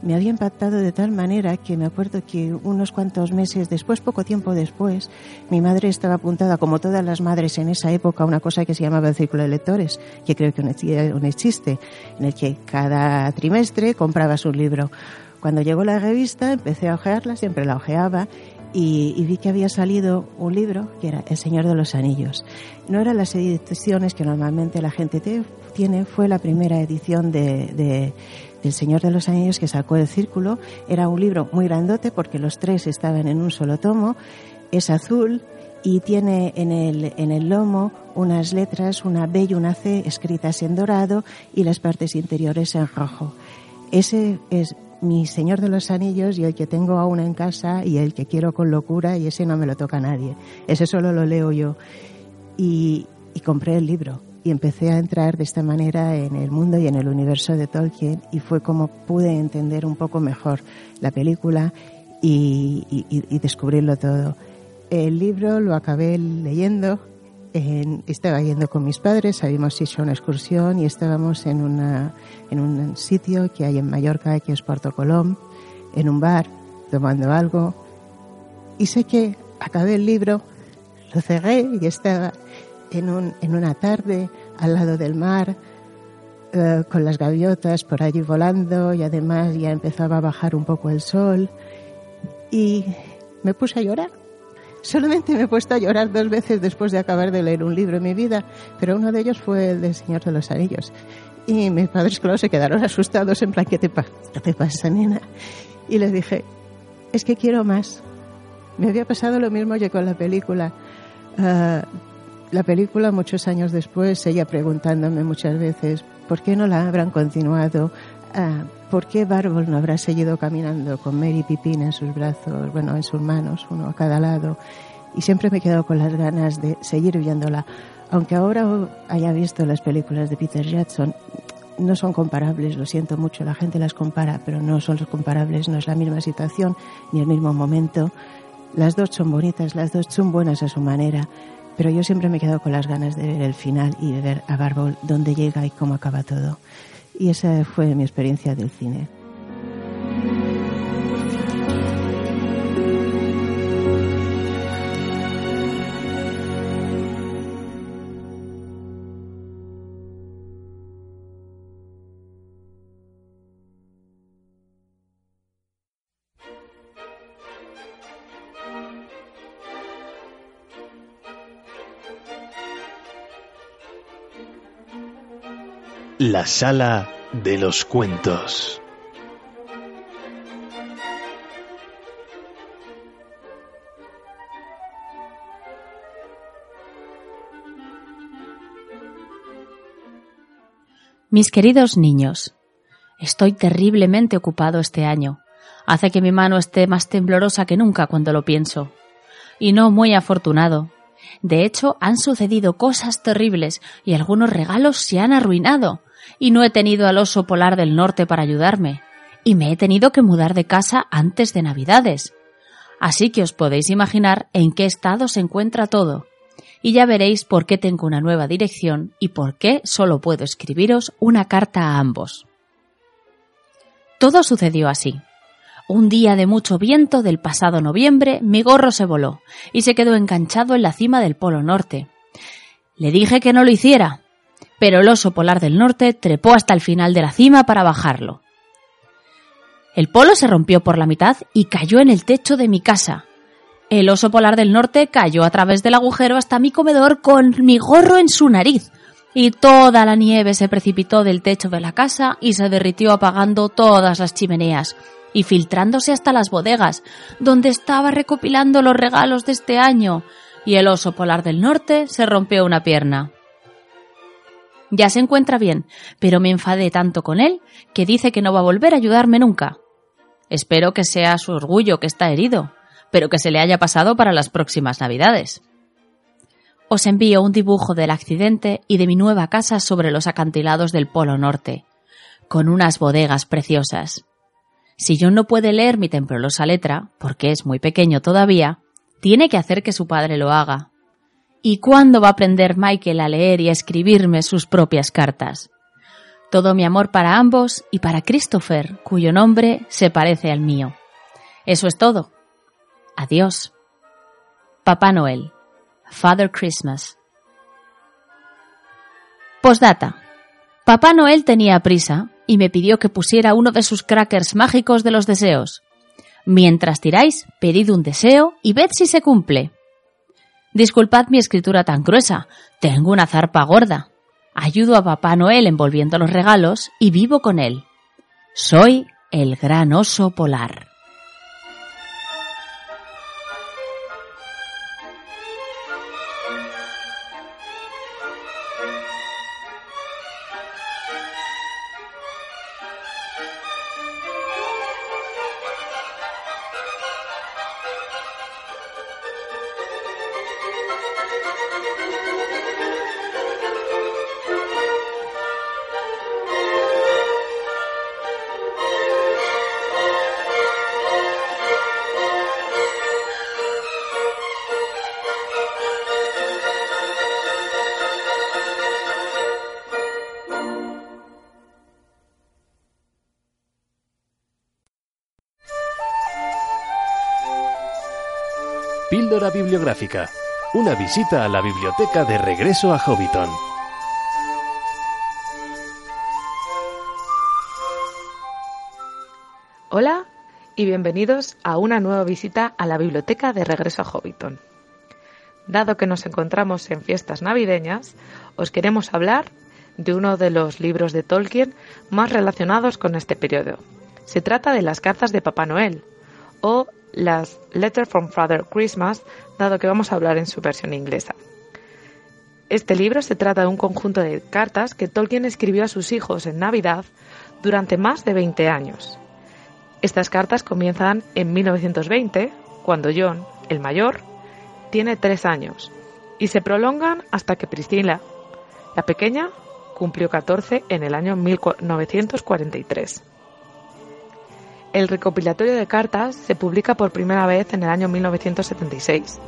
Me había impactado de tal manera que me acuerdo que unos cuantos meses después, poco tiempo después, mi madre estaba apuntada, como todas las madres en esa época, a una cosa que se llamaba el círculo de lectores, que creo que no existe, en el que cada trimestre comprabas un libro. Cuando llegó la revista empecé a ojearla, siempre la ojeaba y, vi que había salido un libro que era El Señor de los Anillos. No eran las ediciones que normalmente la gente tiene, fue la primera edición de, El Señor de los Anillos que sacó el círculo. Era un libro muy grandote porque los tres estaban en un solo tomo. Es azul y tiene en el, en el lomo unas letras, una B y una C escritas en dorado y las partes interiores en rojo. Ese es mi Señor de los Anillos y el que tengo aún en casa y el que quiero con locura y ese no me lo toca nadie. Ese solo lo leo yo. Y, compré el libro y empecé a entrar de esta manera en el mundo y en el universo de Tolkien y fue como pude entender un poco mejor la película y, y descubrirlo todo. El libro lo acabé leyendo estaba yendo con mis padres, habíamos hecho una excursión y estábamos en, una, en un sitio que hay en Mallorca, que es Puerto Colom, en un bar, tomando algo. Y sé que acabé el libro, lo cerré y estaba en, un, en una tarde al lado del mar, eh, con las gaviotas por allí volando y además ya empezaba a bajar un poco el sol y me puse a llorar Solamente me he puesto a llorar dos veces después de acabar de leer un libro en mi vida, pero uno de ellos fue el del Señor de los Anillos. Y mis padres, claro, se quedaron asustados en plan, ¿qué te, pasa, ¿qué te pasa, nena? Y les dije, es que quiero más. Me había pasado lo mismo yo con la película. Ah, la película, muchos años después, ella preguntándome muchas veces, ¿por qué no la habrán continuado? Ah, ¿por qué Bárbol no habrá seguido caminando con Mary Pipín en sus brazos, bueno, en sus manos, uno a cada lado? Y siempre me he quedado con las ganas de seguir viéndola. Aunque ahora haya visto las películas de Peter Jackson, no son comparables, lo siento mucho, la gente las compara, pero no son comparables, no es la misma situación ni el mismo momento. Las dos son bonitas, las dos son buenas a su manera, pero yo siempre me he quedado con las ganas de ver el final y de ver a Bárbol dónde llega y cómo acaba todo. Y esa fue mi experiencia del cine. La sala de los cuentos. Mis queridos niños, estoy terriblemente ocupado este año. Hace que mi mano esté más temblorosa que nunca cuando lo pienso. Y no muy afortunado, de hecho, han sucedido cosas terribles y algunos regalos se han arruinado, y no he tenido al oso polar del norte para ayudarme, y me he tenido que mudar de casa antes de Navidades. Así que os podéis imaginar en qué estado se encuentra todo, y ya veréis por qué tengo una nueva dirección y por qué solo puedo escribiros una carta a ambos. Todo sucedió así. Un día de mucho viento del pasado noviembre, mi gorro se voló y se quedó enganchado en la cima del Polo Norte. Le dije que no lo hiciera, pero el oso polar del norte trepó hasta el final de la cima para bajarlo. El polo se rompió por la mitad y cayó en el techo de mi casa. El oso polar del norte cayó a través del agujero hasta mi comedor con mi gorro en su nariz, y toda la nieve se precipitó del techo de la casa y se derritió apagando todas las chimeneas, y filtrándose hasta las bodegas, donde estaba recopilando los regalos de este año, y el oso polar del norte se rompió una pierna. Ya se encuentra bien, pero me enfadé tanto con él que dice que no va a volver a ayudarme nunca. Espero que sea su orgullo que está herido, pero que se le haya pasado para las próximas Navidades. Os envío un dibujo del accidente y de mi nueva casa sobre los acantilados del Polo Norte, con unas bodegas preciosas. Si John no puede leer mi temblorosa letra, porque es muy pequeño todavía, tiene que hacer que su padre lo haga. ¿Y cuándo va a aprender Michael a leer y a escribirme sus propias cartas? Todo mi amor para ambos y para Christopher, cuyo nombre se parece al mío. Eso es todo. Adiós. Papá Noel. Father Christmas. Postdata. Papá Noel tenía prisa y me pidió que pusiera uno de sus crackers mágicos de los deseos. Mientras tiráis, pedid un deseo y ved si se cumple. Disculpad mi escritura tan gruesa, tengo una zarpa gorda. Ayudo a Papá Noel envolviendo los regalos y vivo con él. Soy el gran oso polar. Bibliográfica. Una visita a la biblioteca de regreso a Hobbiton. Hola y bienvenidos a una nueva visita a la biblioteca de regreso a Hobbiton. Dado que nos encontramos en fiestas navideñas, os queremos hablar de uno de los libros de Tolkien más relacionados con este periodo. Se trata de las cartas de Papá Noel, o las Letter from Father Christmas, dado que vamos a hablar en su versión inglesa. Este libro se trata de un conjunto de cartas que Tolkien escribió a sus hijos en Navidad durante más de 20 años. Estas cartas comienzan en 1920, cuando John, el mayor, tiene tres años, y se prolongan hasta que Priscila, la pequeña, cumplió 14 en el año 1943. El recopilatorio de cartas se publica por primera vez en el año 1976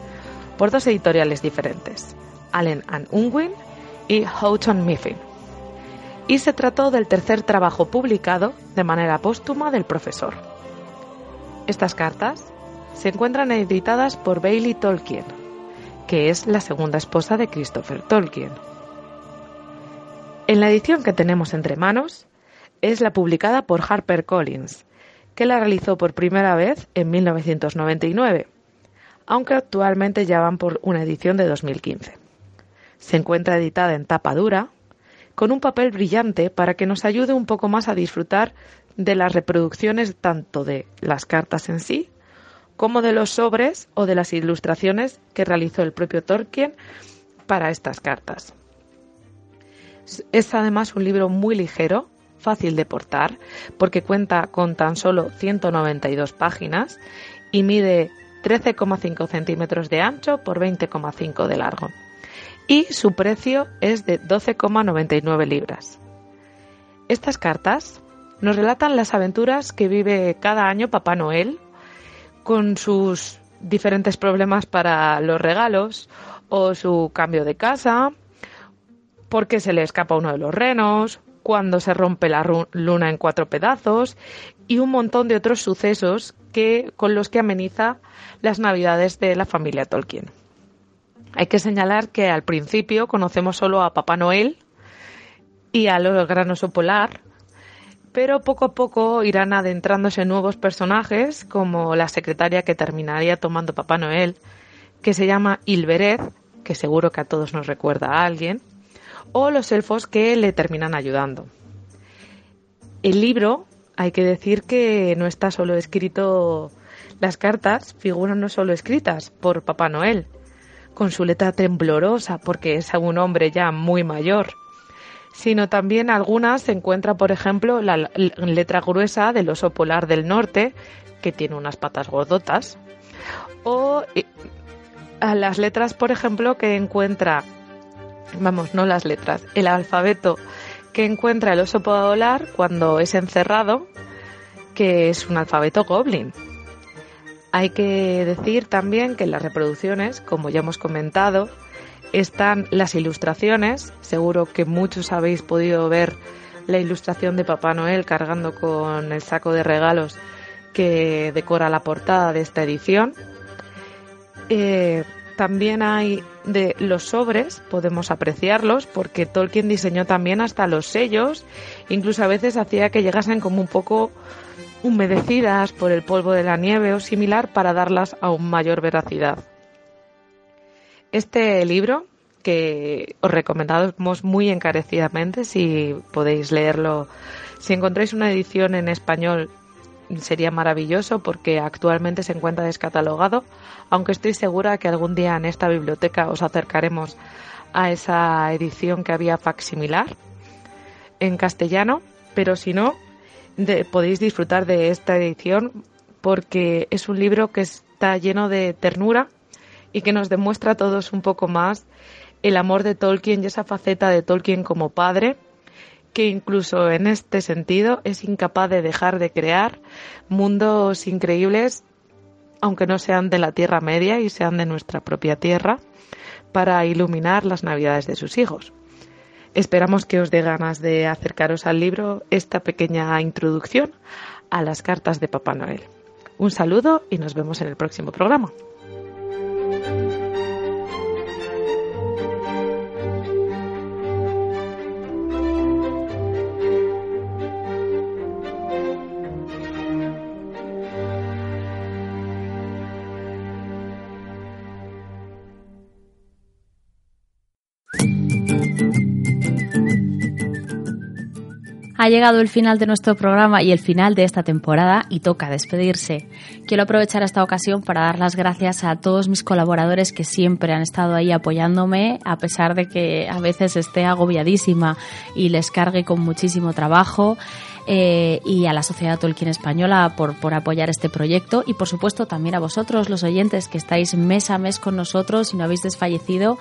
por dos editoriales diferentes, Allen and Unwin y Houghton Mifflin. Y se trató del tercer trabajo publicado de manera póstuma del profesor. Estas cartas se encuentran editadas por Bailey Tolkien, que es la segunda esposa de Christopher Tolkien. En la edición que tenemos entre manos es la publicada por HarperCollins, que la realizó por primera vez en 1999, aunque actualmente ya van por una edición de 2015. Se encuentra editada en tapa dura, con un papel brillante para que nos ayude un poco más a disfrutar de las reproducciones tanto de las cartas en sí, como de los sobres o de las ilustraciones que realizó el propio Tolkien para estas cartas. Es además un libro muy ligero, fácil de portar, porque cuenta con tan solo 192 páginas y mide 13,5 centímetros de ancho por 20,5 de largo. Y su precio es de 12,99 libras. Estas cartas nos relatan las aventuras que vive cada año Papá Noel con sus diferentes problemas para los regalos o su cambio de casa, porque se le escapa uno de los renos, cuando se rompe la luna en cuatro pedazos y un montón de otros sucesos que, con los que ameniza las navidades de la familia Tolkien. Hay que señalar que al principio conocemos solo a Papá Noel y a los granoso polar, pero poco a poco irán adentrándose nuevos personajes, como la secretaria que terminaría tomando Papá Noel, que se llama Ilberet, que seguro que a todos nos recuerda a alguien, o los elfos que le terminan ayudando. El libro hay que decir que no está solo escrito, las cartas figuran no solo escritas por Papá Noel, con su letra temblorosa porque es un hombre ya muy mayor, sino también algunas se encuentra, por ejemplo, la letra gruesa del oso polar del norte, que tiene unas patas gordotas, o eh, a las letras, por ejemplo, que encuentra, vamos, no las letras, el alfabeto que encuentra el oso polar cuando es encerrado, que es un alfabeto goblin. Hay que decir también que en las reproducciones, como ya hemos comentado, están las ilustraciones. Seguro que muchos habéis podido ver la ilustración de Papá Noel cargando con el saco de regalos que decora la portada de esta edición. Eh, también hay de los sobres, podemos apreciarlos, porque Tolkien diseñó también hasta los sellos, incluso a veces hacía que llegasen como un poco humedecidas por el polvo de la nieve o similar para darlas aún mayor veracidad. Este libro, que os recomendamos muy encarecidamente si podéis leerlo, si encontráis una edición en español sería maravilloso porque actualmente se encuentra descatalogado, aunque estoy segura que algún día en esta biblioteca os acercaremos a esa edición que había facsimilar en castellano, pero si no, podéis disfrutar de esta edición porque es un libro que está lleno de ternura y que nos demuestra a todos un poco más el amor de Tolkien y esa faceta de Tolkien como padre que incluso en este sentido es incapaz de dejar de crear mundos increíbles, aunque no sean de la Tierra Media y sean de nuestra propia Tierra, para iluminar las navidades de sus hijos. Esperamos que os dé ganas de acercaros al libro esta pequeña introducción a las cartas de Papá Noel. Un saludo y nos vemos en el próximo programa. Ha llegado el final de nuestro programa y el final de esta temporada y toca despedirse. Quiero aprovechar esta ocasión para dar las gracias a todos mis colaboradores que siempre han estado ahí apoyándome, a pesar de que a veces esté agobiadísima y les cargue con muchísimo trabajo. Eh, y a la Sociedad Tolkien Española por, por apoyar este proyecto y por supuesto también a vosotros los oyentes que estáis mes a mes con nosotros y no habéis desfallecido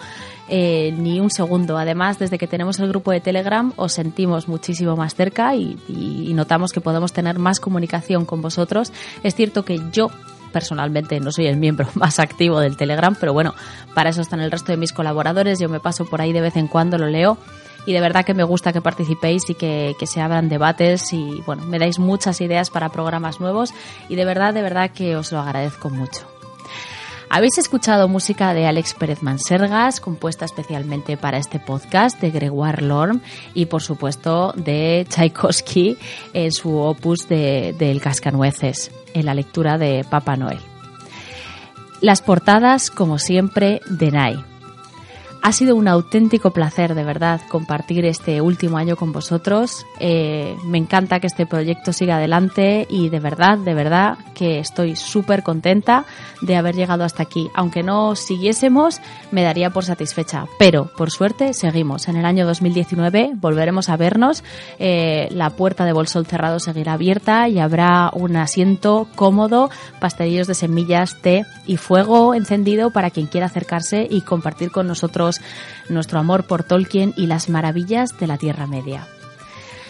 eh, ni un segundo. Además, desde que tenemos el grupo de Telegram os sentimos muchísimo más cerca y, y notamos que podemos tener más comunicación con vosotros. Es cierto que yo personalmente no soy el miembro *laughs* más activo del Telegram, pero bueno, para eso están el resto de mis colaboradores. Yo me paso por ahí de vez en cuando, lo leo y de verdad que me gusta que participéis y que, se abran debates y bueno, me dais muchas ideas para programas nuevos y de verdad, de verdad que os lo agradezco mucho. Habéis escuchado música de Alex Pérez Mansergas, compuesta especialmente para este podcast de Gregoire Lorme y por supuesto de Tchaikovsky en su opus de, del Cascanueces, en la lectura de Papá Noel. Las portadas, como siempre, de Nai. Ha sido un auténtico placer, de verdad, compartir este último año con vosotros. Eh, me encanta que este proyecto siga adelante y de verdad, de verdad que estoy súper contenta de haber llegado hasta aquí. Aunque no siguiésemos, me daría por satisfecha. Pero, por suerte, seguimos. En el año 2019 volveremos a vernos. Eh, la puerta de Bolsol cerrado seguirá abierta y habrá un asiento cómodo, pastelillos de semillas, té y fuego encendido para quien quiera acercarse y compartir con nosotros nuestro amor por Tolkien y las maravillas de la Tierra Media.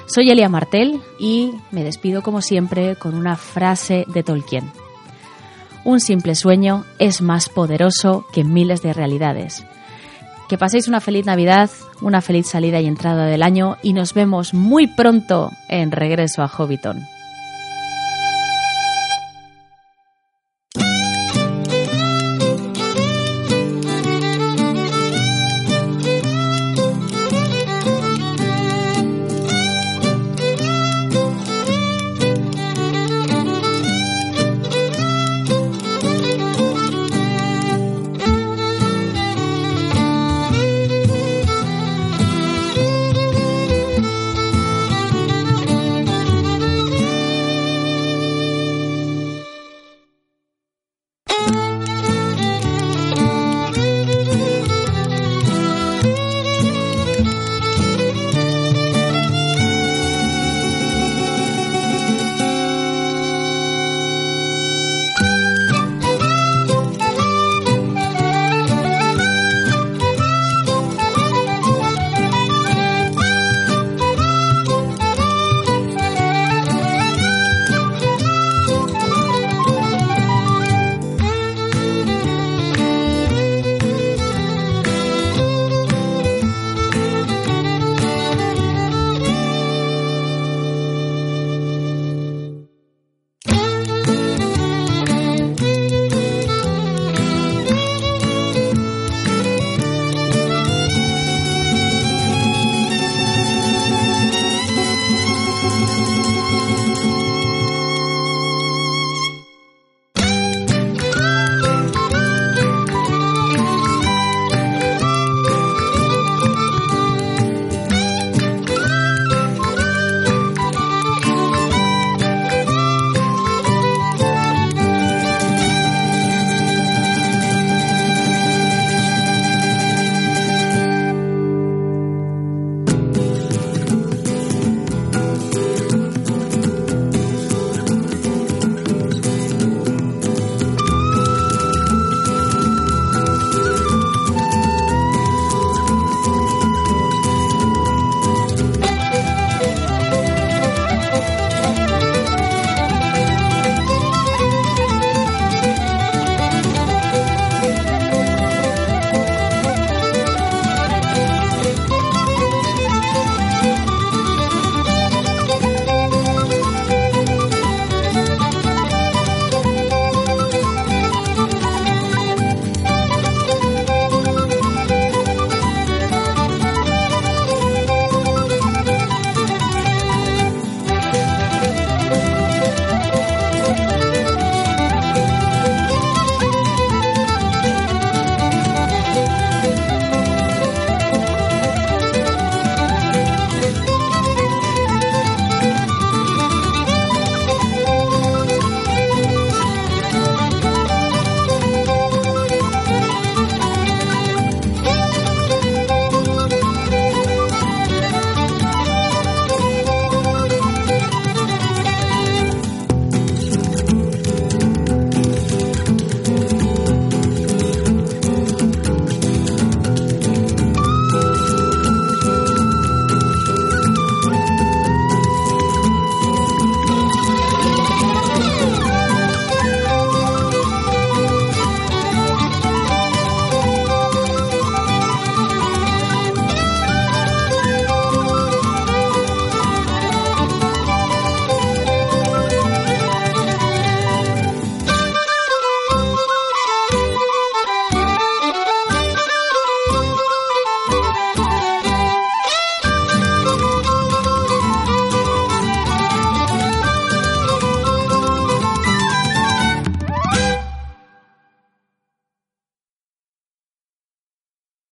Soy Elia Martel y me despido como siempre con una frase de Tolkien. Un simple sueño es más poderoso que miles de realidades. Que paséis una feliz Navidad, una feliz salida y entrada del año y nos vemos muy pronto en Regreso a Hobbiton.